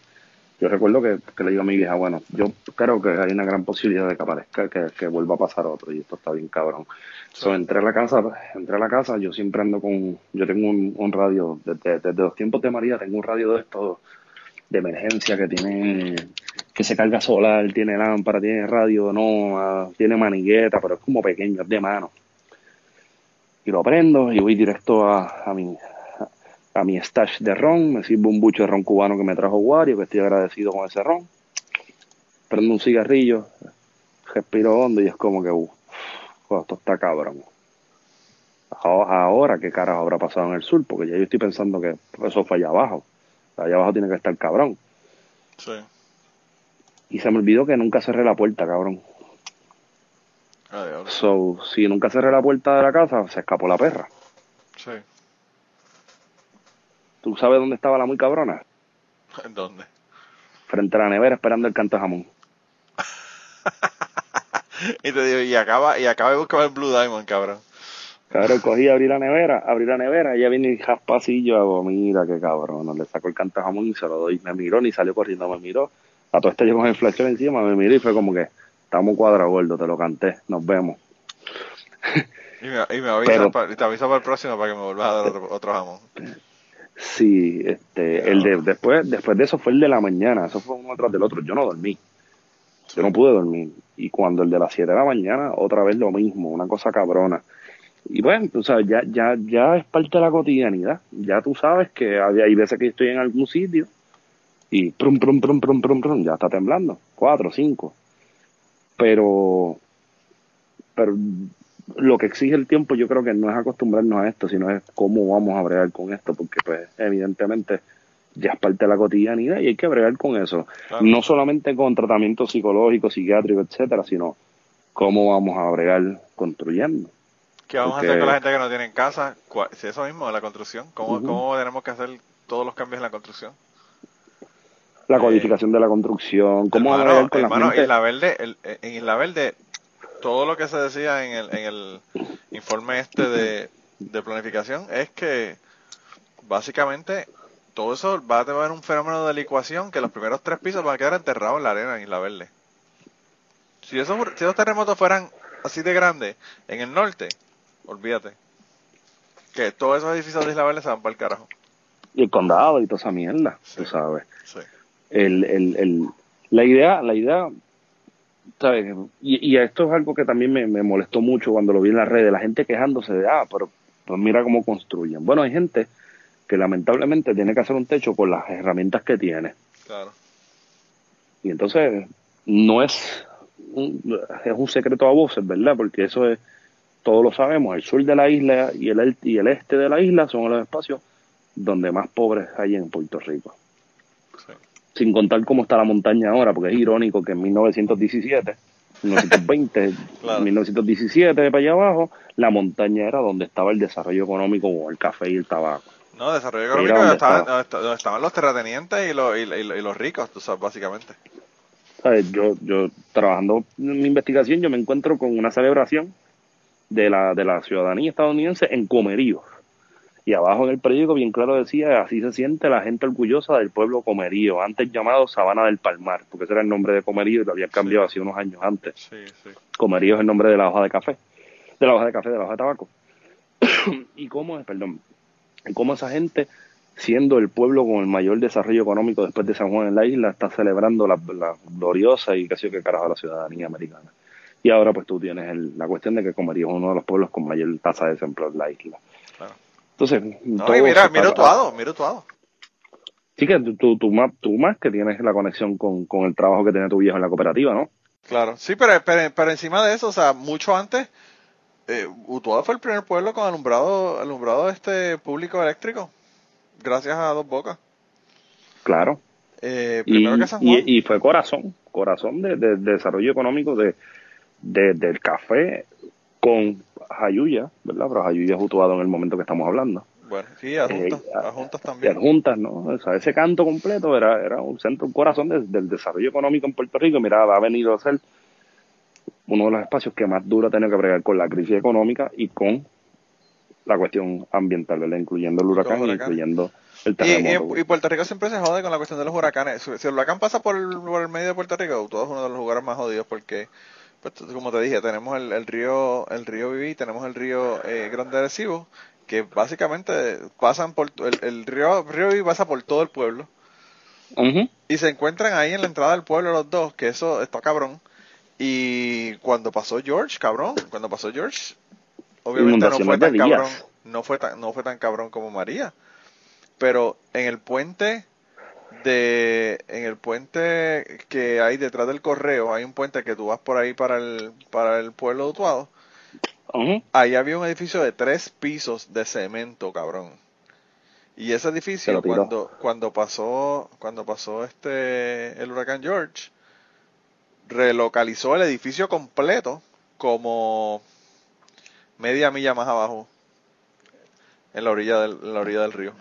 Speaker 4: Yo recuerdo que, que le digo a mi vieja, bueno, yo creo que hay una gran posibilidad de que aparezca, que, que vuelva a pasar otro, y esto está bien cabrón. So, entré a la casa, entré a la casa, yo siempre ando con, yo tengo un, un radio, desde, desde los tiempos de María tengo un radio de estos de emergencia que tiene, que se carga solar, tiene lámpara, tiene radio, no, tiene manigueta, pero es como pequeño, es de mano. Y lo prendo y voy directo a, a mi a mi stash de ron, me sirvo un bucho de ron cubano que me trajo Wario, que estoy agradecido con ese ron. Prendo un cigarrillo, respiro hondo y es como que, uff, esto está cabrón. Ahora, ¿qué carajo habrá pasado en el sur? Porque ya yo estoy pensando que eso fue allá abajo. Allá abajo tiene que estar cabrón.
Speaker 3: Sí.
Speaker 4: Y se me olvidó que nunca cerré la puerta, cabrón.
Speaker 3: Adiós.
Speaker 4: So, si nunca cerré la puerta de la casa, se escapó la perra.
Speaker 3: Sí.
Speaker 4: ¿Tú sabes dónde estaba la muy cabrona?
Speaker 3: ¿En dónde?
Speaker 4: Frente a la nevera esperando el canto de jamón.
Speaker 3: Y te digo, y acaba, y acaba de buscar el Blue Diamond, cabrón.
Speaker 4: Cabrón, cogí, abrí la nevera, abrí la nevera, ella viene y jaspa así, y yo hago, mira qué cabrón, le saco el canto de jamón y se lo doy. Me miró, ni salió corriendo, me miró. A todo esto yo con el flexión encima, me miró y fue como que, estamos cuadrados, gordo, te lo canté, nos vemos.
Speaker 3: Y me, y me avisa,
Speaker 4: Pero-
Speaker 3: pa- y te aviso para el próximo para que me vuelvas a dar otro, otro jamón.
Speaker 4: Sí, este, el de, después, después de eso fue el de la mañana, eso fue uno tras del otro, yo no dormí. Yo no pude dormir. Y cuando el de las 7 de la mañana, otra vez lo mismo, una cosa cabrona. Y bueno, tú sabes, ya, ya, ya es parte de la cotidianidad. Ya tú sabes que hay, hay veces que estoy en algún sitio y prum, prum, prum, prum, prum, prum, ya está temblando. Cuatro, cinco. Pero, pero lo que exige el tiempo yo creo que no es acostumbrarnos a esto, sino es cómo vamos a bregar con esto, porque pues evidentemente ya es parte de la cotidianidad y hay que bregar con eso.
Speaker 3: Claro.
Speaker 4: No solamente con tratamiento psicológico, psiquiátrico, etcétera, sino cómo vamos a bregar construyendo.
Speaker 3: ¿Qué vamos
Speaker 4: Porque-
Speaker 3: a hacer con la gente que no tiene casa? ¿Cuál- Si eso mismo, la construcción. ¿Cómo. ¿Cómo tenemos que hacer todos los cambios en la construcción?
Speaker 4: la
Speaker 3: Eh,
Speaker 4: codificación de la construcción, cómo a
Speaker 3: hermano,
Speaker 4: bregar con la gente.
Speaker 3: Isla Verde, el- en Isla Verde, todo lo que se decía en el, en el informe este de, de planificación es que básicamente todo eso va a tener un fenómeno de licuación que los primeros tres pisos van a quedar enterrados en la arena en Isla Verde. Si esos, si esos terremotos fueran así de grandes en el norte, olvídate. Que todos esos edificios de Isla Verde se van para el carajo.
Speaker 4: Y el condado y toda esa mierda,
Speaker 3: Sí.
Speaker 4: tú sabes.
Speaker 3: Sí.
Speaker 4: el, el, el, la idea, la idea, ¿sabes? Y, y esto es algo que también me, me molestó mucho cuando lo vi en las redes, la gente quejándose de, ah, pero pues mira cómo construyen. Bueno, hay gente que lamentablemente tiene que hacer un techo con las herramientas que tiene.
Speaker 3: Claro.
Speaker 4: Y entonces no es un, es un secreto a voces, ¿verdad? Porque eso es, todos lo sabemos, el sur de la isla y el, y el este de la isla son los espacios donde más pobres hay en Puerto Rico. Sin contar cómo está la montaña ahora, porque es irónico que en 1917, 1920,
Speaker 3: Claro.
Speaker 4: 1917 para allá abajo, la montaña era donde estaba el desarrollo económico con el café y el tabaco.
Speaker 3: No, desarrollo económico
Speaker 4: estaba.
Speaker 3: donde donde estaban los terratenientes y los, y, y- y los ricos, tú sabes, básicamente.
Speaker 4: ¿Sabes? Yo, yo trabajando en mi investigación, yo me encuentro con una celebración de la, de la ciudadanía estadounidense en Comerío. Y abajo en el periódico bien claro decía, así se siente la gente orgullosa del pueblo Comerío, antes llamado Sabana del Palmar, porque ese era el nombre de Comerío y lo habían cambiado hace unos años antes.
Speaker 3: Sí, sí.
Speaker 4: Comerío es el nombre de la hoja de café, de la hoja de café, de la hoja de tabaco. y cómo es, perdón, y cómo esa gente, siendo el pueblo con el mayor desarrollo económico después de San Juan en la isla, está celebrando la, la gloriosa y yo qué carajo la ciudadanía americana. Y ahora pues tú tienes el- la cuestión de que Comerío es uno de los pueblos con mayor tasa de desempleo en la isla. Entonces,
Speaker 3: No,
Speaker 4: todo
Speaker 3: y mira,
Speaker 4: se
Speaker 3: mira Utuado, mira Utuado.
Speaker 4: Sí que tú, tú, tú más, tú más que tienes la conexión con, con el trabajo que tiene tu viejo en la cooperativa, ¿no?
Speaker 3: Claro, sí, pero, pero, pero encima de eso, o sea, mucho antes, eh, Utuado fue el primer pueblo con alumbrado, alumbrado este público eléctrico, gracias a Dos Bocas.
Speaker 4: Claro.
Speaker 3: Eh,
Speaker 4: y,
Speaker 3: primero que San Juan.
Speaker 4: y, y fue corazón, corazón de, de- de desarrollo económico de, de- del café con Jayuya, ¿verdad? Pero Jayuya es Utuado en el momento que estamos hablando.
Speaker 3: Bueno, sí, adjuntas,
Speaker 4: Eh,
Speaker 3: adjuntas también.
Speaker 4: adjuntas, ¿no? O sea, ese canto completo era, era un centro, un corazón de- del desarrollo económico en Puerto Rico. Mira, ha venido a ser uno de los espacios que más duro ha tenido que bregar con la crisis económica y con la cuestión ambiental, ¿verdad? Incluyendo el huracán y incluyendo el terremoto.
Speaker 3: y- y Puerto Rico siempre se jode con la cuestión de los huracanes. Si el huracán pasa por el, por el medio de Puerto Rico, todo es uno de los lugares más jodidos porque, pues, como te dije, tenemos el, el río el río Viví, tenemos el río eh, Grande Arecibo, que básicamente pasan por el, el río río Viví pasa por todo el pueblo y se encuentran ahí en la entrada del pueblo los dos, que eso está cabrón. Y cuando pasó George, cabrón, cuando pasó George, obviamente no fue tan cabrón, no fue tan, no fue tan cabrón como María. Pero en el puente de, en el puente que hay detrás del correo, hay un puente que tú vas por ahí para el, para el pueblo de Utuado,
Speaker 4: Ujú.
Speaker 3: ahí había un edificio de tres pisos de cemento, cabrón. Y ese
Speaker 4: Se
Speaker 3: edificio, cuando, cuando pasó, cuando pasó este, el huracán George, relocalizó el edificio completo como media milla más abajo, en la orilla del, en la orilla del río.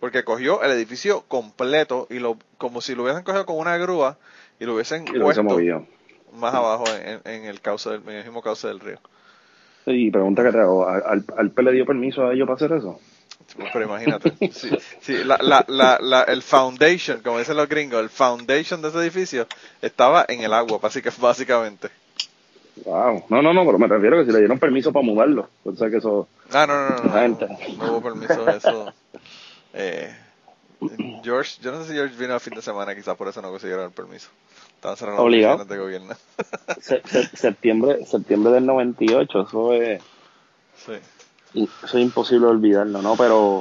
Speaker 3: Porque cogió el edificio completo y lo, como si lo hubiesen cogido con una grúa y lo hubiesen
Speaker 4: Y lo
Speaker 3: puesto
Speaker 4: movido.
Speaker 3: más abajo en, en el cauce del, en el mismo cauce del río.
Speaker 4: Y pregunta que te hago, ¿al, al- al PE le dio permiso a ellos para hacer eso?
Speaker 3: Pero imagínate, sí, sí, la, la, la, la- el foundation, como dicen los gringos, el foundation de ese edificio estaba en el agua, básica- básicamente.
Speaker 4: Wow. No, no, no, pero me refiero que si le dieron permiso para mudarlo. O sea que eso...
Speaker 3: Ah, no, no, no, no, no hubo permiso de eso. Eh, George, yo no sé si George vino el fin de semana, quizás por eso no consiguieron el permiso. Estaban cerrando las
Speaker 4: Obligado.
Speaker 3: oficinas de gobierno.
Speaker 4: se- se- septiembre, septiembre del 98, eso es...
Speaker 3: Sí,
Speaker 4: Eso es imposible olvidarlo, ¿no? Pero,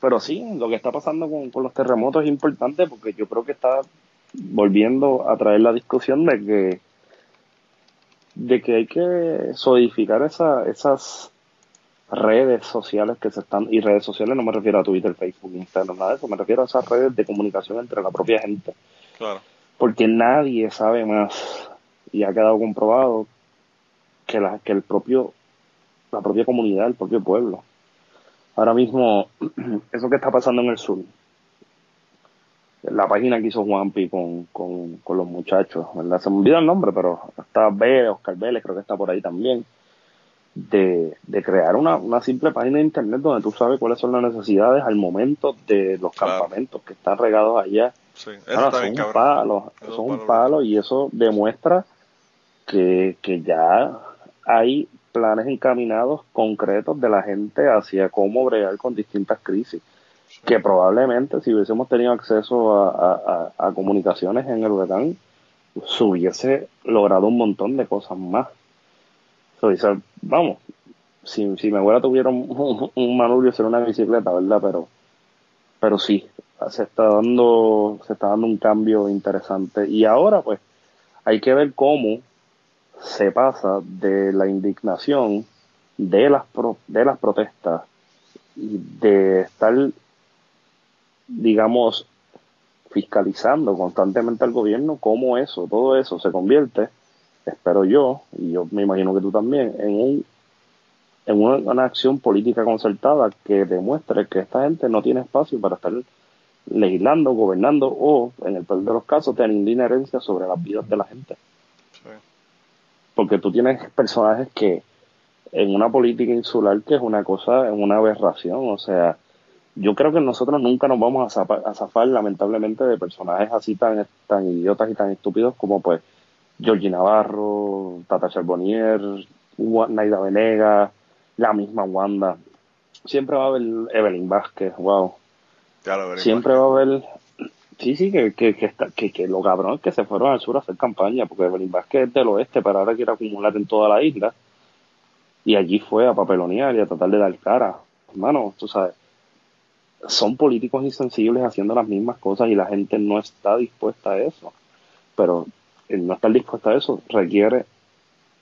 Speaker 4: pero sí, lo que está pasando con, con los terremotos es importante porque yo creo que está volviendo a traer la discusión de que de que hay que solidificar esa, esas redes sociales que se están, y redes sociales no me refiero a Twitter, Facebook, Instagram, nada de eso, me refiero a esas redes de comunicación entre la propia gente,
Speaker 3: claro.
Speaker 4: porque nadie sabe más y ha quedado comprobado que, la, que el propio la propia comunidad, el propio pueblo. Ahora mismo, eso que está pasando en el sur, la página que hizo Juanpi con, con, con los muchachos, ¿verdad? Se me olvida el nombre, pero está B, Oscar Vélez, creo que está por ahí también, de, de crear una, una simple página de internet donde tú sabes cuáles son las necesidades al momento de los
Speaker 3: Claro.
Speaker 4: campamentos que están regados allá.
Speaker 3: Sí, eso está
Speaker 4: son un palo,
Speaker 3: Eso es un palo
Speaker 4: y eso demuestra que, que ya hay planes encaminados concretos de la gente hacia cómo bregar con distintas crisis. Que probablemente si hubiésemos tenido acceso a, a- a- a comunicaciones en el huracán, se hubiese logrado un montón de cosas más. So, vamos, si, si mi abuela tuviera un, un, un manubrio sería una bicicleta, ¿verdad? Pero, pero sí, se está dando, se está dando un cambio interesante. Y ahora, pues, hay que ver cómo se pasa de la indignación de las pro- de las protestas y de estar digamos fiscalizando constantemente al gobierno cómo eso todo eso se convierte espero yo y yo me imagino que tú también en un en una, una acción política concertada que demuestre que esta gente no tiene espacio para estar legislando, gobernando o, en el peor de los casos, teniendo inherencia sobre las vidas de la gente
Speaker 3: Sí.
Speaker 4: porque tú tienes personajes que en una política insular que es una cosa, es una aberración, o sea, yo creo que nosotros nunca nos vamos a zafar, a zafar, lamentablemente de personajes así tan, tan idiotas y tan estúpidos como pues Georgie Navarro, Tata Charbonnier, Naida Venegas, la misma Wanda. Siempre va a haber Evelyn Vázquez, wow.
Speaker 3: Claro, pero
Speaker 4: Siempre va a haber Sí, sí, que, que, que, está, que, que lo cabrón es que se fueron al sur a hacer campaña, porque Evelyn Vázquez es del oeste, pero ahora quiere acumular en toda la isla. Y allí fue a papelonear y a tratar de dar cara. Hermano, tú sabes, son políticos insensibles haciendo las mismas cosas y la gente no está dispuesta a eso. Pero el no estar dispuesta a eso requiere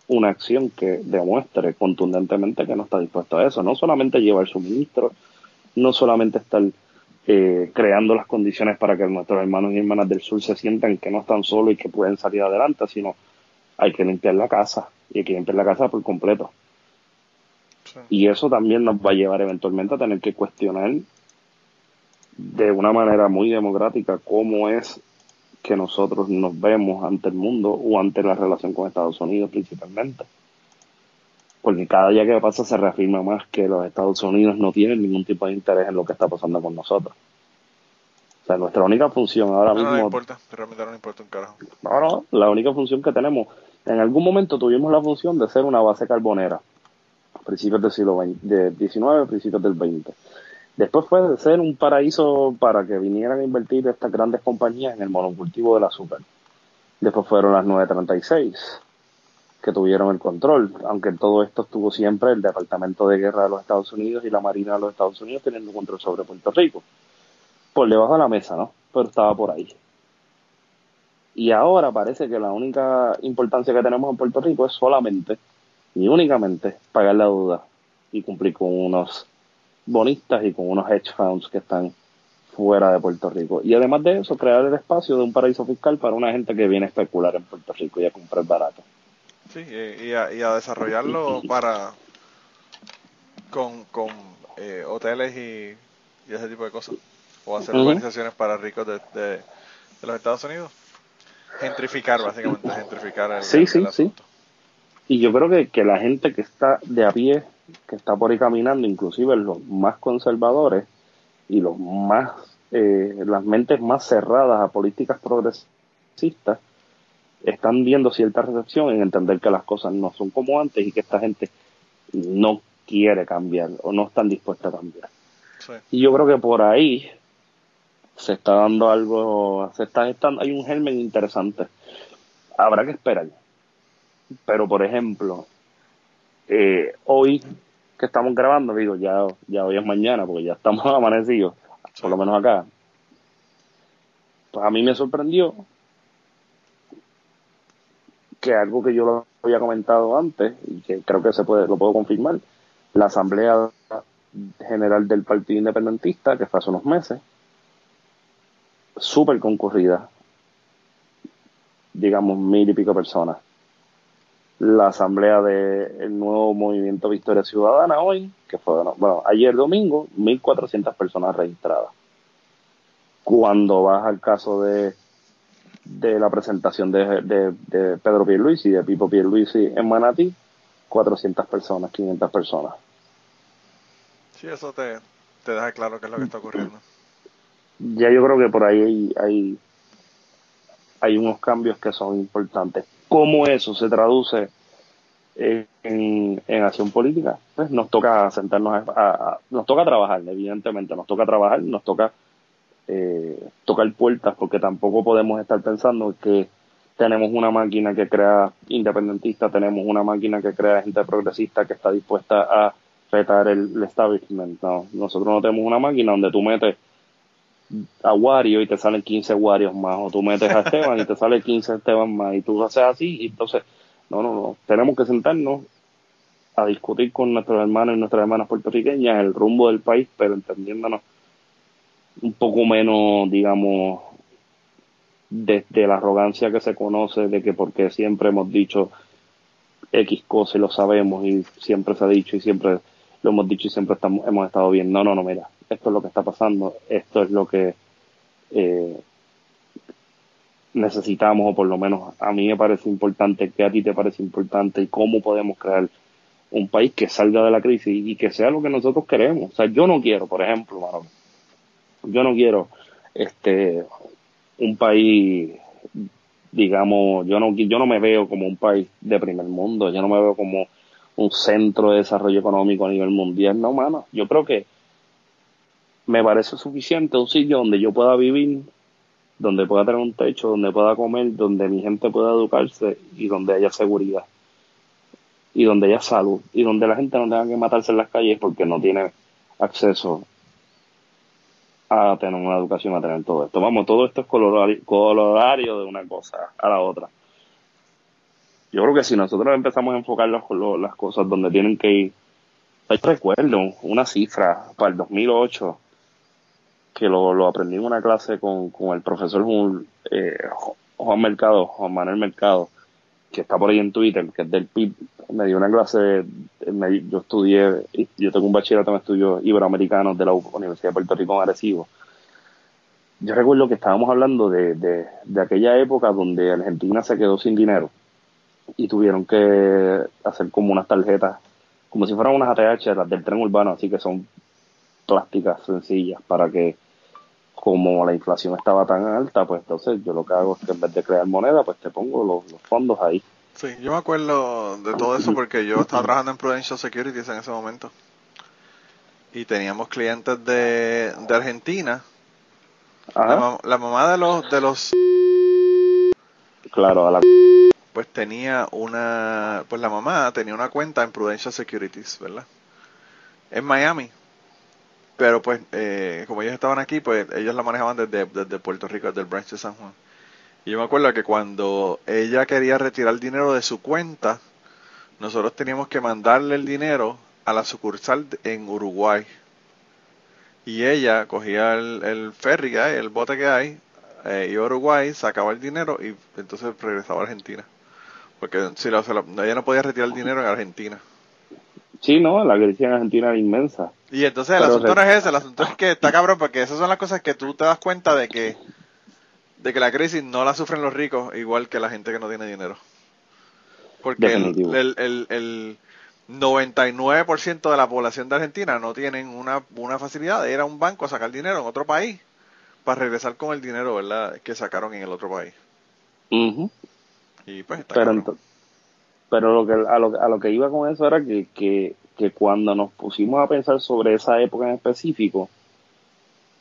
Speaker 4: una acción que demuestre contundentemente que no está dispuesta a eso. No solamente llevar suministros, no solamente estar eh, creando las condiciones para que nuestros hermanos y hermanas del sur se sientan que no están solos y que pueden salir adelante, sino hay que limpiar la casa y hay que limpiar la casa por completo.
Speaker 3: Sí.
Speaker 4: Y eso también nos va a llevar eventualmente a tener que cuestionar de una manera muy democrática cómo es que nosotros nos vemos ante el mundo o ante la relación con Estados Unidos principalmente. Porque cada día que pasa se reafirma más que los Estados Unidos no tienen ningún tipo de interés en lo que está pasando con nosotros. O sea, nuestra única función ahora
Speaker 3: No,
Speaker 4: mismo
Speaker 3: no importa, realmente no importa un carajo.
Speaker 4: no, no, la única función que tenemos, en algún momento tuvimos la función de ser una base carbonera, a principios del siglo XX, de 19, principios del 20. Después fue de ser un paraíso para que vinieran a invertir estas grandes compañías en el monocultivo del azúcar. Después fueron las 936, que tuvieron el control, aunque todo esto estuvo siempre el Departamento de Guerra de los Estados Unidos y la Marina de los Estados Unidos teniendo control sobre Puerto Rico. Por debajo de la mesa, ¿no? Pero estaba por ahí. Y ahora parece que la única importancia que tenemos en Puerto Rico es solamente y únicamente pagar la deuda y cumplir con unos bonistas y con unos hedge funds que están fuera de Puerto Rico. Y además de eso, crear el espacio de un paraíso fiscal para una gente que viene a especular en Puerto Rico y a comprar barato.
Speaker 3: Sí, y, a, y a desarrollarlo para con, con eh, hoteles y, y ese tipo de cosas. O hacer organizaciones para ricos de, de, de los Estados Unidos. Gentrificar, básicamente, gentrificar el,
Speaker 4: Sí,
Speaker 3: el
Speaker 4: sí, sí.
Speaker 3: asunto.
Speaker 4: Y yo creo que, que la gente que está de a pie, que está por ahí caminando, inclusive los más conservadores y los más, eh, las mentes más cerradas a políticas progresistas, están viendo cierta recepción en entender que las cosas no son como antes y que esta gente no quiere cambiar o no están dispuesta a cambiar.
Speaker 3: Sí.
Speaker 4: Y yo creo que por ahí se está dando algo, se está, están, hay un germen interesante. Habrá que esperar. Pero por ejemplo, eh, hoy que estamos grabando, digo, ya, ya hoy es mañana, porque ya estamos amanecidos, por lo menos acá. Pues a mí me sorprendió que algo que yo lo había comentado antes y que creo que se puede lo puedo confirmar la asamblea general del partido independentista que fue hace unos meses súper concurrida digamos mil y pico personas la asamblea del nuevo movimiento Victoria Ciudadana hoy que fue bueno ayer domingo 1400 personas registradas cuando vas al caso de, de la presentación de, de, de Pedro Pierluisi, de Pipo Pierluisi en Manatí, 400 personas, 500 personas.
Speaker 3: Sí, eso te, te deja claro qué es lo que está ocurriendo.
Speaker 4: Ya yo creo que por ahí hay, hay, hay unos cambios que son importantes. ¿Cómo eso se traduce en, acción política? Pues nos toca sentarnos, a, nos toca trabajar, evidentemente, nos toca trabajar, nos toca eh, tocar puertas, porque tampoco podemos estar pensando que tenemos una máquina que crea independentistas, tenemos una máquina que crea gente progresista que está dispuesta a retar el, establishment. No, nosotros no tenemos una máquina donde tú metes a Wario y te salen 15 Warios más, o tú metes a Esteban y te sale 15 Esteban más, y tú haces así, y entonces, no, no, no, tenemos que sentarnos a discutir con nuestros hermanos y nuestras hermanas puertorriqueñas el rumbo del país, pero entendiéndonos un poco menos, digamos, desde la arrogancia que se conoce de que porque siempre hemos dicho X cosas y lo sabemos y siempre se ha dicho y siempre lo hemos dicho y siempre estamos, hemos estado bien. No, no, no, mira, esto es lo que está pasando, esto es lo que eh, necesitamos o por lo menos a mí me parece importante, que a ti te parece importante y cómo podemos crear un país que salga de la crisis y que sea lo que nosotros queremos. O sea, yo no quiero, por ejemplo, yo no quiero este un país, digamos, yo no, yo no me veo como un país de primer mundo, yo no me veo como un centro de desarrollo económico a nivel mundial, no, mano. Yo creo que me parece suficiente un sitio donde yo pueda vivir, donde pueda tener un techo, donde pueda comer, donde mi gente pueda educarse y donde haya seguridad y donde haya salud y donde la gente no tenga que matarse en las calles porque no tiene acceso a tener una educación, a tener todo esto. Vamos, todo esto es colorario, de una cosa a la otra. Yo creo que si nosotros empezamos a enfocar las, las cosas donde tienen que ir, hay recuerdo una cifra para el 2008 que lo, aprendí en una clase con, con el profesor Juan, eh, Juan Mercado, Juan Manuel Mercado, que está por ahí en Twitter, que es del PIB, me dio una clase, yo estudié, yo tengo un bachillerato en estudios iberoamericanos de la Universidad de Puerto Rico en Arecibo. Yo recuerdo que estábamos hablando de, de, de aquella época donde Argentina se quedó sin dinero y tuvieron que hacer como unas tarjetas, como si fueran unas ATH, las del tren urbano, así que son plásticas sencillas para que como la inflación estaba tan alta, pues entonces yo lo que hago es que en vez de crear moneda, pues te pongo los, fondos ahí.
Speaker 3: Sí, yo me acuerdo de todo eso porque yo estaba trabajando en Prudential Securities en ese momento. Y teníamos clientes de, de Argentina. La, la, mamá de los de los
Speaker 4: claro, a la
Speaker 3: pues tenía una pues la mamá tenía una cuenta en Prudential Securities, ¿verdad? En Miami. Pero pues, eh, como ellos estaban aquí, pues ellos la manejaban desde, Puerto Rico, desde el branch de San Juan. Y yo me acuerdo que cuando ella quería retirar el dinero de su cuenta, nosotros teníamos que mandarle el dinero a la sucursal en Uruguay. Y ella cogía el, ferry que hay, el bote que hay, eh, y Uruguay sacaba el dinero y entonces regresaba a Argentina. Porque si ella no podía retirar el dinero en Argentina.
Speaker 4: Sí, no, la crisis en Argentina era inmensa.
Speaker 3: Y entonces el asunto no es ese, el asunto es que está cabrón porque esas son las cosas que tú te das cuenta de que de que la crisis no la sufren los ricos igual que la gente que no tiene dinero. Porque el, el, el, 99% de la población de Argentina no tienen una, una facilidad de ir a un banco a sacar dinero en otro país para regresar con el dinero verdad que sacaron en el otro país. Y pues está
Speaker 4: pero, pero lo que, a, lo, a lo que iba con eso era que, que, que cuando nos pusimos a pensar sobre esa época en específico,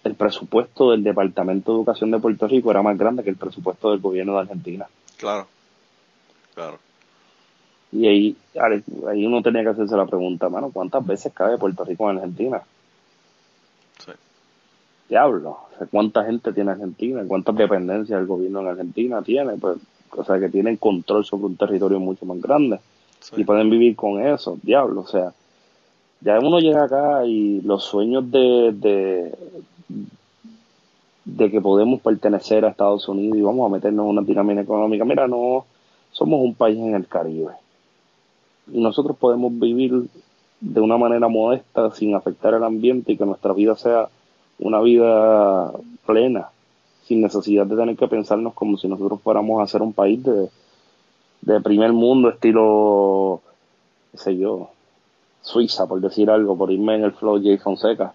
Speaker 4: el presupuesto del Departamento de Educación de Puerto Rico era más grande que el presupuesto del gobierno de Argentina.
Speaker 3: Claro, claro.
Speaker 4: Y ahí, ahí uno tenía que hacerse la pregunta, mano, ¿cuántas veces cabe Puerto Rico en Argentina? Sí. Diablo, ¿cuánta gente tiene Argentina? ¿Cuántas dependencias el gobierno en Argentina tiene? Pues o sea, que tienen control sobre un territorio mucho más grande. Y pueden vivir con eso, diablo, o sea, ya uno llega acá y los sueños de, de, de que podemos pertenecer a Estados Unidos y vamos a meternos en una dinámica económica, mira, no, somos un país en el Caribe. Y nosotros podemos vivir de una manera modesta sin afectar el ambiente y que nuestra vida sea una vida plena, sin necesidad de tener que pensarnos como si nosotros fuéramos a ser un país de, de primer mundo, estilo, qué sé yo, Suiza, por decir algo, por irme en el flow J. Fonseca.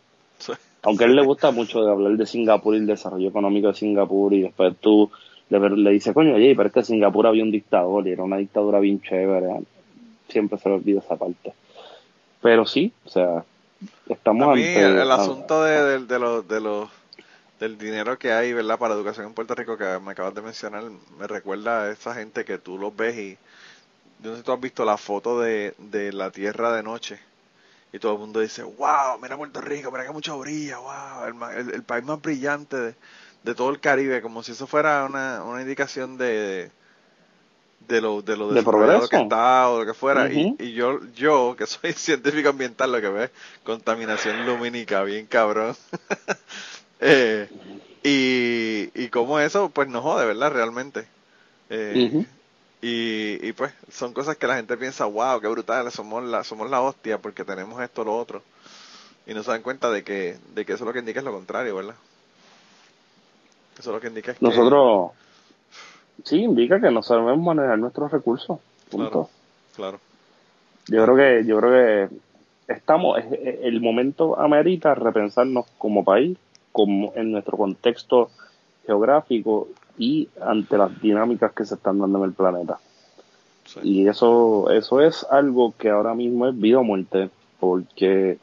Speaker 4: Aunque a él le gusta mucho de hablar de Singapur y el desarrollo económico de Singapur y después tú le, le dices, coño, oye, pero es que en Singapur había un dictador y era una dictadura bien chévere. Siempre se le olvida esa parte. Pero sí, o sea, estamos
Speaker 3: a mí, el, asunto de, de, los, de los del dinero que hay, ¿verdad? Para la educación en Puerto Rico que me acabas de mencionar, me recuerda a esa gente que tú los ves y yo no sé si tú has visto la foto de, de la Tierra de noche y todo el mundo dice, wow, mira Puerto Rico, mira que mucho brilla, wow, el, país más brillante de, todo el Caribe, como si eso fuera una, una indicación de, de lo, de lo
Speaker 4: de
Speaker 3: que está o lo que fuera. y, y, yo, yo, que soy científico ambiental, lo que ve, contaminación lumínica, bien cabrón. eh, y, y como eso, pues no jode, ¿verdad? Realmente. Eh, y, y pues son cosas que la gente piensa, wow, qué brutal, somos la, somos la hostia porque tenemos esto o lo otro. Y no se dan cuenta de que, de que eso lo que indica es lo contrario, ¿verdad? Eso lo que indica es
Speaker 4: Nosotros, sí, indica que no sabemos manejar nuestros recursos.
Speaker 3: Punto. Claro,
Speaker 4: Yo creo que, yo creo que estamos, el momento amerita repensarnos como país, como en nuestro contexto geográfico y ante las dinámicas que se están dando en el planeta. Y eso, eso es algo que ahora mismo es vida o muerte, porque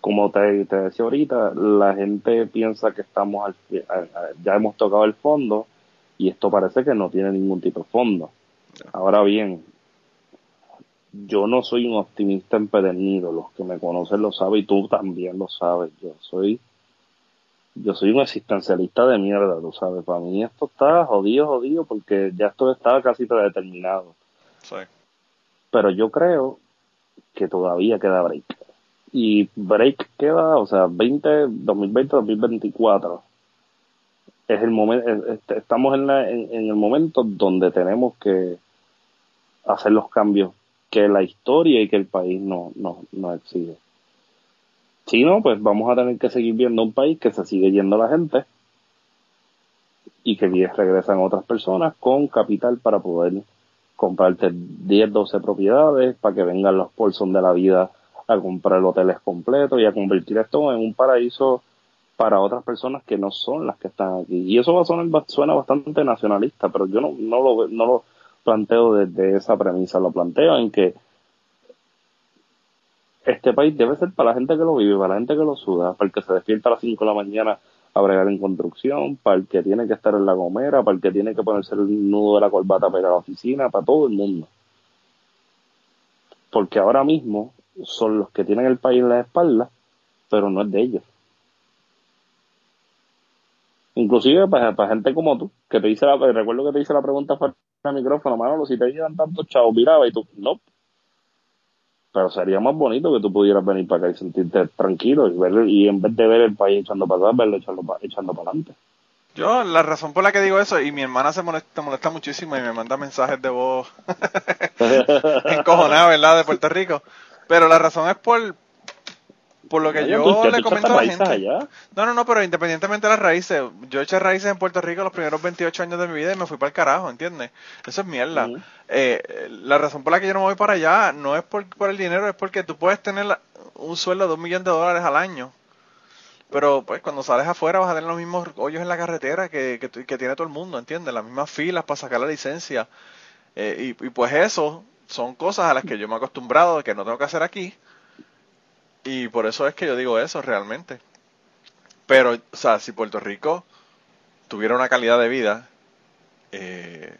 Speaker 4: como te, te decía ahorita, la gente piensa que estamos al, ya hemos tocado el fondo y esto parece que no tiene ningún tipo de fondo. Ahora bien, yo no soy un optimista empedernido, los que me conocen lo saben y tú también lo sabes, yo soy yo soy un existencialista de mierda, tú sabes. Para mí esto está jodido, jodido, porque ya esto estaba casi predeterminado.
Speaker 3: Sí.
Speaker 4: Pero yo creo que todavía queda break. Y break queda, o sea, 20, 2020, 2024. Es el momento, estamos en, la, en, el momento donde tenemos que hacer los cambios que la historia y que el país no, no, no exige. Si no, pues vamos a tener que seguir viendo un país que se sigue yendo la gente y que regresan otras personas con capital para poder comprarte 10, 12 propiedades para que vengan los Paulson de la vida a comprar hoteles completos y a convertir esto en un paraíso para otras personas que no son las que están aquí. Y eso va a sonar, suena bastante nacionalista, pero yo no, no, lo, no lo planteo desde esa premisa, lo planteo en que este país debe ser para la gente que lo vive, para la gente que lo suda, para el que se despierta a las 5 de la mañana a bregar en construcción, para el que tiene que estar en la gomera, para el que tiene que ponerse el nudo de la corbata para ir a la oficina, para todo el mundo. Porque ahora mismo son los que tienen el país en la espalda, pero no es de ellos. Inclusive para, gente como tú, que te dice la, recuerdo que te hice la pregunta fuera del micrófono, Manolo, si te llegan tantos chavos, miraba y tú, no, pero sería más bonito que tú pudieras venir para acá y sentirte tranquilo y, ver, y en vez de ver el país echando para atrás, verlo echando, echando para adelante.
Speaker 3: Yo, la razón por la que digo eso, y mi hermana se molesta, molesta muchísimo y me manda mensajes de voz encojonada, ¿verdad? De Puerto Rico. Pero la razón es por, por lo que yo le comento a la gente. No, no, no, pero independientemente de las raíces, yo eché raíces en Puerto Rico los primeros 28 años de mi vida y me fui para el carajo, ¿entiendes? Eso es mierda. Eh, la razón por la que yo no me voy para allá no es por, por el dinero, es porque tú puedes tener un sueldo de un millón de dólares al año. Pero pues cuando sales afuera vas a tener los mismos hoyos en la carretera que, que, tiene todo el mundo, ¿entiendes? Las mismas filas para sacar la licencia. Eh, y, y pues eso son cosas a las que yo me he acostumbrado, que no tengo que hacer aquí y por eso es que yo digo eso realmente. Pero, o sea, si Puerto Rico tuviera una calidad de vida eh,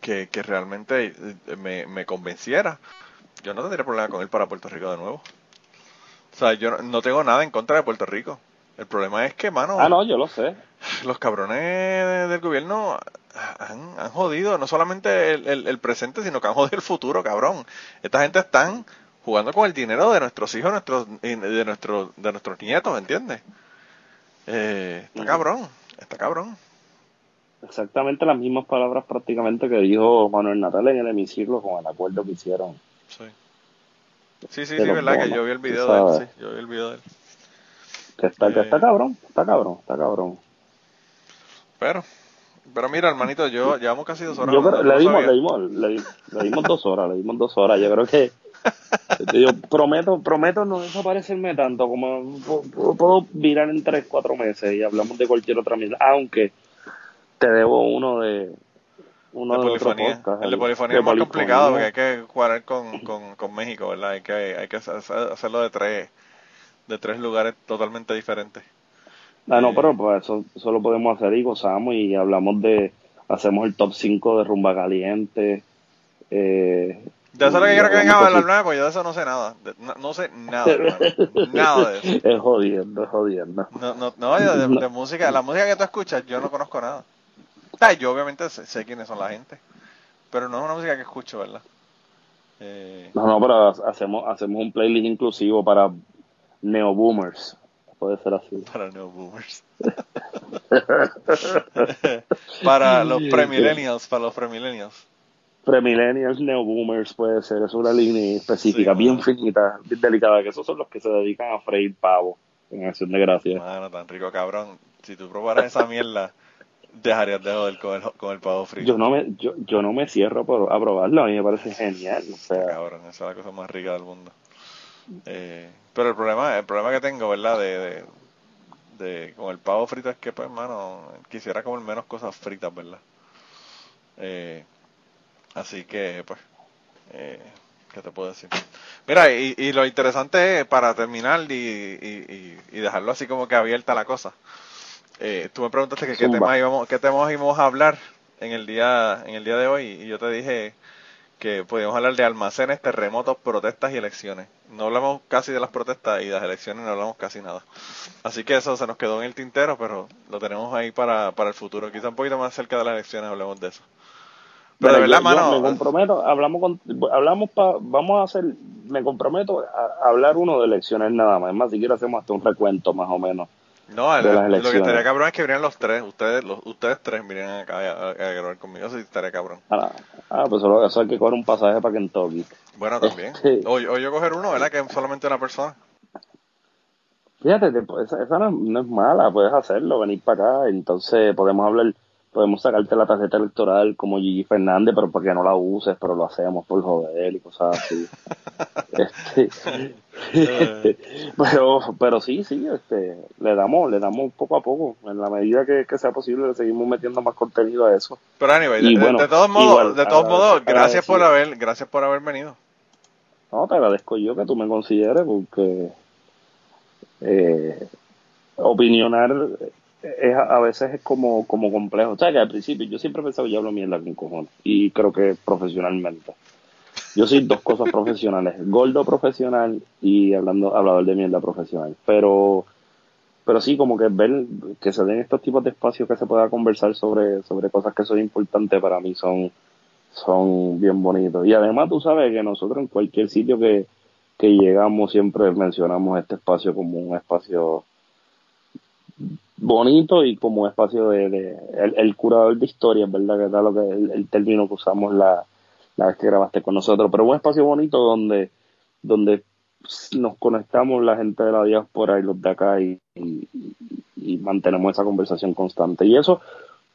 Speaker 3: que, que, realmente eh, me, me, convenciera, yo no tendría problema con ir para Puerto Rico de nuevo. O sea, yo no, tengo nada en contra de Puerto Rico. El problema es que, mano.
Speaker 4: Ah, no, yo lo sé.
Speaker 3: Los cabrones del gobierno han, han jodido no solamente el, el, el, presente, sino que han jodido el futuro, cabrón. Esta gente están jugando con el dinero de nuestros hijos, nuestros, de, nuestro, de nuestros nietos, ¿entiendes? Eh, está cabrón, está cabrón.
Speaker 4: Exactamente las mismas palabras prácticamente que dijo Manuel Natal en el hemiciclo con el acuerdo que hicieron.
Speaker 3: Sí, sí, sí, sí verdad que yo vi el video de él, sí, yo vi el video de él.
Speaker 4: Que está, que está
Speaker 3: Eh.
Speaker 4: cabrón, está cabrón, está cabrón.
Speaker 3: Pero, pero mira, hermanito, yo llevamos casi dos horas.
Speaker 4: Yo creo-
Speaker 3: hablando,
Speaker 4: le dimos, le dimos, le, di- le dimos dos horas, le dimos dos horas. Yo creo que yo prometo, prometo no desaparecerme tanto como puedo, puedo virar en tres, cuatro meses y hablamos de cualquier otra mierda. Aunque te debo uno de uno
Speaker 3: de
Speaker 4: de,
Speaker 3: polifonía.
Speaker 4: podcast.
Speaker 3: el de polifonía
Speaker 4: de
Speaker 3: es más
Speaker 4: polifonía.
Speaker 3: complicado porque hay que cuadrar con, con, con México, ¿verdad? Hay que, hay que hacer- hacerlo de tres, de tres lugares totalmente diferentes.
Speaker 4: Ah, no, pero pues eso, eso lo podemos hacer y gozamos y hablamos de, hacemos el top 5 de Rumba Caliente. Eh,
Speaker 3: De eso es lo que quiero que venga a hablar, pues yo de eso no sé nada. De- no, no sé nada, hermano. Nada de eso.
Speaker 4: Es jodiendo, es jodiendo.
Speaker 3: No, no, no, de, de música, la música que tú escuchas, yo no conozco nada. Sea, yo obviamente sé, sé quiénes son la gente, pero no es una música que escucho, ¿verdad? Eh,
Speaker 4: No, no, pero hacemos, hacemos un playlist inclusivo para neo boomers. Puede ser así.
Speaker 3: para Neo Boomers. para los premillennials, para los premillennials.
Speaker 4: Premillennials, neo boomers puede ser. Es una línea específica,
Speaker 3: Sí,
Speaker 4: bien finita, bien delicada, que esos son los que se dedican a freír pavo en acción de gracias.
Speaker 3: Mano, tan rico, cabrón. Si tú probaras esa mierda, dejarías de joder con el, con el pavo frito.
Speaker 4: Yo no me, yo, yo no me cierro pro- a probarlo, a mí me parece genial. O sea,
Speaker 3: Cabrón, esa es la cosa más rica del mundo. Eh, pero el problema, el problema que tengo, ¿verdad? De, de, de- con el pavo frito es que, pues, hermano, quisiera comer menos cosas fritas, ¿verdad? Eh, así que, pues, eh, ¿qué te puedo decir? Mira, y, y lo interesante es, para terminar y, y, y- dejarlo así como que abierta la cosa, eh, tú me preguntaste que qué temas íbamos, qué temas íbamos a hablar en el día, en el día de hoy, y yo te dije que podíamos hablar de almacenes, terremotos, protestas y elecciones. No hablamos casi de las protestas y de las elecciones no hablamos casi nada. Así que eso se nos quedó en el tintero, pero lo tenemos ahí para, para el futuro. Quizá un poquito más cerca de las elecciones hablemos de eso. Pero de verdad,
Speaker 4: yo- yo
Speaker 3: mano,
Speaker 4: me comprometo, hablamos con, hablamos pa, vamos a hacer, me comprometo a, hablar uno de elecciones nada más. Es más, si quiero hacemos hasta un recuento más o menos.
Speaker 3: no, el- lo que estaría cabrón es que vinieran los tres. Ustedes los, ustedes tres vinieran acá a, a- a grabar conmigo. Eso sí estaría cabrón.
Speaker 4: Ah, ah, pues solo eso hay que coger un pasaje para Kentucky.
Speaker 3: Bueno, también.
Speaker 4: Sí.
Speaker 3: O, o yo coger uno, ¿verdad? Que es solamente una persona.
Speaker 4: Fíjate, te- esa, esa no, no es mala, puedes hacerlo, venir para acá, entonces podemos hablar, podemos sacarte la tarjeta electoral como Gigi Fernández, pero para que no la uses, pero lo hacemos por joder y cosas así. este, pero, pero sí, sí, este, le damos, le damos poco a poco, en la medida que, que sea posible, le seguimos metiendo más contenido a eso.
Speaker 3: Pero anyway, de,
Speaker 4: bueno,
Speaker 3: todos modos,
Speaker 4: igual,
Speaker 3: de todos modos, gracias por haber, gracias por haber venido.
Speaker 4: No, te agradezco yo que tú me consideres porque eh, opinionar es, a veces es como, como complejo. O sea, que al principio yo siempre que yo hablo mierda con cojones y creo que profesionalmente. Yo soy dos cosas profesionales, gordo profesional y hablando hablador de mierda profesional. Pero pero sí, como que ver que se den estos tipos de espacios que se pueda conversar sobre, sobre cosas que son importantes para mí son, son bien bonitos. Y además tú sabes que nosotros en cualquier sitio que, que llegamos siempre mencionamos este espacio como un espacio bonito y como espacio de, el, curador de historias, ¿verdad? Que tal lo que el, término que usamos la, la vez que grabaste con nosotros, pero un espacio bonito donde, donde nos conectamos la gente de la diáspora y los de acá y, mantenemos esa conversación constante. Y eso,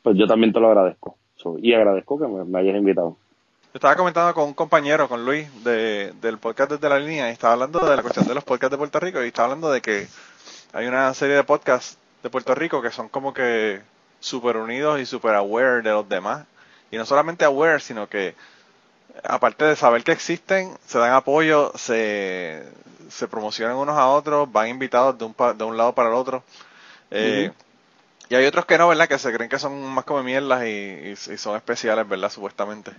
Speaker 4: pues yo también te lo agradezco. Y agradezco que me, me hayas invitado.
Speaker 3: Yo estaba comentando con un compañero, con Luis, de, del podcast desde la línea, y estaba hablando de la cuestión de los podcasts de Puerto Rico, y estaba hablando de que hay una serie de podcasts de Puerto Rico que son como que super unidos y super aware de los demás. Y no solamente aware, sino que aparte de saber que existen, se dan apoyo, se, se promocionan unos a otros, van invitados de un, pa- de un lado para el otro. Eh, Y hay otros que no, ¿verdad? Que se creen que son más como mierdas y, y- y son especiales, ¿verdad? Supuestamente.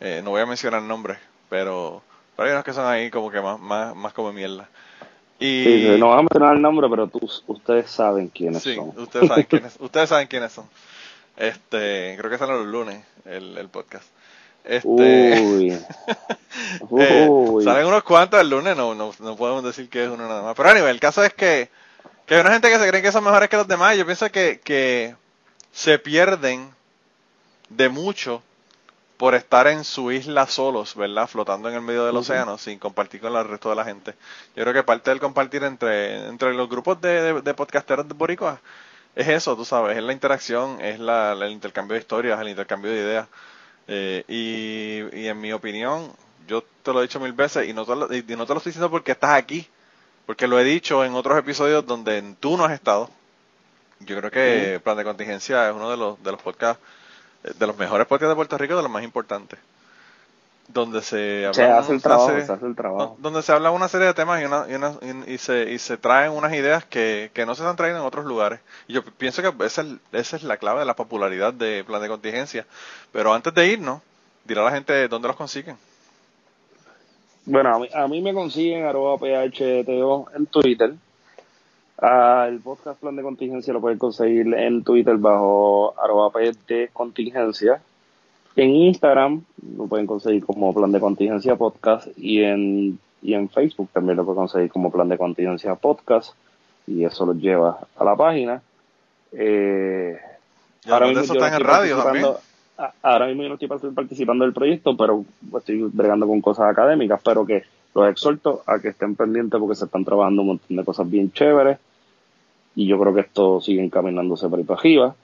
Speaker 3: Eh, no voy a mencionar nombres, pero, pero hay unos que son ahí como que más, más, más como mierda. Y,
Speaker 4: Sí, no vamos a mencionar el nombre, pero tú, ustedes saben quiénes
Speaker 3: Sí,
Speaker 4: son.
Speaker 3: ustedes saben quiénes, ustedes saben quiénes son. Este, creo que salen los lunes el, el podcast. Este,
Speaker 4: Uy.
Speaker 3: eh,
Speaker 4: Uy.
Speaker 3: salen unos cuantos el lunes, no, no, no podemos decir que es uno nada más. Pero anyway, el caso es que, que hay una gente que se cree que son mejores que los demás. Yo pienso que, que se pierden de mucho por estar en su isla solos, ¿verdad? Flotando en el medio del océano sin compartir con el resto de la gente. Yo creo que parte del compartir entre, entre los grupos de, de, podcasteros de Boricua es eso, tú sabes, es la interacción, es la, el intercambio de historias, el intercambio de ideas. Eh, y, y, en mi opinión, yo te lo he dicho mil veces y no, te lo, y no te lo estoy diciendo porque estás aquí, porque lo he dicho en otros episodios donde tú no has estado. Yo creo que Plan de Contingencia es uno de los, de los podcasts de los mejores podcasts de Puerto Rico, de los más importantes. Donde se,
Speaker 4: se hace el trabajo, se hace el trabajo.
Speaker 3: Donde se habla una serie de temas y, una, y, una, y, se, y se traen unas ideas que, que no se han traído en otros lugares. Y yo pienso que esa es, esa es la clave de la popularidad de Plan de Contingencia. Pero antes de irnos, dirá a la gente dónde los consiguen.
Speaker 4: Bueno, a mí, a mí me consiguen arroba phto en Twitter. Ah, el podcast Plan de Contingencia lo pueden conseguir en Twitter bajo arroba de contingencia. En Instagram lo pueden conseguir como Plan de Contingencia Podcast y en, y en Facebook también lo pueden conseguir como Plan de Contingencia Podcast y eso los lleva a la página. Eh,
Speaker 3: ahora mismo eso está en radio también.
Speaker 4: Ahora mismo yo no estoy participando del proyecto, pero estoy bregando con cosas académicas, pero que los exhorto a que estén pendientes porque se están trabajando un montón de cosas bien chéveres y yo creo que esto sigue encaminándose por ahí para arriba.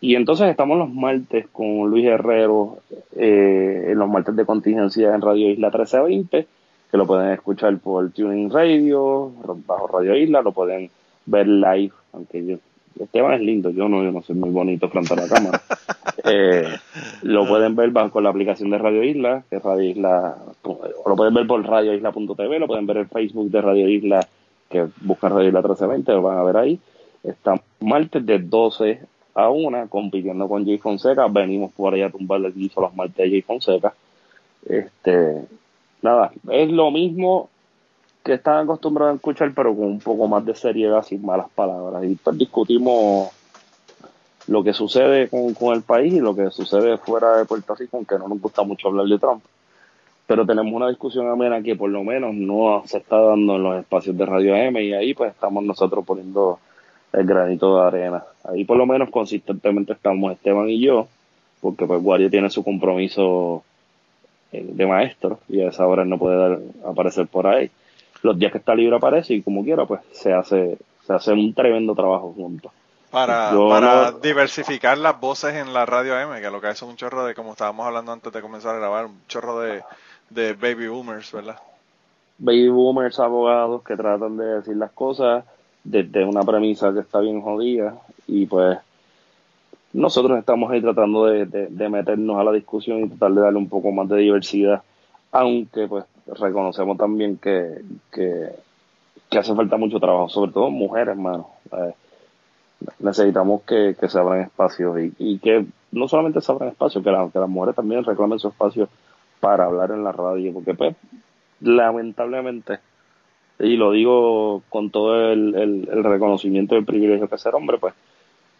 Speaker 4: Y entonces estamos los martes con Luis Herrero, eh, en los martes de contingencia en Radio Isla 1320, que lo pueden escuchar por Tuning Radio, bajo Radio Isla, lo pueden ver live, aunque yo, Esteban es lindo, yo no, yo no soy muy bonito frente a la cámara. Eh, lo pueden ver bajo con la aplicación de Radio Isla, que es Radio Isla, o lo pueden ver por radioisla.tv, lo pueden ver en Facebook de Radio Isla que buscan Radio Isla 1320, lo van a ver ahí. Estamos martes de 12 a 1 compitiendo con Jay Fonseca. Venimos por allá a tumbarle el guiso los martes de Jay Fonseca. Este, nada, es lo mismo que están acostumbrados a escuchar, pero con un poco más de seriedad, sin malas palabras. Y pues discutimos lo que sucede con, con el país y lo que sucede fuera de Puerto Rico, aunque no nos gusta mucho hablar de Trump pero tenemos una discusión amena que por lo menos no se está dando en los espacios de Radio M y ahí pues estamos nosotros poniendo el granito de arena. Ahí por lo menos consistentemente estamos Esteban y yo, porque pues Wario tiene su compromiso eh, de maestro y a esa hora no puede dar, aparecer por ahí. Los días que está libre aparece y como quiera pues se hace, se hace un tremendo trabajo juntos.
Speaker 3: Para, para diversificar las voces en la radio M, que lo que es un chorro de, como estábamos hablando antes de comenzar a grabar, un chorro de, de baby boomers, ¿verdad?
Speaker 4: Baby boomers, abogados que tratan de decir las cosas desde una premisa que está bien jodida y pues nosotros estamos ahí tratando de, de, meternos a la discusión y tratar de darle un poco más de diversidad, aunque pues reconocemos también que, que, hace falta mucho trabajo, sobre todo mujeres, hermano. Eh, necesitamos que, se abran espacios y, y, que no solamente se abran espacios, que, que las mujeres también reclamen su espacio para hablar en la radio, porque pues lamentablemente, y lo digo con todo el, el, reconocimiento del privilegio que ser hombre, pues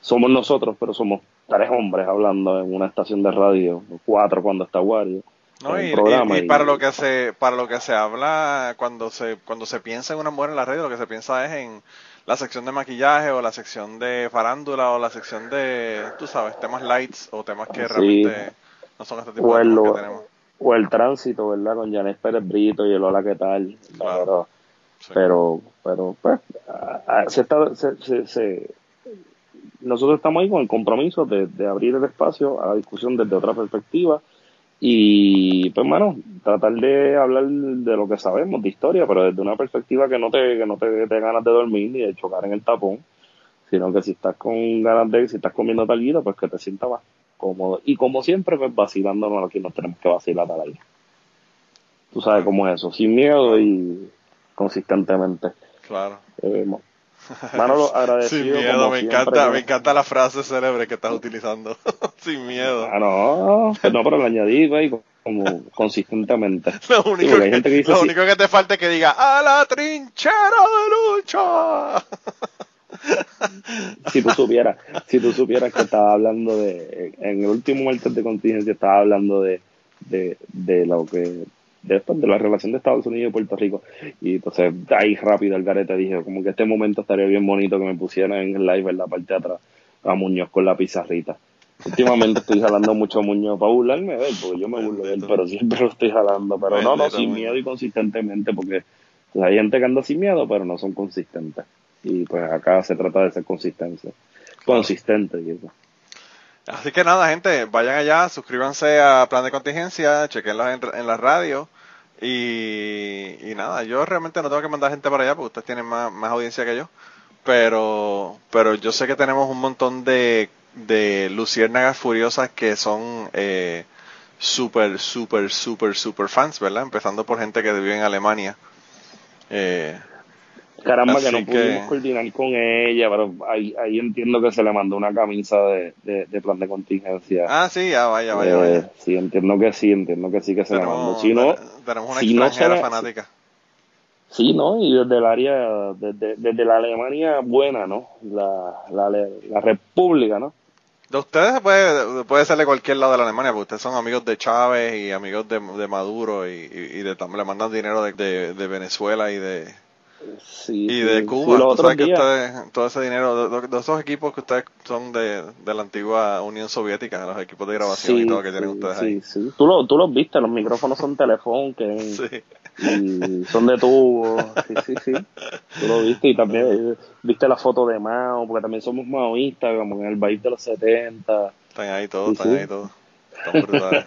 Speaker 4: somos nosotros, pero somos tres hombres hablando en una estación de radio, cuatro cuando está Wario.
Speaker 3: No, y, y, para lo que se para lo que se habla cuando se cuando se piensa en una mujer en la radio lo que se piensa es en la sección de maquillaje o la sección de farándula o la sección de tú sabes temas lights o temas que realmente no son este tipo de temas que tenemos
Speaker 4: o el tránsito, ¿verdad? Con Janet Pérez Brito y el hola, ¿qué tal? Pero, pero, pero, pues, se está, se, se, nosotros estamos ahí con el compromiso de, de, abrir el espacio a la discusión desde otra perspectiva y, pues, bueno, tratar de hablar de lo que sabemos, de historia, pero desde una perspectiva que no te, que no te dé ganas de dormir ni de chocar en el tapón, sino que si estás con ganas de, si estás comiendo talguito, pues que te sientas más cómodo. Y como siempre, pues vacilándonos aquí nos tenemos que vacilar a la vida. Tú sabes cómo es eso, sin miedo y consistentemente.
Speaker 3: Claro.
Speaker 4: Eh, Manolo, agradecido.
Speaker 3: Sin miedo, me encanta, me encanta la frase célebre que estás utilizando. Sin miedo.
Speaker 4: Ah, no, pues no, pero lo añadí, güey, como consistentemente.
Speaker 3: Lo único, que, que, lo único que te falta es que diga, ¡a la trinchera de lucha!
Speaker 4: si tú supieras, si tú supieras que estaba hablando de, en el último martes de contingencia estaba hablando de, de, de lo que, de de la relación de Estados Unidos y Puerto Rico. Y entonces ahí rápido el garete dije, como que este momento estaría bien bonito que me pusieran en el live en la parte de atrás a Muñoz con la pizarrita. Últimamente estoy jalando mucho muño para burlarme de él, porque yo me burlo de él, pero siempre lo estoy jalando. Pero no, no, sin
Speaker 3: Muñoz.
Speaker 4: miedo y consistentemente, porque hay gente que anda sin miedo, pero no son consistentes. Y pues acá se trata de ser consistencia. Consistente, y eso.
Speaker 3: Así que nada, gente, vayan allá, suscríbanse a Plan de Contingencia, chequenlos en, en la radio. Y, y nada, yo realmente no tengo que mandar gente para allá porque ustedes tienen más, más audiencia que yo. Pero, pero yo sé que tenemos un montón de, de luciérnagas furiosas que son eh, súper, súper, súper, súper fans, ¿verdad? Empezando por gente que vive en Alemania. Eh,
Speaker 4: Caramba,
Speaker 3: Así
Speaker 4: que no
Speaker 3: que-
Speaker 4: pudimos coordinar con ella, pero ahí, ahí entiendo que se le mandó una camisa de, de, de plan de contingencia.
Speaker 3: ah, sí, ya vaya, vaya,
Speaker 4: Eh,
Speaker 3: vaya.
Speaker 4: sí, entiendo que sí, entiendo que sí que se le mandó.
Speaker 3: Tenemos,
Speaker 4: Si no,
Speaker 3: tenemos una
Speaker 4: si no
Speaker 3: extranjera
Speaker 4: se le-
Speaker 3: fanática.
Speaker 4: sí, ¿no? Y desde el área, desde, desde la Alemania buena, ¿no? La, la, la República, ¿no?
Speaker 3: De ustedes puede, puede ser de cualquier lado de la Alemania, porque ustedes son amigos de Chávez y amigos de, de Maduro y, y, y de, le mandan dinero de, de, de Venezuela y de,
Speaker 4: Sí,
Speaker 3: y
Speaker 4: sí.
Speaker 3: de
Speaker 4: Sí,
Speaker 3: Cuba.
Speaker 4: los
Speaker 3: Tú
Speaker 4: otros
Speaker 3: sabes que
Speaker 4: días-
Speaker 3: ustedes, todo ese dinero, de, esos equipos que ustedes son de, de la antigua Unión Soviética, los equipos de grabación y todo que tienen
Speaker 4: sí,
Speaker 3: ustedes
Speaker 4: sí,
Speaker 3: ahí.
Speaker 4: sí. Tú, lo, tú los viste, los micrófonos son teléfono que
Speaker 3: Sí.
Speaker 4: y son de tubo. Sí, sí, sí. Tú lo viste y también eh, viste la foto de Mao, porque también somos maoístas, como en el país de los 70.
Speaker 3: Están ahí todos,
Speaker 4: Sí,
Speaker 3: están
Speaker 4: sí.
Speaker 3: ahí todos. Brutales.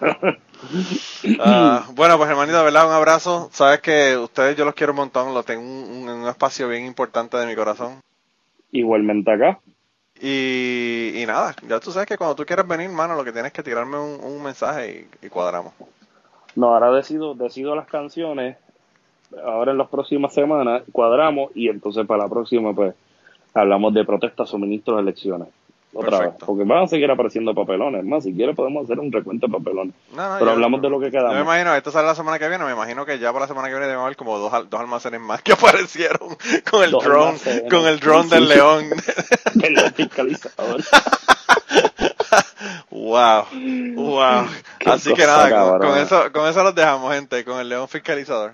Speaker 3: Ah, bueno, pues hermanito, verdad, un abrazo. Sabes que ustedes yo los quiero un montón, los tengo un, un- un espacio bien importante de mi corazón.
Speaker 4: Igualmente acá.
Speaker 3: Y, y nada, ya tú sabes que cuando tú quieras venir, mano, lo que tienes es que tirarme un, un mensaje y, y cuadramos.
Speaker 4: No, ahora decido, decido las canciones, ahora en las próximas semanas, cuadramos y entonces para la próxima pues hablamos de protestas, suministros, elecciones. Otra
Speaker 3: Perfecto.
Speaker 4: vez, porque van a seguir apareciendo papelones. Más, si quieres podemos hacer un recuento de papelones.
Speaker 3: No, no,
Speaker 4: Pero
Speaker 3: yo-
Speaker 4: hablamos de lo que
Speaker 3: Yo me
Speaker 4: quedamos.
Speaker 3: imagino, esto sale la semana que viene, me imagino que ya para la semana que viene debe haber como dos, dos almacenes más que aparecieron con el
Speaker 4: Dos
Speaker 3: drone,
Speaker 4: almacenes.
Speaker 3: con el drone del león.
Speaker 4: El fiscalizador.
Speaker 3: wow, wow.
Speaker 4: Qué
Speaker 3: Así que nada, con, con eso, con eso los dejamos, gente, con el león fiscalizador.